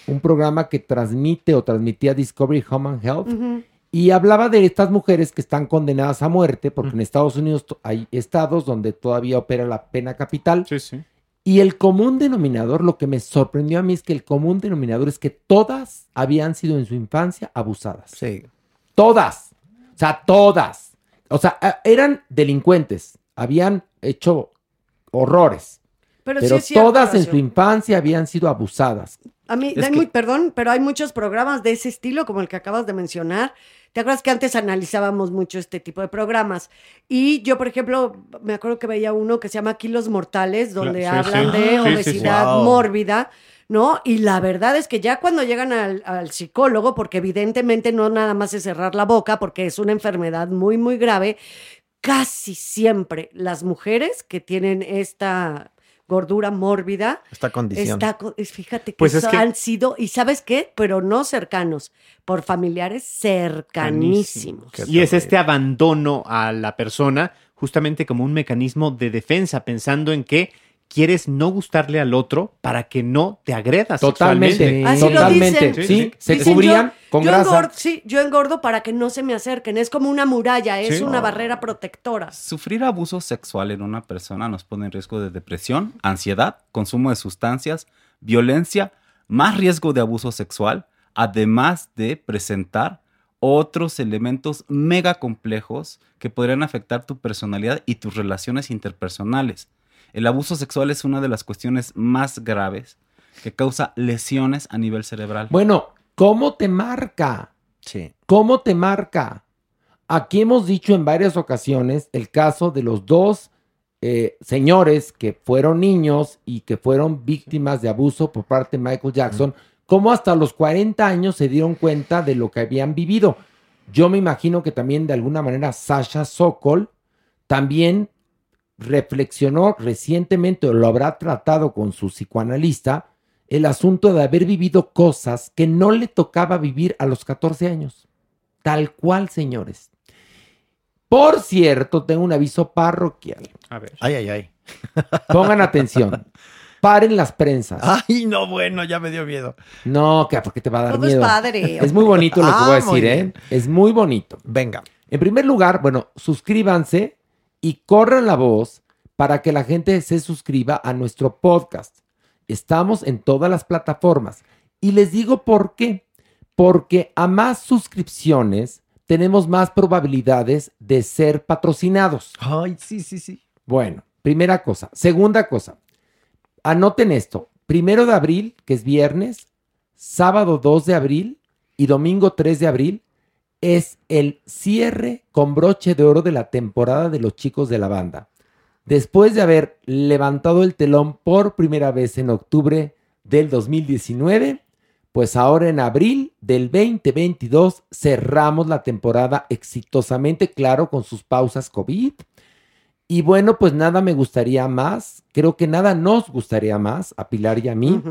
un programa que transmite o transmitía Discovery Home and Health, y hablaba de estas mujeres que están condenadas a muerte, porque en Estados Unidos hay estados donde todavía opera la pena capital. Sí, sí. Y el común denominador, lo que me sorprendió a mí es que el común denominador es que todas habían sido en su infancia abusadas. Sí. Todas. O sea, todas. O sea, eran delincuentes. Habían hecho horrores. Pero, Pero, sí es cierto, todas en su infancia habían sido abusadas. A mí, Es hay que- muy, perdón, pero hay muchos programas de ese estilo, como el que acabas de mencionar. ¿Te acuerdas que antes analizábamos mucho este tipo de programas? Y yo, por ejemplo, me acuerdo que veía uno que se llama Kilos Mortales, donde sí, hablan sí. de Sí, sí, sí. obesidad Wow. mórbida, ¿no? Y la verdad es que ya cuando llegan al, al psicólogo, porque evidentemente no nada más es cerrar la boca, porque es una enfermedad muy, muy grave, casi siempre las mujeres que tienen esta gordura mórbida, Esta condición. Está, fíjate que, Pues es que- han sido, y ¿sabes qué? Pero no cercanos, por familiares cercanísimos. Y es este abandono a la persona justamente como un mecanismo de defensa, pensando en que quieres no gustarle al otro para que no te agreda Totalmente. sexualmente. Así lo Totalmente. dicen. Sí, Sí, sí. se Dicen, cubrían yo- con yo grasa. engordo- sí, yo engordo para que no se me acerquen. Es como una muralla, es Sí. una barrera protectora. Sufrir abuso sexual en una persona nos pone en riesgo de depresión, ansiedad, consumo de sustancias, violencia, más riesgo de abuso sexual, además de presentar otros elementos mega complejos que podrían afectar tu personalidad y tus relaciones interpersonales. El abuso sexual es una de las cuestiones más graves que causa lesiones a nivel cerebral. Bueno, ¿cómo te marca? Sí. ¿Cómo te marca? Aquí hemos dicho en varias ocasiones el caso de los dos eh, señores que fueron niños y que fueron víctimas de abuso por parte de Michael Jackson, cómo hasta los 40 años se dieron cuenta de lo que habían vivido. Yo me imagino que también de alguna manera Sasha Sokol también reflexionó recientemente o lo habrá tratado con su psicoanalista el asunto de haber vivido cosas que no le tocaba vivir a los 14 años. Tal cual, señores. Por cierto, tengo un aviso parroquial. A ver. Ay, ay, ay. Pongan atención. Paren las prensas. Ay, no, bueno, ya me dio miedo. No, que porque te va a dar Todo es miedo. padre. Es muy bonito lo que Ah, voy a decir, ¿eh? Es muy bonito. Venga. En primer lugar, bueno, suscríbanse y corran la voz para que la gente se suscriba a nuestro podcast. Estamos en todas las plataformas. Y les digo por qué. Porque a más suscripciones tenemos más probabilidades de ser patrocinados. Ay, sí, sí, sí. Bueno, primera cosa. Segunda cosa. Anoten esto. Primero de abril, que es viernes, sábado 2 de abril y domingo 3 de abril es el cierre con broche de oro de la temporada de los chicos de la banda. Después de haber levantado el telón por primera vez en octubre del 2019, pues ahora en abril del 2022 cerramos la temporada exitosamente, claro, con sus pausas COVID. Y bueno, pues nada me gustaría más, creo que nada nos gustaría más, a Pilar y a mí,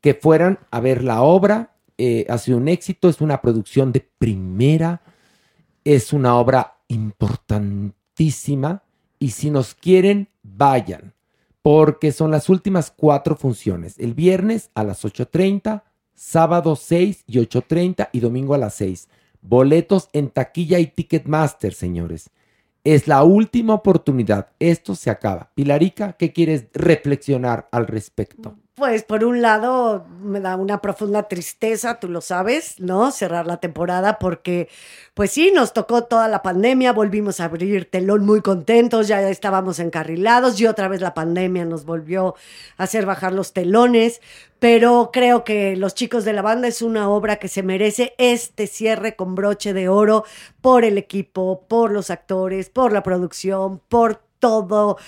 que fueran a ver la obra. Eh, ha sido un éxito, es una producción de primera, es una obra importantísima y si nos quieren, vayan, porque son las últimas cuatro funciones. El viernes a las 8.30, sábado 6 y 8.30 y domingo a las 6. Boletos en taquilla y Ticketmaster, señores. Es la última oportunidad. Esto se acaba. Pilarica, ¿qué quieres reflexionar al respecto? Pues por un lado me da una profunda tristeza, tú lo sabes, ¿no? Cerrar la temporada porque, pues sí, nos tocó toda la pandemia, volvimos a abrir telón muy contentos, ya estábamos encarrilados y otra vez la pandemia nos volvió a hacer bajar los telones, pero creo que Los chicos de la banda es una obra que se merece este cierre con broche de oro por el equipo, por los actores, por la producción, por todo,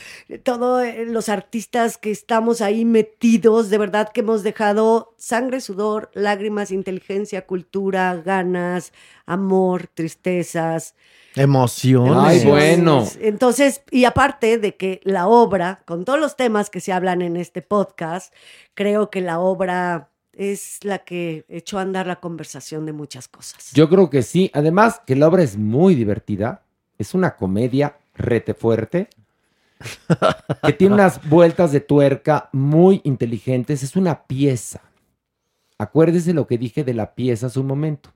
todos los artistas que estamos ahí metidos, de verdad que hemos dejado sangre, sudor, lágrimas, inteligencia, cultura, ganas, amor, tristezas. Emociones. Ay, bueno. Entonces, y aparte de que la obra, con todos los temas que se hablan en este podcast, creo que la obra es la que echó a andar la conversación de muchas cosas. Yo creo que sí. Además, que la obra es muy divertida. Es una comedia rete fuerte. que tiene unas vueltas de tuerca muy inteligentes. Es una pieza. Acuérdese lo que dije de la pieza hace un momento.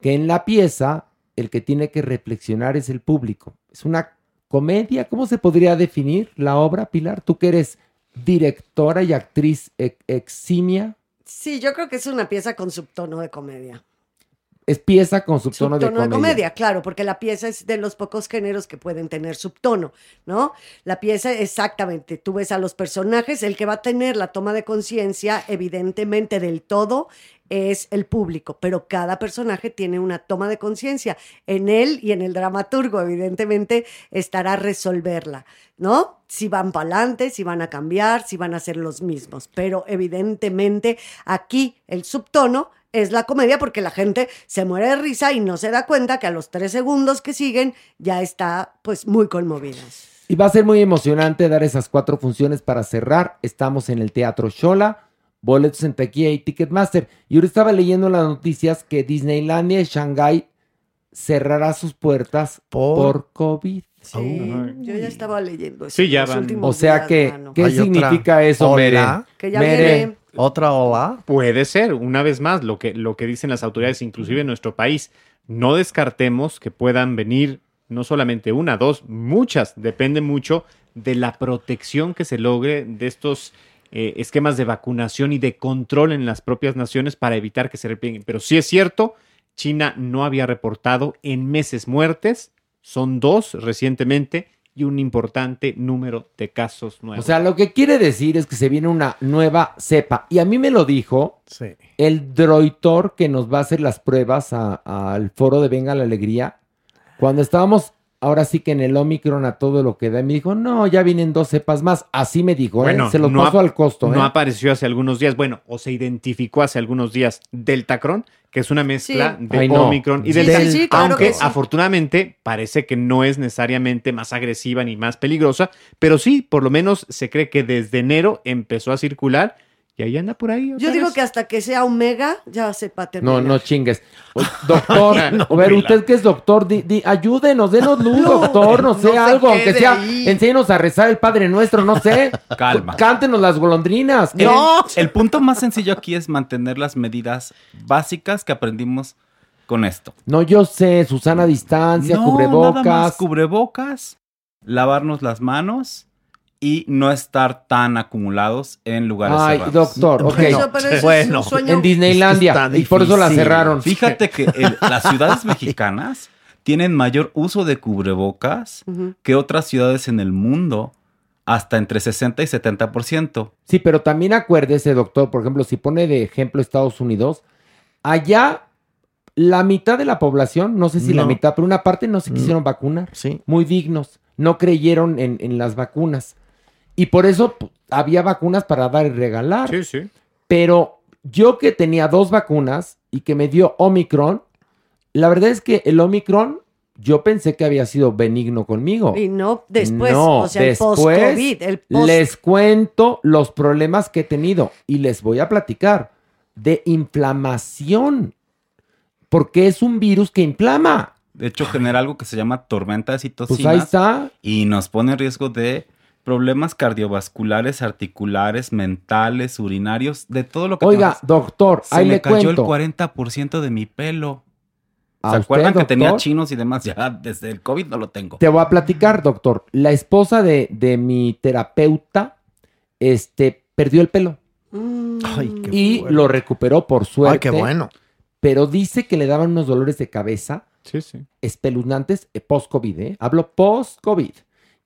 Que en la pieza, el que tiene que reflexionar es el público. Es una comedia. ¿Cómo se podría definir la obra, Pilar? Tú que eres directora y actriz ex- eximia. Sí, yo creo que es una pieza con subtono de comedia. Es pieza con subtono, subtono de, comedia. claro, porque la pieza es de los pocos géneros que pueden tener subtono, ¿no? La pieza, exactamente, tú ves a los personajes, el que va a tener la toma de conciencia, evidentemente del todo, es el público, pero cada personaje tiene una toma de conciencia. En él y en el dramaturgo, evidentemente, estará resolverla, ¿no? Si van para adelante, si van a cambiar, si van a ser los mismos. Pero evidentemente aquí el subtono es la comedia porque la gente se muere de risa y no se da cuenta que a los tres segundos que siguen ya está pues muy conmovida. Y va a ser muy emocionante dar esas cuatro funciones para cerrar. Estamos en el Teatro Shola, boletos en taquilla y Ticketmaster. Y ahora estaba leyendo las noticias que Disneylandia y Shanghai cerrará sus puertas por, COVID. Sí, yo ya estaba leyendo eso. Sí, ya van. O sea días, que, mano. ¿qué significa eso, Mere? Que ya Mere. viene. ¿Otra ola? Puede ser, una vez más, lo que, lo que dicen las autoridades, inclusive en nuestro país. No descartemos que puedan venir no solamente una, dos, muchas. Depende mucho de la protección que se logre de estos eh, esquemas de vacunación y de control en las propias naciones para evitar que se replieguen. Pero sí es cierto, China no había reportado en meses muertes, son dos recientemente y un importante número de casos nuevos. O sea, lo que quiere decir es que se viene una nueva cepa. Y a mí me lo dijo el droitor que nos va a hacer las pruebas al foro de Venga la Alegría. Cuando estábamos ahora sí que en el Omicron a todo lo que da, me dijo, no, ya vienen dos cepas más. Así me dijo, ¿eh? se los no paso ap- al costo. No ¿eh? apareció hace algunos días, bueno, o se identificó hace algunos días Deltacron, que es una mezcla Sí. de Ay, no. Omicron y Sí, Delta. sí, sí, claro aunque afortunadamente parece que no es necesariamente más agresiva ni más peligrosa, pero sí, por lo menos se cree que desde enero empezó a circular y ahí anda por ahí. Yo digo vez. que hasta que sea omega ya sepa terminar. No, no chingues. Doctor, No, a ver, usted que es doctor, di- di- ayúdenos, denos luz, doctor, no sé, no se algo, aunque sea, ahí. enséñenos a rezar el Padre Nuestro, no sé. Calma. Cántenos las golondrinas. El, el punto más sencillo aquí es mantener las medidas básicas que aprendimos con esto. No, yo sé, Susana distancia, No, nada más cubrebocas. cubrebocas, lavarnos las manos y no estar tan acumulados en lugares Ay, cerrados. doctor, ok. Pero es Bueno, un sueño- en Disneylandia, y por eso la cerraron. Fíjate que el- las ciudades mexicanas tienen mayor uso de cubrebocas que otras ciudades en el mundo, hasta entre 60 y 70%. Sí, pero también acuérdese, doctor, por ejemplo, si pone de ejemplo Estados Unidos, allá la mitad de la población, no sé si la mitad, pero una parte no se quisieron vacunar. Sí. Muy dignos. No creyeron en, en las vacunas. Y por eso pu- había vacunas para dar y regalar. Sí, sí. Pero yo que tenía dos vacunas y que me dio Omicron, la verdad es que el Omicron yo pensé que había sido benigno conmigo. Y no después, No, o sea, el después post-COVID, el post Les cuento los problemas que he tenido y les voy a platicar de inflamación. Porque es un virus que inflama. De hecho, genera algo que se llama tormenta de citocinas. Pues ahí está. Y nos pone en riesgo de problemas cardiovasculares, articulares, mentales, urinarios, de todo lo que Oiga, tengas. doctor, Se ahí me le cayó cuento. el 40% de mi pelo. ¿A ¿Se usted, acuerdan que tenía chinos y demás? Ya desde el COVID no lo tengo. Te voy a platicar, doctor. La esposa de, de mi terapeuta, este, perdió el pelo. Ay, qué y lo recuperó por suerte. Ay, qué bueno. Pero dice que le daban unos dolores de cabeza Sí, sí. espeluznantes eh, post-COVID, ¿eh? Hablo post-COVID.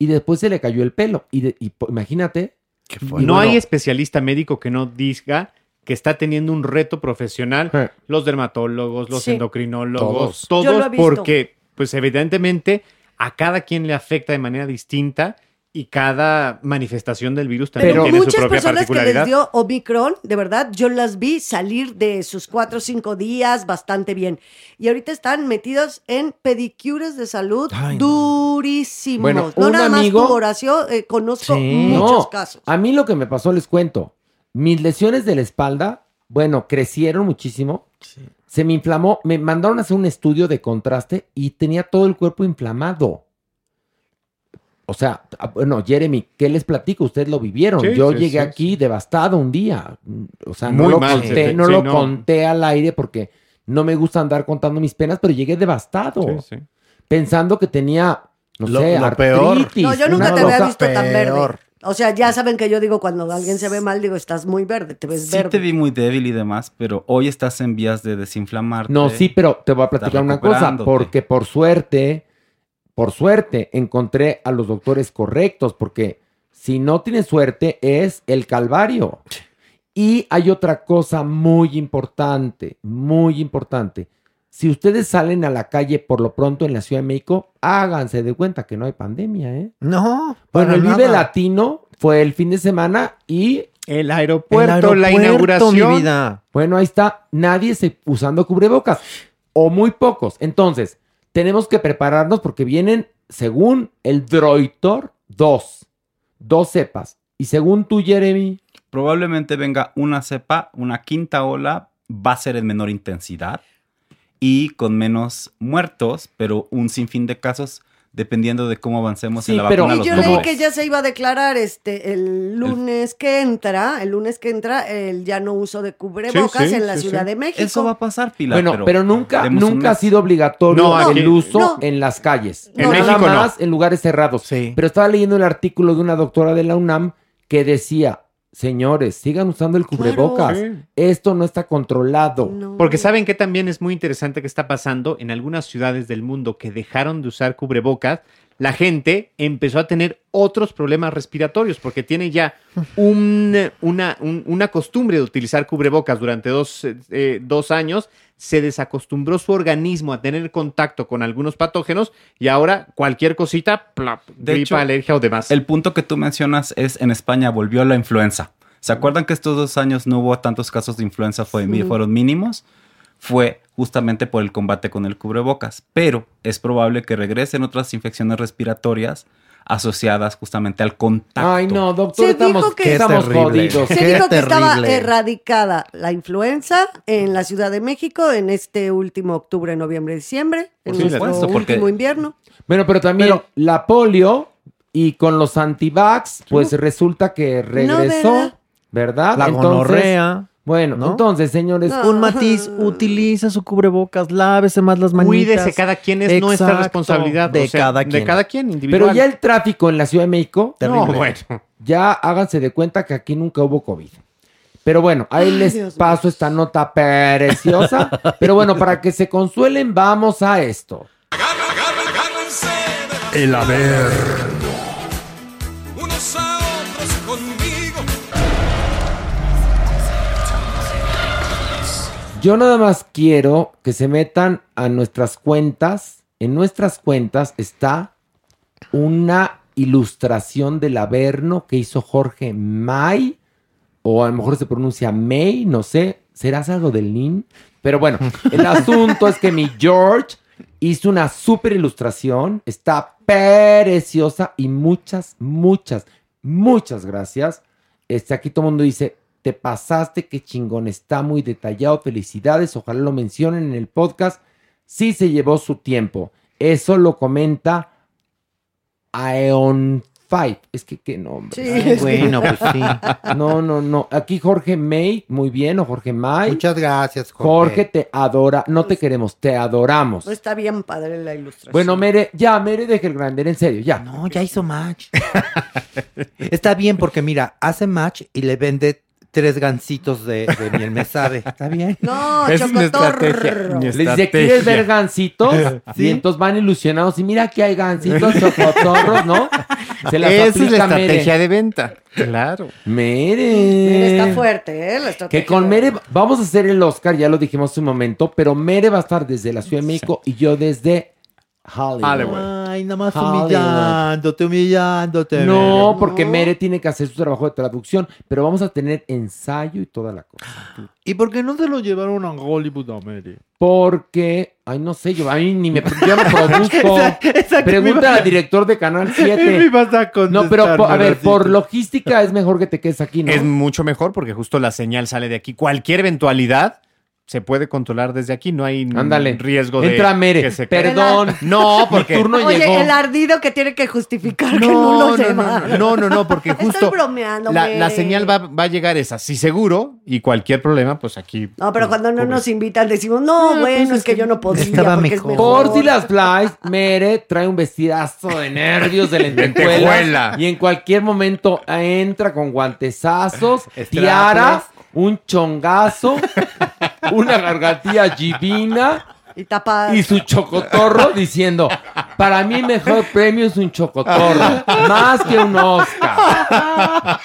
Y después se le cayó el pelo. Y, de- y po- imagínate. y No bueno, hay especialista médico que no diga que está teniendo un reto profesional. Los dermatólogos, los Sí. endocrinólogos, Todos. Yo lo todos, he visto. porque, pues evidentemente, a cada quien le afecta de manera distinta y cada manifestación del virus también Pero tiene su muchas propia personas que les dio Omicron, de verdad, yo las vi salir de sus cuatro o cinco días bastante bien. Y ahorita están metidos en pedicures de salud Ay, no. durísimos. Bueno, no un nada amigo- más tu Horacio, eh, conozco Sí. muchos No, casos. A mí lo que me pasó, les cuento. Mis lesiones de la espalda, bueno, crecieron muchísimo. Se me inflamó. Me mandaron a hacer un estudio de contraste y tenía todo el cuerpo inflamado. O sea, ah, bueno, Jeremy, ¿qué les platico? Ustedes lo vivieron. Sí, Yo sí, llegué sí, aquí devastado un día. O sea, no Muy lo, mal, conté, sí, no sí, lo no. conté al aire porque no me gusta andar contando mis penas, pero llegué devastado. Sí, sí. Pensando que tenía, no Lo- sé, lo peor. artritis. No, yo nunca te había visto tan verde. O sea, ya saben que yo digo cuando alguien se ve mal, digo, estás muy verde, te ves Sí verde. te vi muy débil y demás, pero hoy estás en vías de desinflamarte. No, sí, pero te voy a platicar una cosa, porque por suerte, por suerte, encontré a los doctores correctos, porque si no tienes suerte es el calvario. Y hay otra cosa muy importante, muy importante. Si ustedes salen a la calle por lo pronto en la Ciudad de México, háganse de cuenta que no hay pandemia, ¿eh? No. Bueno, para el Vive. Latino fue el fin de semana y El El aeropuerto, la inauguración. mi vida. bueno, ahí está, nadie se usando cubrebocas o muy pocos. Entonces, tenemos que prepararnos porque vienen, según el Droitor, dos, dos cepas. Y según tú, Jeremy, Probablemente venga una cepa, una quinta ola, va a ser en menor intensidad y con menos muertos, pero un sinfín de casos dependiendo de cómo avancemos Sí, en la pero- vacuna a Y los yo leí que ya se iba a declarar este el lunes que entra, el lunes que entra, el ya no uso de cubrebocas Sí, sí, en la sí, Ciudad sí. de México. Eso va a pasar, Pilar. bueno, pero, nunca, nunca ha sido obligatorio No, el uso no. en las calles. En Nada México no. más en lugares cerrados. Sí. Pero estaba leyendo el artículo de una doctora de la UNAM que decía, señores, sigan usando el cubrebocas. Esto no está controlado. No. Porque saben que también es muy interesante que está pasando en algunas ciudades del mundo que dejaron de usar cubrebocas. La gente empezó a tener otros problemas respiratorios porque tiene ya un- una, un- una costumbre de utilizar cubrebocas durante dos, eh, eh, dos años. Se desacostumbró su organismo a tener contacto con algunos patógenos y ahora cualquier cosita, plap, De gripa, hecho, alergia o demás. El punto que tú mencionas es en España volvió la influenza. ¿Se acuerdan que estos dos años no hubo tantos casos de influenza? Fue, Fueron mínimos. Fue justamente por el combate con el cubrebocas. Pero es probable que regresen otras infecciones respiratorias asociadas justamente al contacto. Ay, no, doctor, Se estamos, dijo que- estamos terrible. jodidos. Se Qué dijo que estaba erradicada la influenza en la Ciudad de México en este último octubre, noviembre, diciembre, en Por nuestro supuesto, porque- último invierno. Bueno, pero también la polio y con los antivax, pues resulta que regresó, ¿verdad? ¿verdad? La Entonces, gonorrea. Bueno, ¿no? entonces, señores, No. Un matiz, utilice su cubrebocas, lávese más las manitas. Cuídese cada quien, es nuestra Exacto, responsabilidad. De o sea, cada De quien. cada quien, individual. pero ya el tráfico en la Ciudad de México, No, Terrible. bueno. ya háganse de cuenta que aquí nunca hubo COVID. Pero bueno, ahí les Dios paso esta nota preciosa. Pero bueno, para que se consuelen, vamos a esto. El haber. Yo nada más quiero que se metan a nuestras cuentas. En nuestras cuentas está una ilustración del Averno que hizo Jorge May, o a lo mejor se pronuncia May, no sé. ¿Serás algo del NIN? Pero bueno, el asunto es que mi George hizo una super ilustración. Está preciosa y muchas, muchas, muchas gracias. Este, aquí todo el mundo dice, te pasaste, qué chingón, está muy detallado, felicidades, ojalá lo mencionen en el podcast. Sí se llevó su tiempo. Eso lo comenta Aeon Five. Es que qué nombre. Sí, Ay, es que- Bueno, pues sí. No, no, no. Aquí Jorge May, muy bien, o Jorge May. Muchas gracias, Jorge. Jorge te adora, no te queremos, te adoramos. No está bien padre la ilustración. Bueno, Mere, ya, Mere, deja el grande, en serio, ya. No, ya hizo match. Está bien porque mira, hace match y le vende tres gancitos de, de miel me sabe. Está bien. No, es mi chocotorro. estrategia. Mi Les dice. ¿quieres ver gancitos? Y entonces van ilusionados. Y mira que hay gancitos, chocotorros, ¿no? Se las Esa es la Mere. estrategia de venta. Claro. Mere. Mira, está fuerte, ¿eh? La estrategia Que con Mere vamos a hacer el Oscar, ya lo dijimos hace un momento, pero Mere va a estar desde la Ciudad de México y yo desde Hollywood. Hollywood. Ay, nada más Hollywood. humillándote, humillándote. No, Mere. porque Mere tiene que hacer su trabajo de traducción, pero vamos a tener ensayo y toda la cosa. ¿Y por qué no se lo llevaron a Hollywood a Mere? Porque, ay, no sé, yo, a mí ni me, yo no produzco. Pregunta iba- al director de Canal 7. Me ibas a No, pero a ver, por logística es mejor que te quedes aquí, ¿no? Es mucho mejor porque justo la señal sale de aquí. Cualquier eventualidad se puede controlar desde aquí. No hay Ándale. riesgo de Entra Mere. que se Perdón. No, porque Mi turno Oye, llegó. el ardido que tiene que justificar que no No, lo no, lleva. no, no, no, no, porque Estoy justo bromeando, la, güey. la señal va, va a llegar es así seguro y cualquier problema, pues aquí. No, pero cuando no nos invitan decimos, no, bueno, es que yo no podía estaba es mejor. Por si las flies, Mere trae un vestidazo de nervios de lentejuelas Lentejuela. y en cualquier momento entra con guantesazos, tiara, un chongazo, una gargantilla divina Y tapa. y su chocotorro diciendo, para mí mejor premio es un chocotorro, más que un Oscar.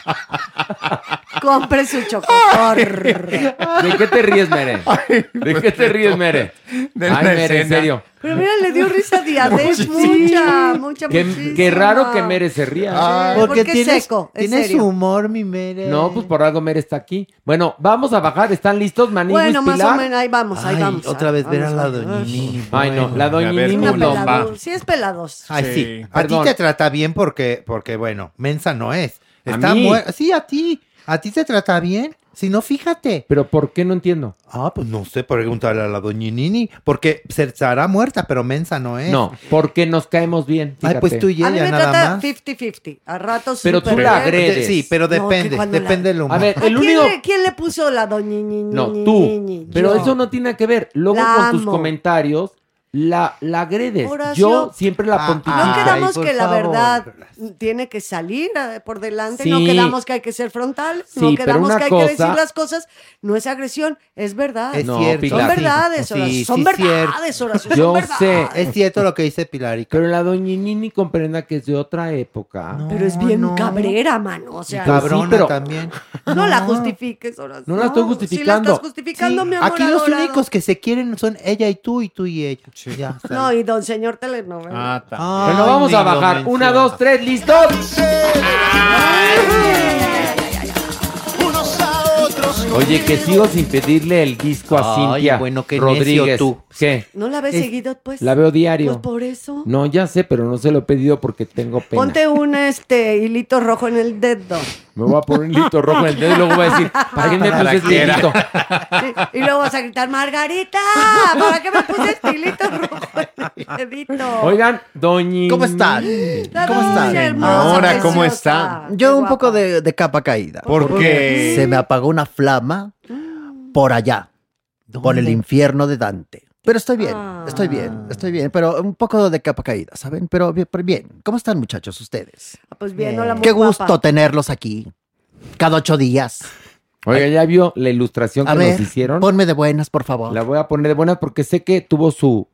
Compre su chocotor. ¿De qué te ríes, Mere? ¿De qué te ríes, Mere? De Ay, Mere, en serio. Pero mira, le dio risa a Diadez. Mucha, mucha, Qué, qué raro que Mere se ría. Porque porque es tienes, seco, es tienes serio. humor, mi Mere. No, pues por algo Mere está aquí. Bueno, vamos a bajar. ¿Están listos, Maniguis, Bueno, más Pilar? o menos, ahí vamos, ahí Ay, vamos. otra vez ver a la vamos, doña vamos. Nini. Ay, no, la doña A ver, Nini Una ¿cómo nos no. Sí, es pelados. Ay, Sí. sí. A ti te trata bien porque, porque bueno, mensa no es. ¿A Está mí? muer- Sí, a ti. A ti te trata bien. Si no, fíjate. Pero ¿por qué no entiendo? Ah, pues no sé, pregúntale a la doña Nini. Porque se estará muerta, pero mensa no es. No, porque nos caemos bien. Ay, pues fíjate. tú y A mí me nada trata más. 50-50. A ratos Pero tú la agredes. Sí, pero No, depende, la- depende del humor. A ver, ¿A el quién, único... le, quién le puso la Ñi, No, tú. Pero Yo. eso no tiene que ver. Luego La con tus amo. comentarios la, la agredes. Horacio, Yo siempre la Ah, pontifico. No Ay, quedamos que la favor. verdad tiene que salir eh, por delante, no quedamos que hay que ser frontales, Sí, no quedamos que hay cosa- que decir las cosas, no es agresión, es verdad. Es No, cierto. Pilar. son verdades, Sí, Horacio, sí, son verdades, Horacio, son Yo verdades. sé. Es cierto lo que dice Pilarica. Pero la doña Nini comprenda que es de otra época. No. Pero es bien no. cabrera, mano, o sea, sí, Cabrona pero- también. no, la justifiques, Horacio. No la estoy Si justificando. la estás justificando, Sí, mi amor Aquí los adorado. únicos que se quieren son ella y tú y tú y ella. Ya. No, y don señor telenovela. Ah, Bueno, vamos a bajar. Una, dos, tres, ¿listos? Unos a otros Oye, que sigo sin pedirle el disco a Ay, Cintia bueno, qué Rodríguez. necio tú. ¿Qué? ¿No la ves Es- seguido, pues? La veo diario. Pues por eso. No, ya sé, pero no se lo he pedido porque tengo pena. Ponte un este hilito rojo en el dedo. Me voy a poner un hilito rojo en el dedo y luego voy a decir, ¿para qué me puse hilito? Sí, y luego vas a gritar, Margarita, ¿para qué me puse este hilito rojo en el dedito? Oigan, doña... ¿Cómo están? ¿Cómo están? hermosa, Ahora, ¿cómo preciosa, está? qué Yo un guapa. poco de, de capa caída. ¿Por qué? Se me apagó una flama por allá, por el infierno de Dante. Pero estoy bien, Ah. estoy bien, estoy bien, pero un poco de capa caída, ¿saben? Pero bien, pero bien. ¿Cómo están muchachos ustedes? Ah, Pues bien, hola, muy Qué guapa. gusto tenerlos aquí, cada ocho días. Oiga, ¿ya vio la ilustración A que ver, nos hicieron? ponme de buenas, por favor. La voy a poner de buenas porque sé que tuvo su,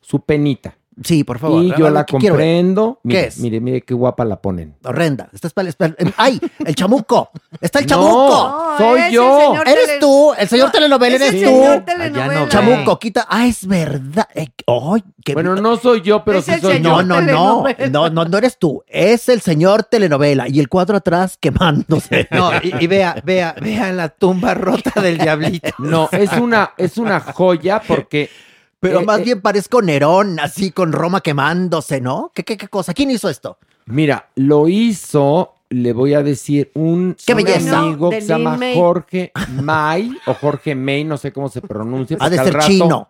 su penita. Sí, por favor. y yo Ah, la ¿qué comprendo. ¿Qué Mire, es? mire, mire qué guapa la ponen. Horrenda. Está espe- espe- em, ¡Ay! ¡El chamuco! ¡Está el No. chamuco! soy el yo. ¡Eres tele- tú! ¡El señor No, telenovela es eres el tú! señor Allá telenovela. no Chamuco, quita. ¡Ah, es verdad! Eh, ¡Ay! qué- Bueno, no soy yo, pero Es sí el soy señor. yo. No, no, no, no, no, no eres tú. Es el señor telenovela y el cuadro atrás quemándose. No, y, y vea, vea, vea la tumba rota del diablito. No, es una, es una joya porque Pero Eh, más eh. bien parezco Nerón, así con Roma quemándose, ¿no? ¿Qué, qué, qué cosa? ¿Quién hizo esto? Mira, lo hizo, le voy a decir, un, ¡Qué un belleza! amigo que se llama May. Jorge May o Jorge May, no sé cómo se pronuncia. Ha de ser rato- chino.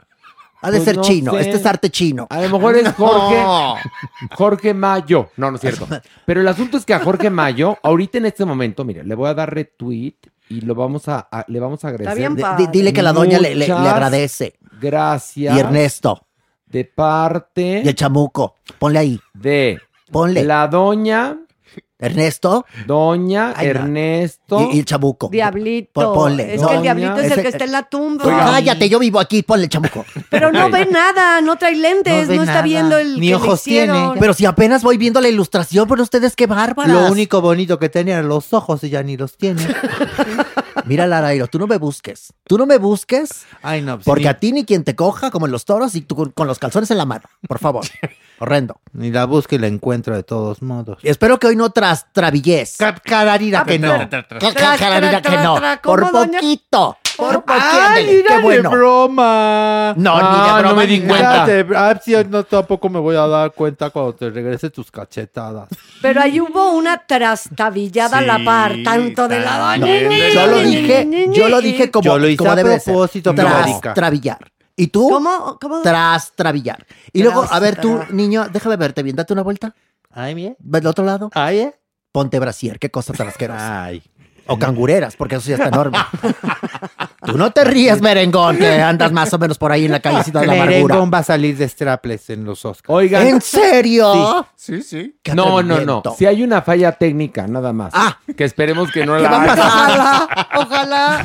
Ha de Pues ser no chino. sé. Este es arte chino. A lo mejor es Jorge, Jorge Mayo. No, no es cierto. Pero el asunto es que a Jorge Mayo, ahorita en este momento, mire, le voy a dar retweet y lo vamos a, a- le vamos a agradecer. bien D- padre. di- dile que la doña le, le- agradece. Gracias. Y Ernesto. De parte Y el chamuco. Ponle ahí. de Ponle. la doña, Ernesto doña Ay. Ernesto. y, y el chamuco. Diablito. Ponle. Es que el diablito es el que está en la tumba. Pues cállate, yo vivo aquí. Ponle el chamuco. Pero no ve nada, no trae lentes, No está nada. viendo el Ni que le ojos tiene. Pero si apenas voy viendo la ilustración, pero ustedes qué bárbaras. Lo único bonito que tenía eran los ojos y ya ni los tiene. Mira, Larairo, tú no me busques. Tú no me busques Ay, no. pues, porque a ti ni quien te coja como en los toros y tú con, los calzones en la mano. Por favor. Horrendo. Ni la busca y la encuentra de todos modos. Y espero que hoy no tras trabillez. Cararira que no. Cararira que no. Por poquito. Por. ¡Ay, ándale, era Qué bueno. de broma! No, ni de broma. ni nada. Era de- Ah, sí, no, tampoco me voy a dar cuenta cuando te regrese tus cachetadas. Pero ahí hubo una trastabillada a la par, tanto de la doña. Yo lo dije, yo lo dije como, Yo lo hice como a debe ser. propósito, mi Tras trabillar. ¿Y tú? ¿Cómo? ¿Cómo? Tras trabillar. Y luego, a ver, tú, niño, déjame verte bien. Date una vuelta. Ay, bien. ¿Del otro lado? Ay, eh. Ponte brasier. Qué cosa tan asquerosa. Ay. O cangureras, porque eso ya está enorme. Tú no te ríes, merengón, que andas más o menos por ahí en la callecita de la amargura. Merengón va a salir de strapless en los Oscars. Oigan. ¿En serio? Sí, sí. Qué No, no, no. Si hay una falla técnica, nada más. Ah. Que esperemos que no ¿Qué la va a haya. pasar? Ojalá.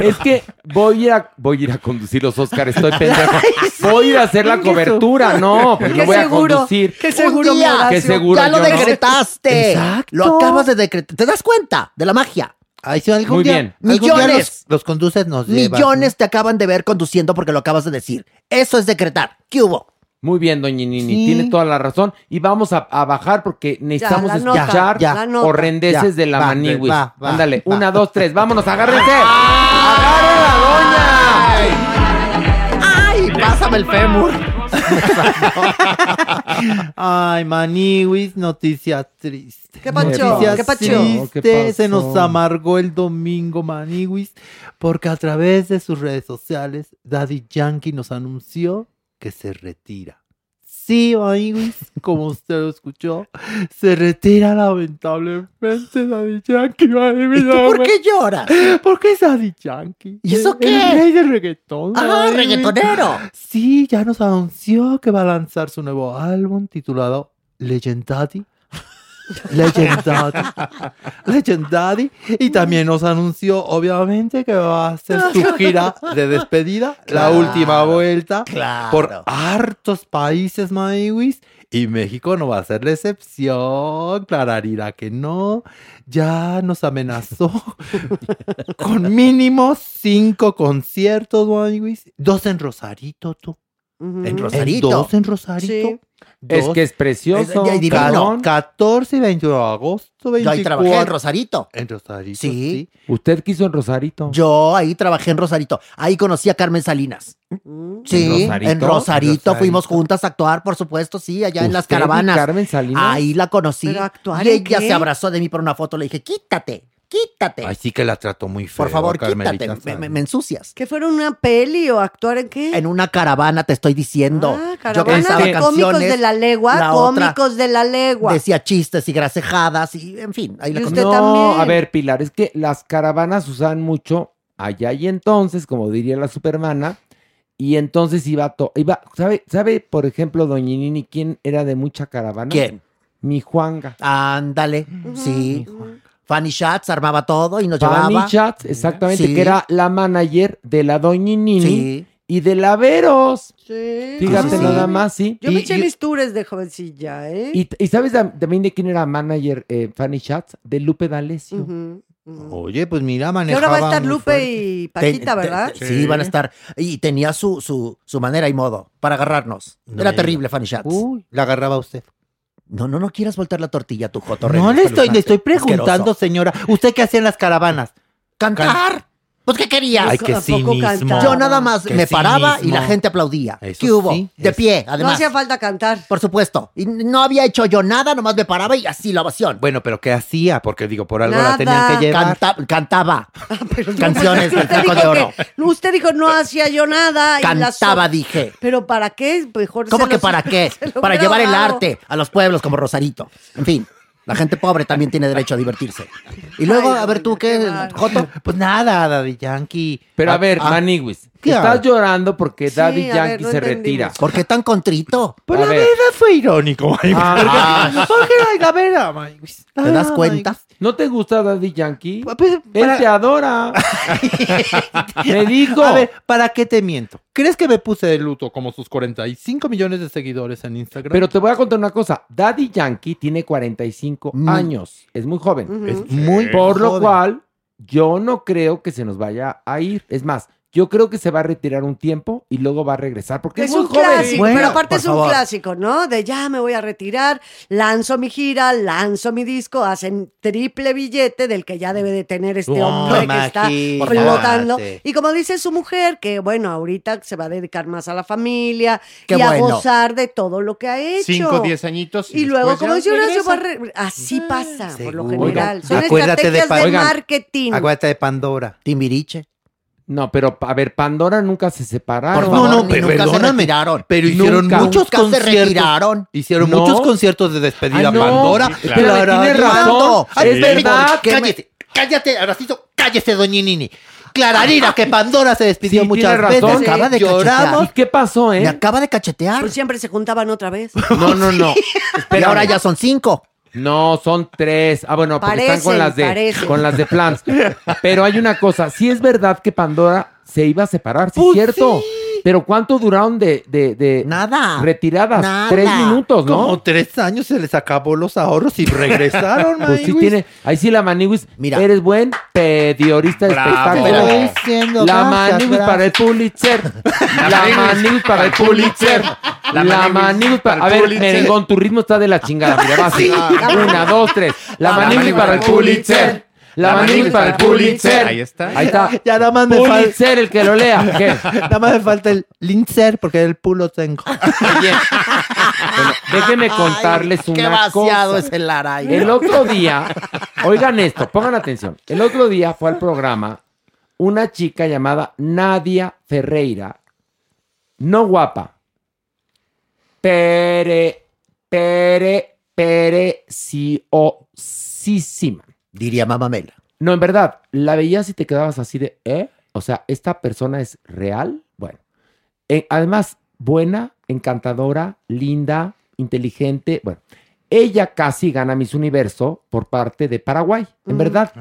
Es que voy a ir a, voy a, ir a conducir los Oscars, estoy pendejo. Voy a ir a hacer la cobertura, no, pues no voy a conducir. qué seguro. Qué seguro. ya lo decretaste. Exacto. Lo acabas de decretar. ¿Te das cuenta de la magia? Ay, si algún Muy día- bien. algún día Millones. Los, los conduces nos llevan. Millones te acaban de ver conduciendo porque lo acabas de decir. Eso es decretar. ¿Qué hubo? Muy bien, doña Nini, Sí. tiene toda la razón. Y vamos a, a bajar porque necesitamos nota, escuchar ya, la nota. horrendeces de la va, maniwis. va, va, Ándale, va. una, dos, tres, vámonos, agárrense. ¡Agarren ¡Ay! Pásame el fémur. Ay, Maniwis, noticia triste. ¿Qué pacho? Noticia ¿Qué pacho? triste. ¿Qué Se nos amargó el domingo, Maniwis, porque a través de sus redes sociales, Daddy Yankee nos anunció que se retira. Sí, Maniwis, como usted lo escuchó, se retira lamentablemente Daddy Yankee. Maniwis. ¿Y tú por qué lloras? ¿Por qué es Daddy Yankee? ¿Y eso qué? El rey del reggaetón. ¡Ah, reggaetonero! Sí, ya nos anunció que va a lanzar su nuevo álbum titulado Legendary. Legendary. Legendary. Y también nos anunció, obviamente, que va a hacer su gira de despedida, la última vuelta, claro. por hartos países, Maiwis. Y México no va a ser la excepción. Clararira que no. Ya nos amenazó con mínimo cinco conciertos, Maiwis. Dos en Rosarito, tú. En Rosarito. Dos en Rosarito. Sí. Es que es precioso. Es- cabrón. 14 y 21 de agosto, 24. Yo ahí trabajé en Rosarito. En Rosarito, Sí. Usted quiso en Rosarito. Yo ahí trabajé en Rosarito. Ahí conocí a Carmen Salinas. Mm. Sí, ¿En en Rosarito? Rosarito, Rosarito. fuimos juntas a actuar, por supuesto, sí, allá en las ¿Usted y caravanas. Carmen Salinas? Ahí la conocí. ¿Pero actuar y en ella qué? se abrazó de mí por una foto. Le dije, quítate, quítate. Ay, sí que la trató muy feo. por favor, Carmelita quítate. Me, Salinas. me- me ensucias. ¿Que fueron una peli o actuar en qué? En una caravana te estoy diciendo. Ah, Yo caravana cantaba de cómicos de la legua, la otra cómicos de la legua. Decía chistes y gracejadas y, en fin, ahí la ¿Y usted no, también? a ver, Pilar, es que las caravanas usaban mucho allá y entonces, como diría la supermana, y entonces iba, to iba ¿sabe, ¿sabe, por ejemplo, doña Nini, quién era de mucha caravana? ¿Quién? Mi Juanga. Ándale, sí. Fanny Schatz armaba todo y nos Fanny llevaba. Schatz, exactamente, Sí. que era la manager de la doña Nini Sí. y de la Veros. Sí. Fíjate sí, sí. nada más, sí. Yo me Y- eché y- mis tours de jovencilla, ¿eh? y, y ¿sabes tam- también de quién era manager eh, Fanny Schatz? De Lupe D'Alessio. Oye, pues mira, manejaba ahora va a estar Lupe fuerte. y Paquita, ¿verdad? sí, van a estar. Y tenía su, su, su manera y modo para agarrarnos. No Era terrible, Fanny Schatz. Uy, la agarraba usted. No, no, no quieras voltear la tortilla, tu joto. No le estoy, le estoy Asqueroso. preguntando, señora. ¿Usted qué hacía en las caravanas? Cantar. Pues, ¿qué querías? Ay, qué ¿A poco cinismo. cantaba? Yo nada más Qué me paraba y cinismo. la gente aplaudía. Eso ¿Qué hubo? sí, de es- pie, No además. hacía falta cantar. Por supuesto. Y no había hecho yo nada, nomás me paraba y así la ovación. Bueno, pero ¿qué hacía? Porque digo, por algo Nada. la tenían que llevar. Canta- cantaba. Pero no, Canciones del usted Flaco dijo de Oro. que- usted dijo no hacía yo nada. y la Cantaba, so- dije. Pero ¿para qué? Mejor ¿Cómo que los- para qué? se lo Para hubiera llevar el arte a los pueblos como Rosarito. En fin, la gente pobre también tiene derecho a divertirse. Y luego, Ay, a ver tú qué. Joto. Pues nada, Daddy Yankee. Pero a ver, ah, Maniwis, ¿qué estás llorando porque Sí, Daddy a ver, Yankee no se entendimos. retira. ¿Por qué tan contrito? Pues A la ver. verdad fue irónico. ay, Ah. porque- porque la verdad, la ¿Te das verdad, cuenta? ¿No te gusta Daddy Yankee? ay, pues, Él te adora. Me dijo. A ver, ¿para qué te miento? ¿Crees que me puse de luto como sus 45 millones de seguidores en Instagram? Pero te voy a contar una cosa. Daddy Yankee tiene 45 Mm. años. Es muy joven. Es muy Por lo cual, yo no creo que se nos vaya a ir. Es más, Yo creo que se va a retirar un tiempo y luego va a regresar porque es, Es muy un joven. clásico, pero aparte es un clásico, ¿no? De ya me voy a retirar, lanzo mi gira, lanzo mi disco, hacen triple billete del que ya debe de tener este hombre que está flotando. Y como dice su mujer, que bueno, ahorita se va a dedicar más a la familia Qué y a gozar de todo lo que ha hecho. Cinco, diez añitos. Y, luego, después como dice Horacio, así pasa por lo general. Son Acuérdate de estrategias de, Oigan, marketing. Acuérdate de Pandora. Timbiriche. No, pero a ver, Pandora nunca se separaron. no, no, pero perdóname. Pero hicieron Nunca. muchos Nunca se conciertos. retiraron. Hicieron No. muchos conciertos de despedida Ah, no. Pandora. Sí, claro. Pero tiene razón. Ay, Es espérame, verdad. Cállate, cállate, Aracito, cállese, doñinini. Clararira, que Pandora se despidió Sí, muchas tiene razón. veces. Acaba de Lloramos. ¿Y qué pasó, eh? Me acaba de cachetear. Pues siempre se juntaban otra vez. No, no, no. Y ahora ya son cinco. No, son tres. Ah, bueno, porque están con las de parecen. con las de plans. Pero hay una cosa, sí es verdad que Pandora se iba a separar, sí es cierto. Pero ¿cuánto duraron de, de, de Nada. retiradas? Nada. Tres minutos, ¿no? Como tres años se les acabó los ahorros y regresaron, Pues sí tiene, ahí sí la Maniwis, eres buen pediorista de espectáculos. Diciendo, la gracias, Maniwis para el Pulitzer. La Maniwis para el Pulitzer. La Maniwis para... A ver, merengón, tu ritmo está de la chingada. Mira, va así. Una, dos, tres. La Maniwis para el Pulitzer. La Maniwis para el Pulitzer. Ahí está. Ahí está. Ya nada más me falta. Pulitzer, el que lo lea. ¿Qué? Nada más me falta el lincer porque el pulo tengo. Bueno, déjenme contarles Qué una vaciado cosa. es el Aray. El otro día, oigan esto, pongan atención. El otro día fue al programa una chica llamada Nadia Ferreira, no guapa, pere, pere, preciosísima. Diría Mamamela. No, en verdad, la veías y te quedabas así de, ¿eh? O sea, ¿esta persona es real? Bueno. Eh, además, buena, encantadora, linda, inteligente. Bueno, ella casi gana Miss Universo por parte de Paraguay. En verdad,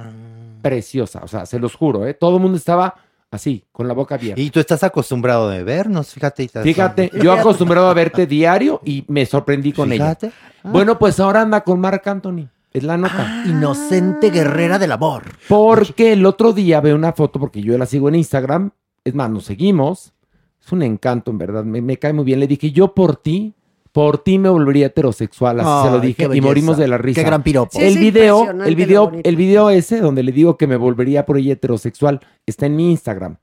preciosa. O sea, se los juro, ¿eh? Todo el mundo estaba así, con la boca abierta. Y tú estás acostumbrado de vernos, fíjate. Fíjate, yo acostumbrado a verte diario y me sorprendí con Fíjate. ella. Bueno, pues ahora anda con Marc Anthony. Es la nota. Inocente guerrera del amor. Porque el otro día veo una foto, porque yo la sigo en Instagram. Es más, nos seguimos. Es un encanto, en verdad. Me, me cae muy bien. Le dije, yo por ti, por ti me volvería heterosexual. Así se lo dije. Y morimos de la risa. Qué gran piropo. Sí, el video, el video, el video ese donde le digo que me volvería por ella heterosexual está en mi Instagram.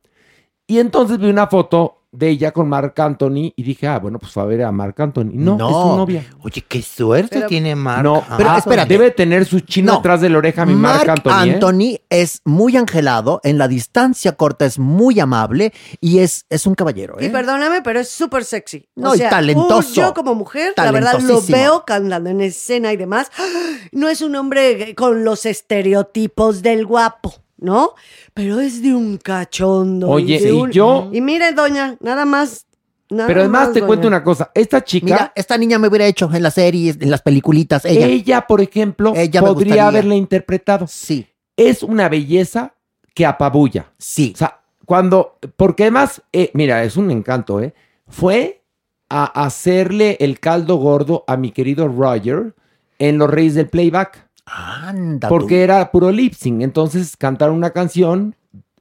Y entonces vi una foto de ella con Marc Anthony y dije, ah, bueno, pues fue a ver a Marc Anthony. No, No. es su novia. Oye, qué suerte Pero- tiene Marc. No, Pero ah, espérate. debe tener su chino No. atrás de la oreja mi Marc, Marc Anthony. ¿eh? Anthony es muy angelado, en la distancia corta es muy amable y es, es un caballero. Y ¿eh? perdóname, pero es súper sexy. No, y talentoso. yo como mujer, la verdad, lo veo cantando en escena y demás. No es un hombre con los estereotipos del guapo, ¿no? Pero es de un cachondo. Oye, y un- yo- Y mire, doña, nada más. nada Pero además más, te cuento una cosa. Esta chica, Mira, esta niña me hubiera hecho en las series, en las peliculitas, ella. ella, por ejemplo, Ella podría haberla interpretado. Sí, Es una belleza que apabulla. sí. O sea, cuando, porque además, eh, mira, es un encanto, ¿eh? Fue a hacerle el caldo gordo a mi querido Roger en Los Reyes del Playback. Anda. Porque tú. era puro lip sync. Entonces cantaron una canción,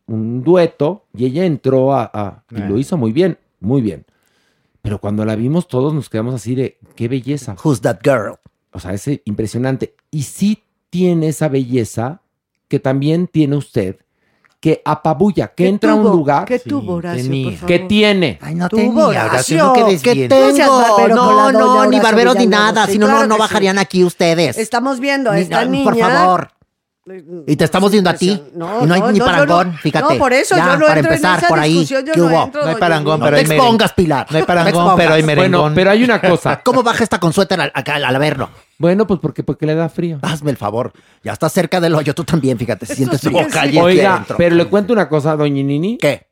un dueto, y ella entró a. a- y lo hizo muy bien, muy bien. Pero cuando la vimos, todos nos quedamos así de qué belleza. Who's that girl? O sea, es eh, impresionante. Y sí tiene esa belleza que también tiene usted, que apabulla, que ¿Qué entra a un lugar ¿Qué tuvo, Horacio, tenía. por favor? que tiene. Ay, no tenía, Horacio, no quedes ¿Qué bien. tengo? seas barbero con No, la doña no, ni Horacio barberos ni Villalobos. nada, Sí, si no, claro no, no que sí. bajarían aquí ustedes. Estamos viendo a Ni- esta no, niña. Por favor. Y te estamos viendo a ti. No, y no hay no, ni no, parangón, no- fíjate. no, por eso Ya, yo no para entro en empezar, esa por ahí. yo ¿Qué no hubo? entro, No hay parangón, No pero te hay mere- expongas, Pilar. No hay te parangón, pero hay merengón. Bueno, pero hay una cosa. ¿Cómo baja esta con suéter al, al verlo? bueno, pues porque, porque le da frío. Hazme el favor. Ya estás cerca del hoyo, tú también, fíjate. Se siente sí frío. que sí. Oiga, pero le cuento una cosa, doña Nini. ¿Qué?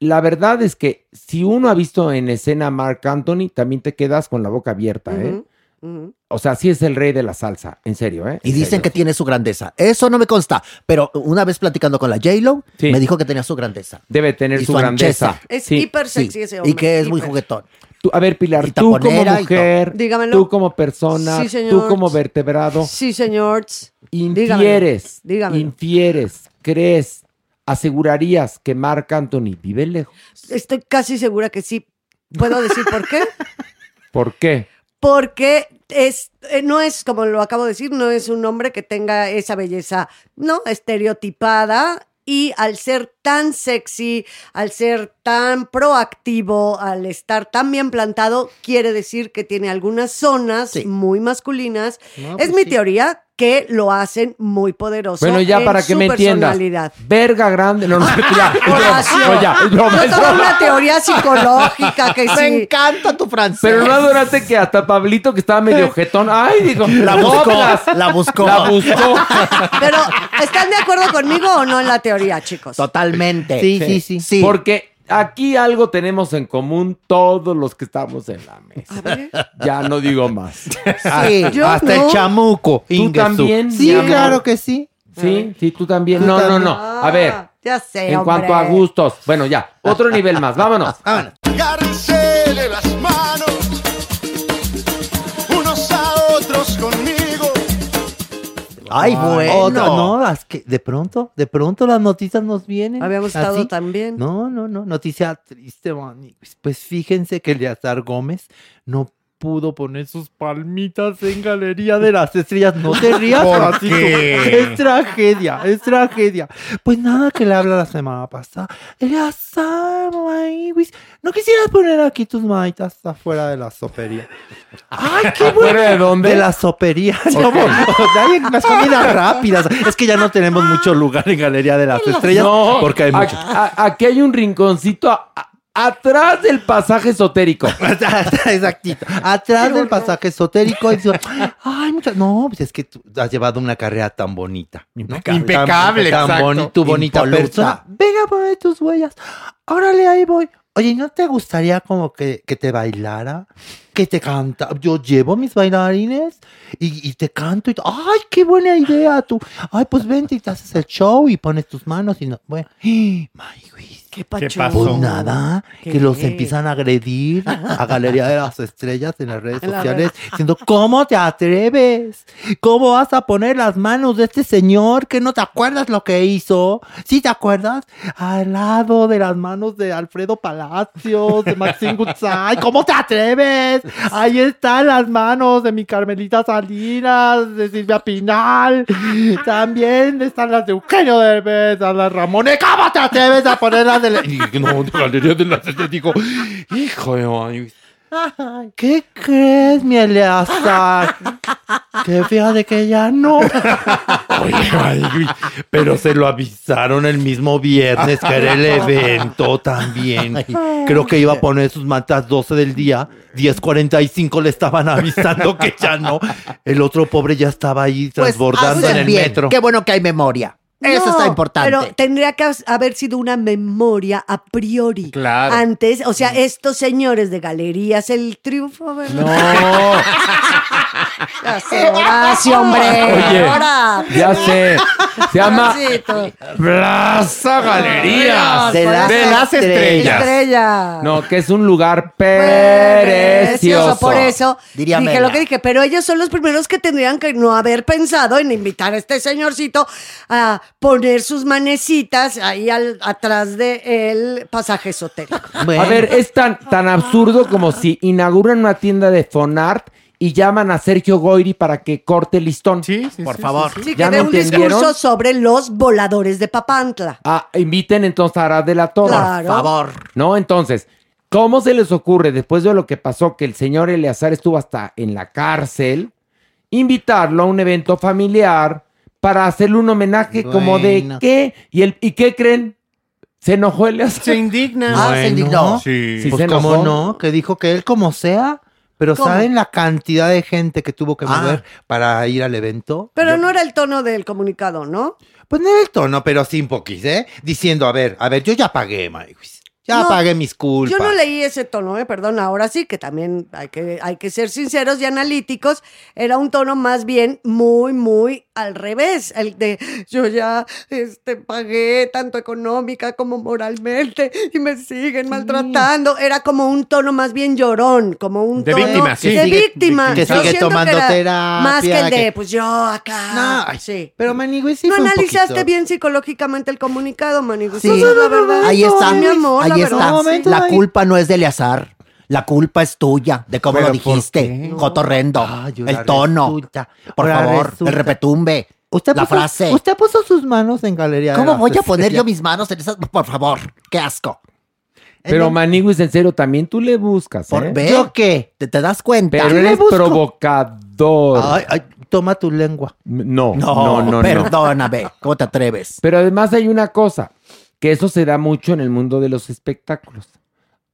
La verdad es que si uno ha visto en escena a Mark Anthony, también te quedas con la boca abierta, ¿eh? O sea, sí es el rey de la salsa, en serio, ¿eh? Y En dicen serio. que tiene su grandeza. Eso no me consta. Pero una vez platicando con la J-Lo, Sí. me dijo que tenía su grandeza. debe tener y su su grandeza. ancheza. Es Sí. hiper Sí. sexy ese hombre. Y que es muy juguetón. Tú- a ver, Pilar, Y tú como mujer, Dígamelo. tú como persona, Sí, señor. tú como vertebrado, Sí, señor. infieres, Dígamelo. infieres, crees ¿asegurarías que Marc Anthony vive lejos? Estoy casi segura que sí. ¿Puedo decir por qué? ¿Por qué? Porque es, eh, no es, como lo acabo de decir, no es un hombre que tenga esa belleza, ¿no? Estereotipada. Y al ser tan sexy, al ser tan proactivo, al estar tan bien plantado, quiere decir que tiene algunas zonas muy masculinas. No, es pues mi sí. teoría que lo hacen muy poderoso. Bueno, ya en para que me entiendas. Verga grande. No, no, ya, No, ya, yo es una teoría psicológica que Me sí. encanta tu francés. Pero no adoraste que hasta Pablito, que estaba medio jetón, ay, digo, La no, buscó, la buscó. La buscó. Pero, ¿están de acuerdo conmigo o no en la teoría, chicos? Totalmente. Sí, sí, sí. Porque aquí algo tenemos en común todos los que estamos en la mesa. Ya no digo más. Sí, Yo hasta el chamuco, ¿Tú Ingesu. también? Sí, claro que sí. Sí, sí, tú también. Tú no, también. no, no. A ver, Ya sé, en hombre. cuanto a gustos. Bueno, ya, otro nivel más. Vámonos. De las manos, Ay, bueno. Otra, no, las que de pronto, de pronto las noticias nos vienen. Habíamos estado así. también. No, no, no, noticia triste, man. Pues fíjense que Eleazar Gómez no pudo poner sus palmitas en Galería de las Estrellas. No te rías, ¿Por Francisco. Es tragedia, es tragedia. Pues nada que le habla la semana pasada. Güey, ¿no quisieras poner aquí tus manitas afuera de la sopería? ¡Ay, qué bueno! ¿Afuera de dónde? De la sopería. Ok. Como, hay unas comidas rápidas. Es que ya no tenemos mucho lugar en Galería de las Estrellas No, porque hay mucho. aquí hay un rinconcito a- a- atrás del pasaje esotérico. Exactito. Atrás del pasaje esotérico. y Ay, mucha- No, pues es que tú has llevado una carrera tan bonita. ¿no? Impecable, Tan, tan exacto. boni- tu bonita Impoluta. persona. Venga, poner tus huellas. Órale, ahí voy. Oye, ¿no te gustaría como que, que te bailara? Que te canta. Yo llevo mis bailarines y, y te canto y ¡ay, qué buena idea tú! Ay, pues vente y te haces el show y pones tus manos y no. Bueno, ¿Qué pasó? pues nada, ¿Qué? que los empiezan a agredir a Galería de las Estrellas en las redes las sociales, diciendo, ¿cómo te atreves? ¿Cómo vas a poner las manos de este señor que no te acuerdas lo que hizo? ¿Sí te acuerdas? Al lado de las manos de Alfredo Palacios, de Maxine Gutzai. ¿Cómo te atreves? Ahí están las manos de mi Carmelita Salinas, de Silvia Pinal. También están las de Eugenio Derbez, a las Ramones. ¿Cómo te atreves a ponerlas de la... Y no, de de. Digo, hijo de... ¿Qué crees, mi Eleazar? Que fíjate que ya no. Oye, pero se lo avisaron el mismo viernes que era el evento también. Creo que iba a poner sus mantas 12 del día. 10.45 le estaban avisando que ya no. El otro pobre ya estaba ahí Pues transbordando en el bien. metro. Qué bueno que hay memoria. Eso No, está importante. Pero tendría que haber sido una memoria a priori. Claro. Antes, o sea, estos señores de galerías, el triunfo, ¿verdad? No. Ya sé, Horacio, hombre. Oye, Ahora. ya sé. Se llama. Plaza Galerías. De las estrellas. Estrella. No, que es un lugar Precioso, precioso. Por eso Diría dije Mela. lo que dije, pero ellos son los primeros que tendrían que no haber pensado en invitar a este señorcito a poner sus manecitas ahí al- atrás del pasaje esotérico. A ver, es tan, tan absurdo como si inauguran una tienda de Fonart y llaman a Sergio Goyri para que corte el listón. Sí, sí, Por sí, favor. sí, sí. Sí, que ¿Ya dé no un entendieron? discurso sobre los voladores de Papantla. Ah, inviten entonces a Arad de la Torre. Claro. Por favor. ¿No? Entonces, ¿cómo se les ocurre, después de lo que pasó, que el señor Eleazar estuvo hasta en la cárcel, invitarlo a un evento familiar para hacerle un homenaje como de Bueno. qué? ¿Y, el, ¿Y qué creen? Se enojó Eleazar. Se indigna. Ah, se indignó. Sí. Sí, Pues se cómo no, que dijo que él como sea, pero ¿Cómo? ¿saben la cantidad de gente que tuvo que Ah. mover para ir al evento? Pero Yo- no era el tono del comunicado, ¿no? Pues no era el tono, pero sí un poquito, ¿eh? Diciendo, a ver, a ver, yo ya pagué, Maywis. Ya No, pagué mis culpas. Yo no leí ese tono, ¿eh? perdón, ahora sí, que también hay que, hay que ser sinceros y analíticos. Era un tono más bien muy, muy al revés. El de yo ya este, pagué tanto económica como moralmente y me siguen maltratando. Era como un tono más bien llorón, como un De tono víctima, sí. de Que víctima. que sigue tomando era terapia, Más que el de, que- pues yo acá. No, ay, sí. Pero Manigüey sí no fue analizaste bien psicológicamente el comunicado, Manigüey. Sí. Es la verdad. Ahí está. Mi amor, la Ahí está. La culpa no es de Eleazar. La culpa es tuya, de cómo ¿Pero lo dijiste. Cotorrendo. ahora el tono. resulta, por ahora favor, resulta. el repetumbe. Usted la puso, frase. Usted puso sus manos en galería. ¿Cómo voy a poner yo mis manos en esas? Por favor, qué asco. Pero Maniguis, en serio, también tú le buscas, Por, ¿eh? ¿Ve? ¿Yo qué? ¿Te, te das cuenta? Pero ¿Qué le eres busco? provocador. Ay, ay, toma tu lengua. No, No, no, no, no. perdóname. ¿Cómo te atreves? Pero además hay una cosa, que eso se da mucho en el mundo de los espectáculos.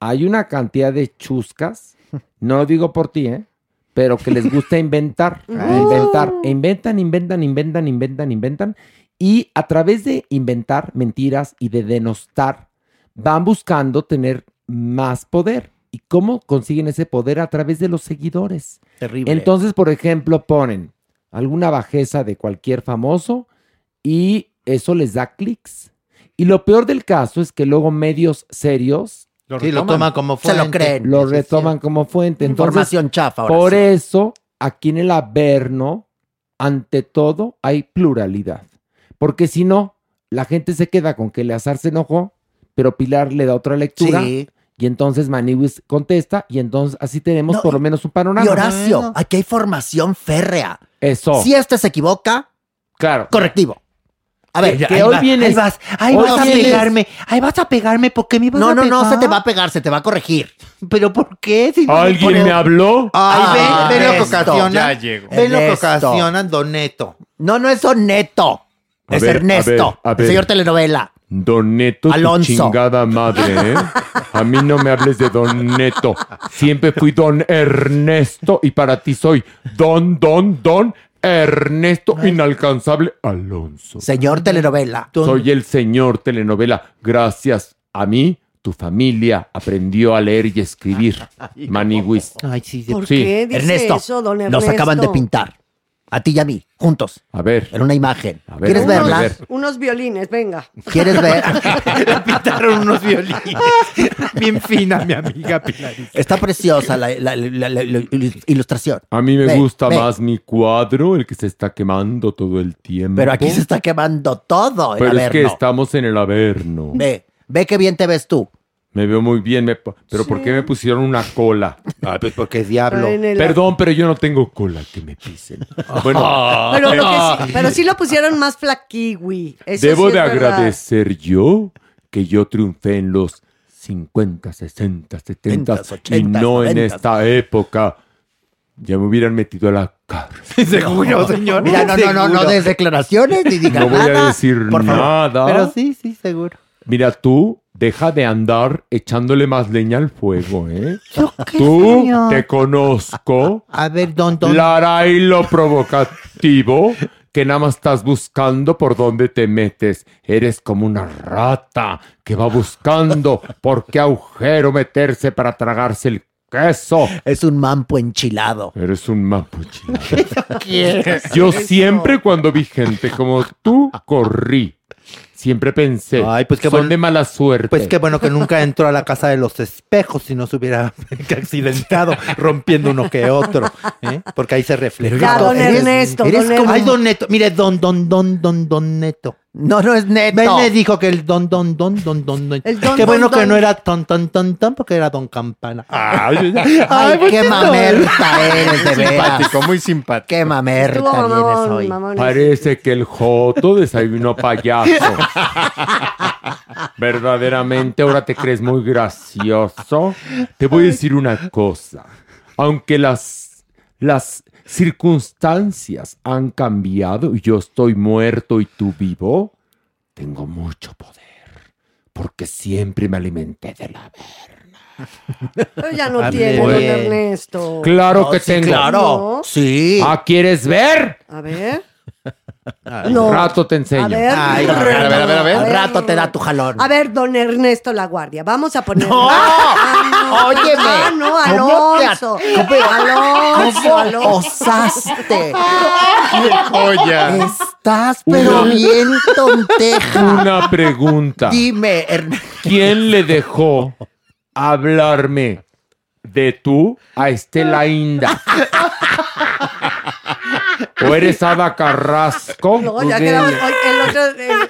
Hay una cantidad de chuscas, no digo por ti, ¿eh? Pero que les gusta inventar, inventar, e inventan, inventan, inventan, inventan, inventan. Y a través de inventar mentiras y de denostar, van buscando tener más poder. ¿Y cómo consiguen ese poder? A través de los seguidores. Terrible. Entonces, por ejemplo, ponen alguna bajeza de cualquier famoso y eso les da clics. Y lo peor del caso es que luego medios serios Sí, lo toman como Se lo fuente. creen. lo retoman como fuente. Entonces, Información chafa ahora por sí. eso, aquí en el Averno, ante todo, hay pluralidad. Porque si no, la gente se queda con que Eleazar se enojó, pero Pilar le da otra lectura. Sí. Y entonces Maniwis contesta, y entonces así tenemos No, por lo menos un panorama. Y Horacio, aquí hay formación férrea. Eso. Si este se equivoca, claro. correctivo. A ver, Que hoy vienes- Ahí vas, ahí vas a vienes- pegarme. Ahí vas a pegarme porque me no, a no, pegar. no, se te va a pegar, se te va a corregir. ¿Pero por qué? Si no ¿Alguien me habló? Ay, Ah, ve, ve lo que ocasiona. Ya llego. Ve lo que Ernesto. ocasiona Don Neto. No, no es Don Neto. A es ver, a Ernesto, ver, a el ver. señor telenovela. Don Neto, tu chingada madre, ¿eh? A mí no me hables de Don Neto. Siempre fui Don Ernesto y para ti soy Don, Don, Don Ernesto Inalcanzable Alonso. Señor telenovela. Soy el señor telenovela. Gracias a mí, tu familia aprendió a leer y escribir. Maniwis. Ay, sí, ¿Por Sí. qué dice Ernesto, eso, don nos acaban de pintar. A ti y a mí, juntos, A ver. en una imagen. A ver, ¿Quieres verla? ver. Unos violines, venga. ¿Quieres ver? Le pintaron unos violines. Bien fina, mi amiga Pilar. Está preciosa la, la- la- la- la ilustración. A mí me Ve, gusta ve. más mi cuadro, el que se está quemando todo el tiempo. Pero aquí se está quemando todo. el Pero es que Averno. estamos en el Averno. Ve, ve qué bien te ves tú. Me veo muy bien, me pero ¿por qué me pusieron una cola? Ay, pues porque es diablo. En el- Perdón, pero yo no tengo cola que me pisen. Bueno, Pero, lo que sí, pero sí lo pusieron más flaquiwi. Debo sí de verdad. agradecer yo que yo triunfé en los 50, 60, 70 y 80, no en 90. esta época. Ya me hubieran metido a la cárcel. Seguro, señor. Mira, no, no, no, no des declaraciones ni digas No voy a decir Por favor. nada. Pero sí, sí, seguro. Mira, tú deja de andar echándole más leña al fuego, ¿eh? ¿Yo qué, Tú señor? te conozco. A ver, don, don. Lara y lo provocativo que nada más estás buscando por dónde te metes. Eres como una rata que va buscando por qué agujero meterse para tragarse el queso. Es un mampo enchilado. Eres un mapuchino. Yo siempre cuando vi gente como tú, corrí. Siempre pensé, Ay, pues qué son bueno- de mala suerte. Pues qué bueno que nunca entró a la casa de los espejos si no se hubiera accidentado rompiendo uno que otro. ¿eh? Porque ahí se refleja. Ya, don Eres- Ernesto, eres don como- Ay, Ernesto. don Neto. Mire, don, don, don, don, don Neto. No, no es neto. Ven, me dijo que el don, don, don, don, don, don. El don, Qué don, bueno que don. no era ton, ton, ton, ton, porque era don Campana. Ay, qué mamerta eres, de veras. Simpático, muy simpático. Qué mamerta vienes hoy. Parece que el Joto desayunó payaso. Verdaderamente, ahora te crees muy gracioso. Te voy a decir una cosa. Aunque las, las circunstancias han cambiado y yo estoy muerto y tú vivo, tengo mucho poder. Porque siempre me alimenté de la Pero ya no Ah, tiene, don. Ernesto. Claro No, que sí, tengo. Claro. No. Sí. Ah, ¿quieres ver? A ver. No. Rato te enseño. A ver, Ay, a ver, a ver, a ver, a ver. Al rato te da tu jalón. A ver, don Ernesto La Guardia, vamos a poner. No, óyeme. Ah, no, ¿Cómo te Alonso. at- Alonso, cómo Alonso. osaste? joya! Estás pero Una- bien tonteja. Una pregunta. Dime, Ernesto. ¿Quién le dejó hablarme de tú a Estela Inda? ¿O eres Ada Carrasco? No, ya quedamos. el otro-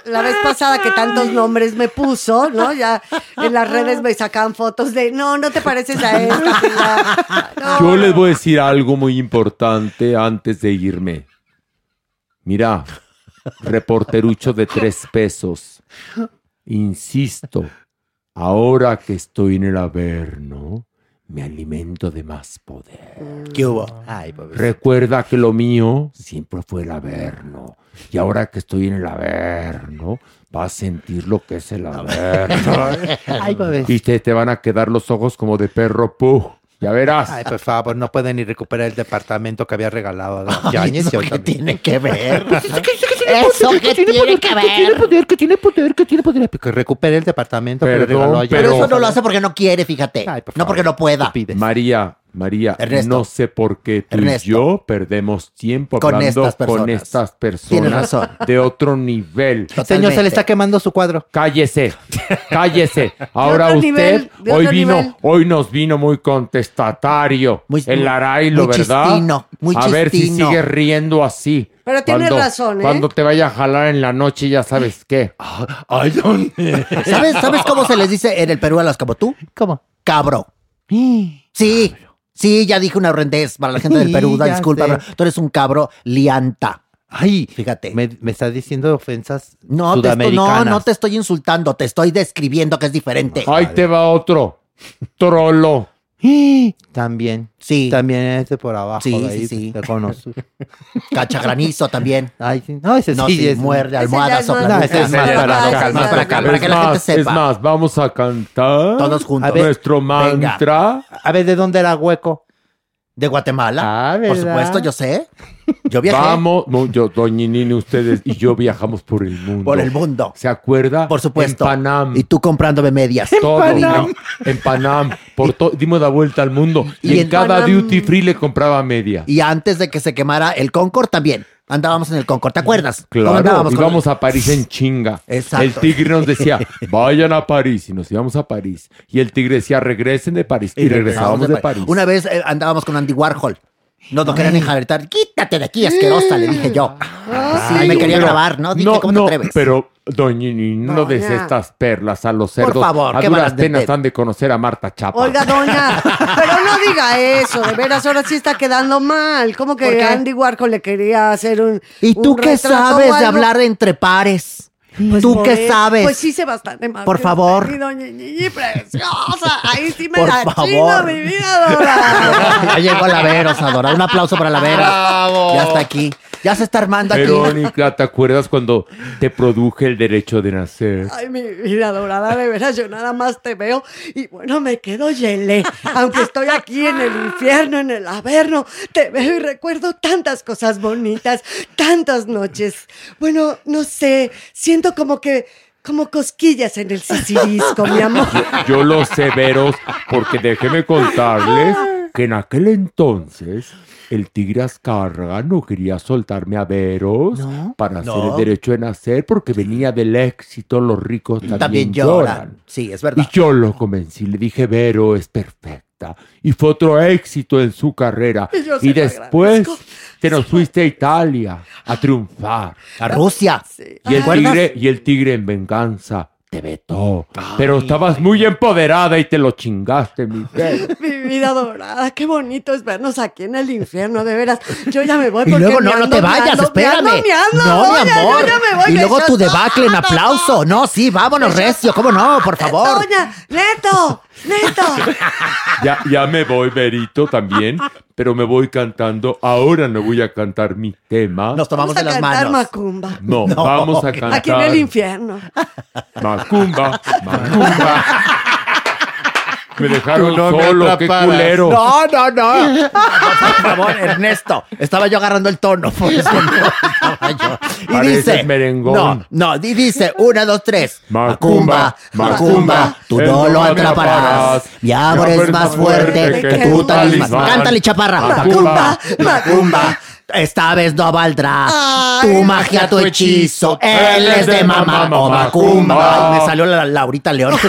el- la vez pasada que tantos nombres me puso, ¿no? Ya en las redes me sacan fotos de no, no te pareces a esta. Pilar". No, Yo les voy a decir algo muy importante antes de irme. Mira, reporterucho de tres pesos. Insisto, ahora que estoy en el Averno, me alimento de más poder. ¿Qué hubo? Ay. Recuerda que lo mío siempre fue el Averno. Y ahora que estoy en el Averno, vas a sentir lo que es el Averno. Ay, y te, te van a quedar los ojos como de perro pug. Ya verás. Ay, por favor, no pueden ni recuperar el departamento que había regalado a Don Yáñez. ¿eso y qué tiene que ver? Eso que tiene que ver. Que tiene poder, que tiene poder, que tiene poder. Que recupere el departamento que regaló a Pero Pero- eso no lo hace porque no quiere, fíjate. no porque no pueda. María, María, Ernesto. no sé por qué tú Ernesto. y yo perdemos tiempo Con hablando estas personas. con estas personas razón. de otro nivel. Señor, se le está quemando su cuadro. Cállese, cállese. Ahora usted nivel, hoy vino, nivel. hoy nos vino muy contestatario. el Arailo, muy ¿verdad? chistino, muy A ver si sigue riendo así. Pero tienes Cuando- razón, ¿eh? Cuando te vaya a jalar en la noche, ya sabes qué. Ay, ¿dónde? ¿Sabes, ¿Sabes cómo se les dice en el Perú a las como tú? ¿Cómo? Cabro. Sí. Sí, ya dije una horrendez para la gente del Perú, da Ya disculpa, sé. pero tú eres un cabro lianta. Ay, fíjate. Me, me está diciendo ofensas No, te estoy, sudamericanas. no, no te estoy insultando, te estoy describiendo que es diferente. Ahí te va otro. Trolo. También. Sí. También es de por abajo. Sí, de ahí, sí, sí. Te conozco. Cachagranizo también. Ay, sí. No, ese No, sí, sí, es- muerde, almohada, es sopla. más- No, ese es más para más para acá, para que la gente sepa. Es más, vamos a cantar Todos juntos. nuestro Venga. mantra. A ver, ¿de dónde era hueco? ¿De Guatemala? Ah, Por ¿verdad? supuesto, yo sé. Yo viajé. Vamos, no, yo, Doña Nini, ustedes y yo viajamos por el mundo. Por el mundo. ¿Se acuerda? Por supuesto. En Panam. Y tú comprándome medias. Todo. cariño. En, en Panam. Por to- dimos la vuelta al mundo. Y, Y en, en cada Panam- duty free le compraba media. Y antes de que se quemara el Concord también. Andábamos en el Concord, ¿te acuerdas? ¿Cómo Claro, andábamos con- íbamos a París en chinga. Exacto. El tigre nos decía, vayan a París. Y nos íbamos a París. Y el tigre decía, regresen de París. Y, regresábamos de París. Una vez eh, andábamos con Andy Warhol. No nos querían enjaretar. Quítate de aquí, asquerosa, le dije yo. Sí, me quería Pero- grabar, ¿no? Dije, no, ¿cómo no, te atreves? Pero, doña Nini, no des estas perlas a los Por cerdos. favor, a ¿qué duras penas han de conocer a Marta Chapa. Oiga, doña, pero no diga eso, de veras, ahora sí está quedando mal. ¿Cómo ¿Por que? Andy Warhol le quería hacer un. ¿Y tú un qué sabes de hablar entre pares? Pues ¿Tú por qué sabes? Pues sí sé bastante más. Por favor. Mi doña Ñiñi preciosa. Ahí sí me Por la favor. chino, mi vida dorada. Ya llegó la Veros, Adora. Un aplauso para la Veros. Bravo. Ya está aquí. Ya se está armando aquí. Verónica, ¿te acuerdas cuando te produje el derecho de nacer? Ay, mi vida dorada, de veras, yo nada más te veo y bueno, me quedo yelé. Aunque estoy aquí en el infierno, en el averno, te veo y recuerdo tantas cosas bonitas, tantas noches. Bueno, no sé, siento como que, como cosquillas en el sisirisco, mi amor. Yo los severos, porque déjeme contarles que en aquel entonces el tigre Azcárraga no quería soltarme a veros para hacer No. el derecho de nacer porque venía del éxito, los ricos también, También lloran. lloran. Sí, es verdad. Y yo lo convencí, le dije, Vero es perfecta. Y fue otro éxito en su carrera. Y después agradezco. te nos fuiste a Italia a triunfar. A Rusia. Y el, tigre, y el tigre en venganza te vetó. Pero estabas muy empoderada y te lo chingaste, mi. Mi vida dorada, qué bonito es vernos aquí en el infierno, de veras. Yo ya me voy Y porque luego me no, no ando te vayas, meando, me espérame. ando meando, no, doña, mi yo amor. ya me voy, y me luego tu debacle en aplauso. No, sí, vámonos, recio. ¿Cómo no? Por favor. Doña, neto, neto. Ya, ya me voy, Verito, también. Pero me voy cantando. Ahora no voy a cantar mi tema. Nos tomamos Vamos a cantar macumba. No, vamos a cantar. Aquí en el infierno. Macumba, macumba. Me dejaron no me solo, qué atraparás. culero. No, no, no. Por favor, Ernesto. Estaba yo agarrando el tono. Por eso no estaba yo. Y Pareces dice. merengón. No, no. Y dice: una, dos, tres. Macumba, Macumba, Macumba, Macumba. Tú no lo atraparás. atraparás. Mi amor es más fuerte que tu talismán. Cántale, chaparra. Macumba, Macumba. Esta vez no valdrá tu magia, tu hechizo. Él es de mamá o Macumba. Ay, me salió la Laurita León.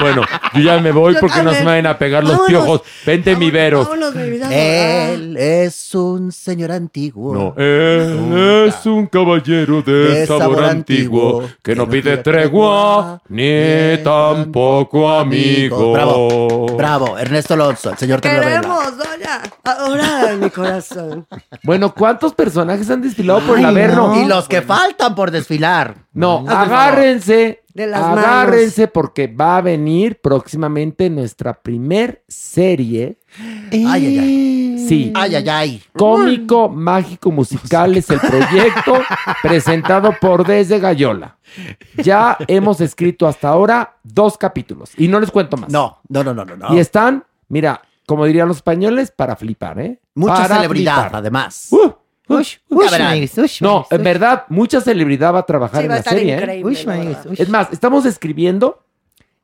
Bueno, yo ya me voy Yo porque no se también. vayan a pegar los Vámonos. piojos. Vente, mi veros. Vámonos, mi vida. Él es un señor antiguo. No, él es un caballero de sabor antiguo que no pide tregua ni tampoco amigo. Bravo, bravo, Ernesto Alonso, el señor telenovela. Queremos, doña. Ahora mi corazón. Bueno, ¿cuántos personajes han desfilado por el Ay, Averno? no. Y los que faltan por desfilar. No, agárrense. De las agárrense porque va a venir próximamente nuestra primer serie. Ay, ay, ay. Sí. Ay, ay, ay. Cómico, mágico, musical es el proyecto presentado por Desde Gallola. Ya hemos escrito hasta ahora dos capítulos y no les cuento más. No, no, no, no, no. no. Y están, mira, como dirían los españoles, para flipar, ¿eh? Mucha Para celebridad, flipar. además. Uh, Ush, ush, verán. no, en verdad, mucha celebridad va a trabajar Sí, en va a la estar serie. ¿eh? increíble. Ush, la ush. Es más, estamos escribiendo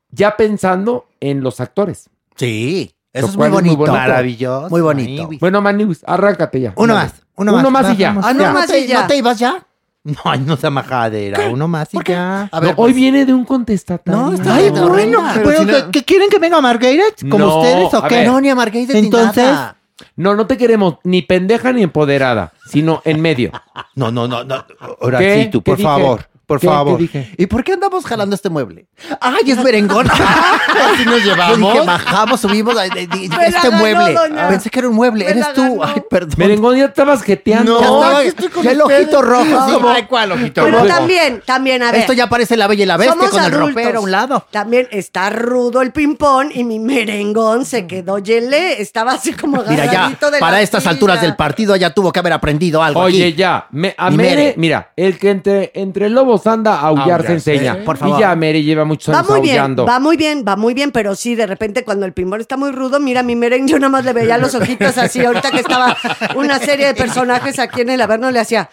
ya pensando en los actores. Sí, eso es muy es muy bonito. bonito. Maravilloso. Muy bonito. Bueno, Manius, arráncate ya. Uno Ándale. más, uno más. y ya. Ah, no, ya. más y ya. ¿no te ibas ya? No, no sea majadera. Uno más y ya. A No, hoy pues, viene de un contestatario. No, está Ay, bien, bueno, pero si ¿qué, qué quieren que venga Margaret? ¿Como No, ustedes o a qué? ver. No, ni a Margarita ni Entonces- nada. No, no te queremos ni pendeja ni empoderada, sino en medio. No, no, no, no. Ahora ¿Qué? sí, tú, ¿Qué por dije? favor. Por ¿Qué- favor. qué dije? ¿Y por qué andamos jalando este mueble? ¡Ay, es merengón! Así nos llevamos. Yo dije, bajamos, subimos ay, ay, ay, Me la este ganó, mueble. doña. Pensé que era un mueble. Me Eres la tú. ganó. Ay, perdón. Merengón, ya estabas jeteando. Ya estaba- aquí estoy con ya el ustedes. ojito rojo. así. Ay, ¿cuál ojito Pero rojo? también, también, a ver. Esto ya parece la bella y la bestia somos con el adultos. ropero a un lado. También está rudo el ping-pong y mi merengón se quedó yele. Estaba así como Mira, ya, agarradito de para la estas silla. alturas del partido ya tuvo que haber aprendido algo Oye, aquí. ya. Me- a Y Mere, Mere. mira, el que entre, entre lobos anda, a aullar se enseña. Por favor. Y ya Mere lleva muchos Va años muy bien, aullando. va muy bien, va muy bien, pero sí, de repente cuando el ping-pong está muy rudo, mira, mi merengue, yo nada más le veía los ojitos así, ahorita que estaba una serie de personajes aquí en el Averno, le hacía,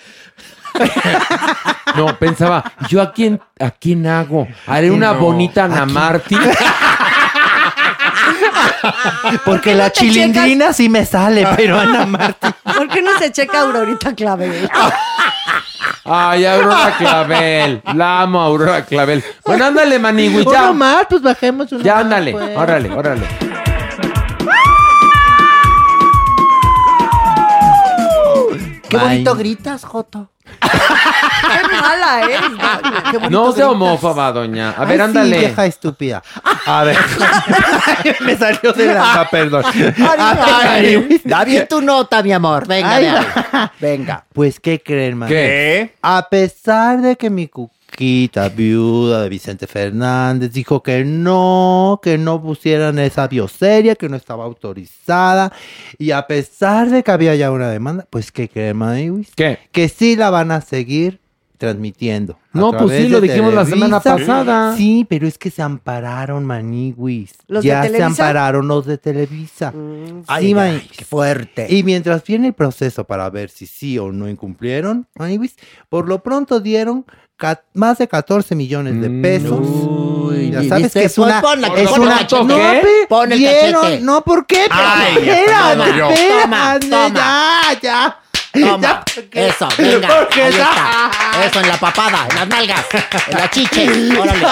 No, pensaba, ¿yo a quién, a quién hago? ¿Haré una bonita Ana Marti? Porque la te checas? chilindrina sí me sale, pero Ana Marta. ¿por qué no se checa Aurorita Clavel? Ay, Aurora Clavel. La amo, Aurora Clavel. Bueno, ándale, Manigui, ya. Uno más, pues bajemos uno Ya, más, ándale. pues. Órale, órale. Qué Bye. bonito gritas, Joto. Qué mala eres, doña. Qué bonito No sea gritas. homófoba, doña. A Ay, ver, sí, ándale. vieja estúpida. A ver. me salió de la... Ah, perdón. Ay, Da bien tu nota, mi amor. Venga, Ay, venga. Venga. Pues, ¿qué creen, man? ¿Qué? A pesar de que mi cuquita viuda de Vicente Fernández dijo que no, que no pusieran esa bioserie, que no estaba autorizada, y a pesar de que había ya una demanda, pues ¿qué creen, Maniwis? ¿Qué? Que sí la van a seguir transmitiendo. No, pues sí, lo de dijimos la semana pasada. Sí, pero es que se ampararon, Maniwis. ¿Los de ya se Televisa? ampararon los de Televisa. Ay, Sí, ay, qué fuerte. Y mientras viene el proceso para ver si sí o no incumplieron, Maniwis, por lo pronto dieron más de 14 millones de Mm. pesos. Uy, ya sabes dice, que es pon- una... pon la- es pon una- el cachete. no, ¿Qué? pe- Pon el cachete. No, ¿por qué? Ay, Espera, toma, espera, toma, toma. ya, ya. Toma. Ya, porque- Eso, venga. porque Ahí ya- está. Eso, en la papada, en las nalgas, en la chiche. Órale.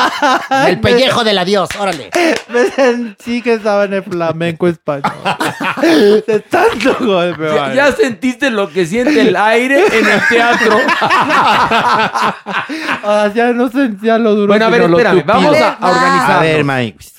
En el pellejo del adiós, órale. Me sentí que estaba en el flamenco español. De tanto golpe, Ya, sentiste lo que siente el aire en el teatro. Ah, ya no sentía lo duro. Bueno, a ver, espérame, vamos a, a organizar. A ver, Maniguis.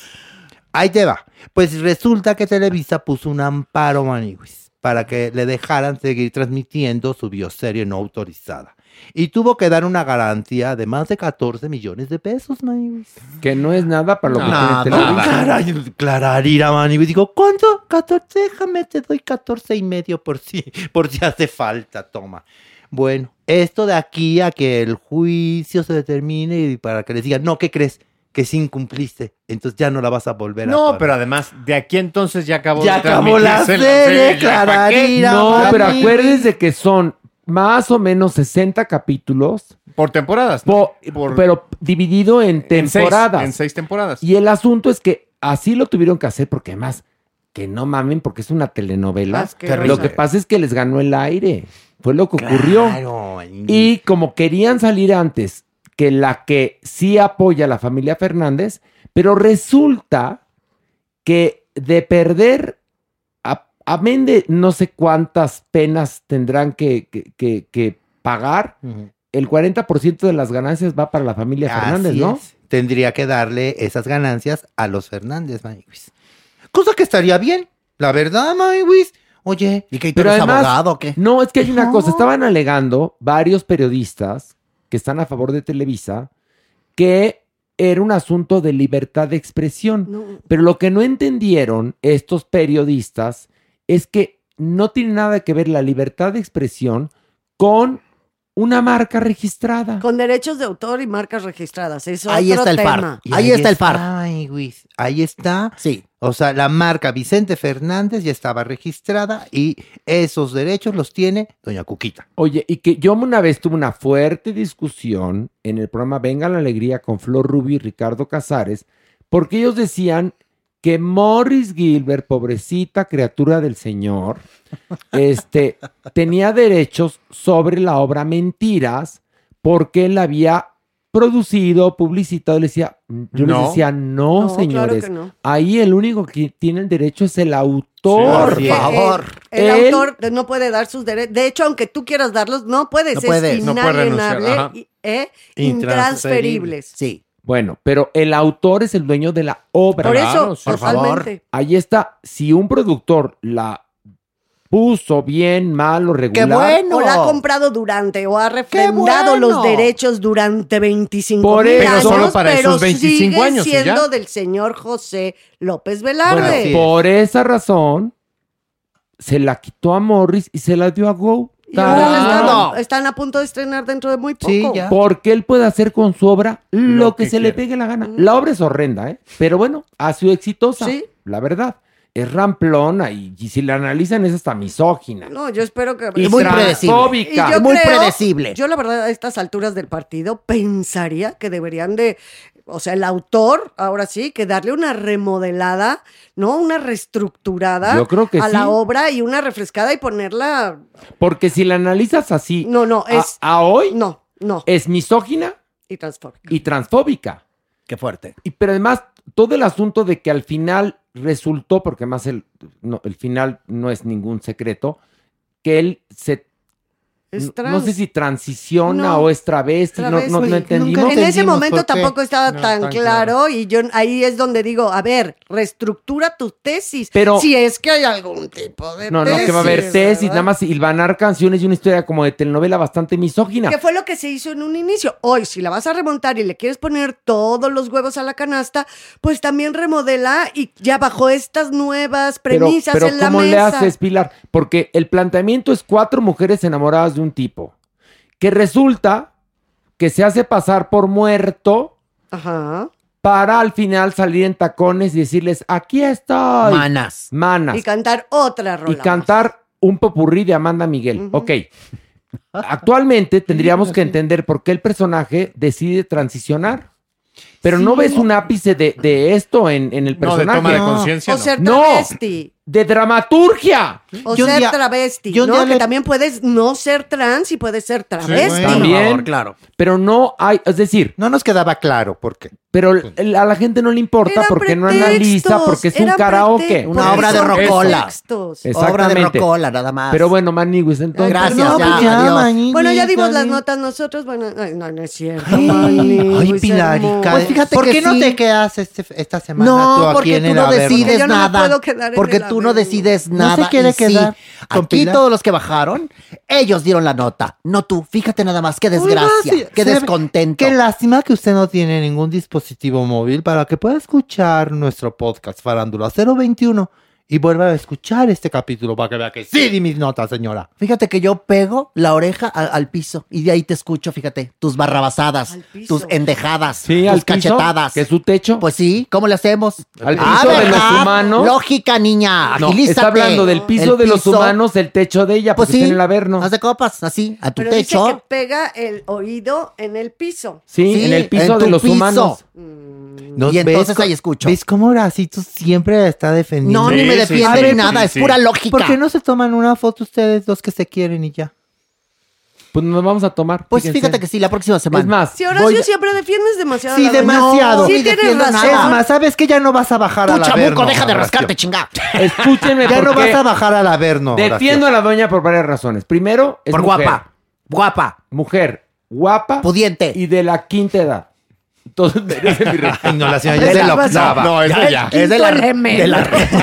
Ahí te va. Pues resulta que Televisa puso un amparo, Maniguis, para que le dejaran seguir transmitiendo su bioserie no autorizada. Y tuvo que dar una garantía de más de 14 millones de pesos, Maniguis. Que no es nada para lo que Nada, tiene. Caray, clararira, Maniguis. Digo, ¿cuánto? 14, déjame, te doy 14 y medio por si, por si hace falta, toma. Bueno, esto de aquí a que el juicio se determine y para que les digan, no, ¿qué crees? Que sí incumpliste, entonces ya no la vas a volver a No, pero además, de aquí entonces ya acabó Ya de acabó la serie, ¿ya pa' qué? No, pero acuérdense que son más o menos 60 capítulos. Por temporadas. po- pero dividido en En seis, temporadas. en seis temporadas. Y el asunto es que así lo tuvieron que hacer porque además, que no mamen porque es una telenovela. Asqueroso. Lo que pasa es que les ganó el aire. Fue lo que ocurrió. Claro. Y como querían salir antes que la que sí apoya a la familia Fernández, pero resulta que de perder, a, amén de no sé cuántas penas tendrán que, que- que- que pagar, el 40% de las ganancias va para la familia Fernández, ¿no? es. Tendría que darle esas ganancias a los Fernández, Maniwis. Cosa que estaría bien, la verdad, Maniwis. Oye, ¿y que Pero además, No, es que hay una cosa. Estaban alegando varios periodistas que están a favor de Televisa que era un asunto de libertad de expresión. Pero lo que no entendieron estos periodistas es que no tiene nada que ver la libertad de expresión con una marca registrada. Con derechos de autor y marcas registradas. Eso Ahí otro está el par. Ahí está el par. Ay, Luis, ahí está. Sí. O sea, la marca Vicente Fernández ya estaba registrada y esos derechos los tiene Doña Cuquita. Oye, y que yo una vez tuve una fuerte discusión en el programa Venga la Alegría con Flor Rubio y Ricardo Casares, porque ellos decían que Morris Gilbert, pobrecita criatura del Señor, este, tenía derechos sobre la obra Mentiras porque él la había producido, publicitado. Le decía, yo No. les decía, no, No, claro señores, que no. ahí el único que tiene el derecho es el autor. Porque, eh, El, Él- autor no puede dar sus derechos. De hecho, aunque tú quieras darlos, no puedes. No puedes. Es No puede inalienable renunciar, ajá. y- eh, Intransferible. intransferibles. Sí. Bueno, pero el autor es el dueño de la obra. Por eso, por favor. Ahí está. Si un productor la puso bien, mal o regular. O la ha comprado durante o ha refrendado bueno! los derechos durante 25 Por mil eso. años, Pero solo para pero esos 25 sigue años, ¿y ya? siendo del señor José López Bueno, Velarde. por esa razón se la quitó a Morris y se la dio a Go. Y ahora la están, están a punto de estrenar dentro de muy poco. Porque él puede hacer con su obra lo, Lo que, que se le pegue la gana. La obra es horrenda, ¿eh? Pero bueno, ha sido exitosa. Sí. La verdad. Es ramplona y, y si la analizan es hasta misógina. No, yo espero que... Y muy predecible. Y yo Muy creo- predecible. Yo la verdad a estas alturas del partido pensaría que deberían de, o sea, el autor, ahora sí, que darle una remodelada, ¿no? Una reestructurada Yo creo que a sí. la obra y una refrescada y ponerla... Porque si la analizas así. No, no, a- es... A, hoy. No, no. Es misógina Y transfóbica. y transfóbica. Qué fuerte. Y pero además, todo el asunto de que al final resultó, porque más el, no, el final no es ningún secreto, que él se. Es no- trans. No sé si transiciona No. o es travesti, no, Travesti. no, no entendimos. En ese momento tampoco estaba No, tan, tan claro, y yo ahí es donde digo, a ver, reestructura tu tesis. Pero- si es que hay algún tipo de No, no, que va a haber tesis, tesis, ¿verdad? nada más hilvanar canciones y una historia como de telenovela bastante misógina. Que fue lo que se hizo en un inicio. Hoy, si la vas a remontar y le quieres poner todos los huevos a la canasta, pues también remodela y ya bajo estas nuevas Pero, premisas pero en la ¿cómo mesa. le haces, Pilar? Porque el planteamiento es cuatro mujeres enamoradas de un tipo, que resulta que se hace pasar por muerto Ajá. para al final salir en tacones y decirles, aquí estoy. Manas. Manas. Y cantar otra rola. Y cantar un popurrí de Amanda Miguel. Ok. Actualmente tendríamos que entender por qué el personaje decide transicionar. Pero no ves un ápice de, de esto en, en el No, de personaje. toma de conciencia, O ser No, travesti. de dramaturgia. O Yo ser día- travesti, yo ¿no? Que le- también puedes no ser trans y puedes ser travesti. También, claro. Pero no hay, es decir, No nos quedaba claro por qué. pero a la gente no le importa Eran porque no analiza, porque es un karaoke. Una obra de rocola. Obra de rocola, nada más. Pero bueno, Maniguis, entonces. Gracias, No, ya, pues ya. Maniguis, Bueno, ya dimos las notas nosotros. Bueno, ay, no, no es cierto. Ay, Mani, ay, Pilarica. Pues fíjate ¿Por que qué no sí. te quedas este- esta semana tú No, aquí porque en tú el no Averno? decides Yo no me nada. puedo quedar en porque el tú no decides ¿No nada. se quiere sí, quedar aquí Pilar? todos los que bajaron, ellos dieron la nota. No tú. Fíjate nada más. Qué Oiga, desgracia. qué descontento. Qué lástima que usted no tiene ningún dispositivo móvil para que pueda escuchar nuestro podcast Farándula 021 y vuelva a escuchar este capítulo para que vea que sí di mis notas, señora. Fíjate que yo pego la oreja al, al piso y de ahí te escucho, fíjate, tus barrabasadas, tus endejadas, Sí, tus al piso, cachetadas. que es su techo. Pues sí, ¿cómo le hacemos? Al Ah, piso de los ¿verdad? humanos. Lógica, niña, No, agilízate. está hablando del piso El de los piso, humanos, el techo de ella, Pues porque sí, está en el averno. haz de copas, así, a tu Pero dice techo. que pega el oído en el piso. Sí, en el piso en de tu los piso. Humanos. Y entonces ahí escucho. ¿Ves cómo Horacito siempre está defendiendo? No, ni me defiende ni nada, es pura lógica. ¿Por qué no se toman una foto ustedes dos que se quieren y ya? Pues nos vamos a tomar. Pues fíjense. fíjate que sí, la próxima semana. Es más, Si Horacio voy a- siempre defiendes demasiado. Sí, a la doña. demasiado. No, sí tienes defiendo razón. nada. Es más, ¿sabes que ya no vas a bajar Tú, al chamuco, Averno, deja de Horacio? rascarte, chinga. escúchenme Ya no vas a bajar al Averno, Defiendo a la doña por varias razones. Primero, es Por mujer. guapa, guapa, Mujer, guapa pudiente. y de la quinta edad. Entonces merece mi respeto. No, la señora ya Es es de de la octava. no, ya. Es de la, Quinto elemento. de la,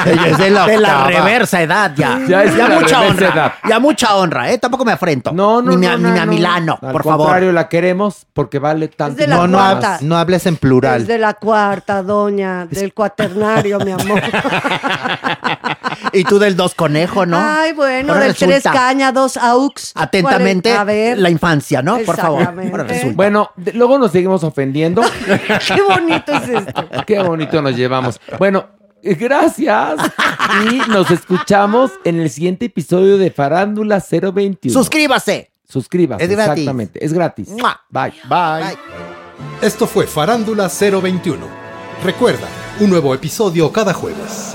Ella es de la de la reversa edad ya. Ya es de la mucha reversa honra. edad. Ya mucha honra, ¿eh? Tampoco me afrento. No, no, ni no, me, no, ni a no. Milano, Al por favor. contrario, la queremos porque vale tanto. de la No, no, cuarta. hab- no hables en plural. Es de la cuarta, doña, del cuaternario, mi amor. Y tú del dos conejo, ¿no? Ay, bueno, Ahora del tres resulta. caña, dos aux. Atentamente. A ver. la infancia, ¿no? Por favor. Exactamente. Ahora resulta. Bueno, de- luego nos seguimos ofendiendo. Qué bonito es esto. Qué bonito nos llevamos. Bueno, eh, gracias. Y nos escuchamos en el siguiente episodio de Farándula 021. Suscríbase. Suscríbase. Es gratis. Exactamente. Es gratis. ¡Mua! Bye. Bye. Esto fue Farándula 021. Recuerda, un nuevo episodio cada jueves.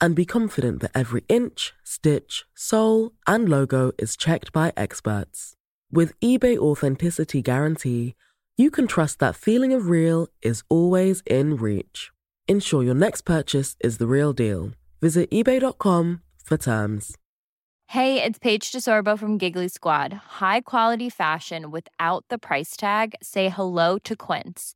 and be confident that every inch, stitch, sole, and logo is checked by experts. With eBay Authenticity Guarantee, you can trust that feeling of real is always in reach. Ensure your next purchase is the real deal. Visit eBay.com for terms. Hey, it's Paige DeSorbo from Giggly Squad. High quality fashion without the price tag. Say hello to Quince.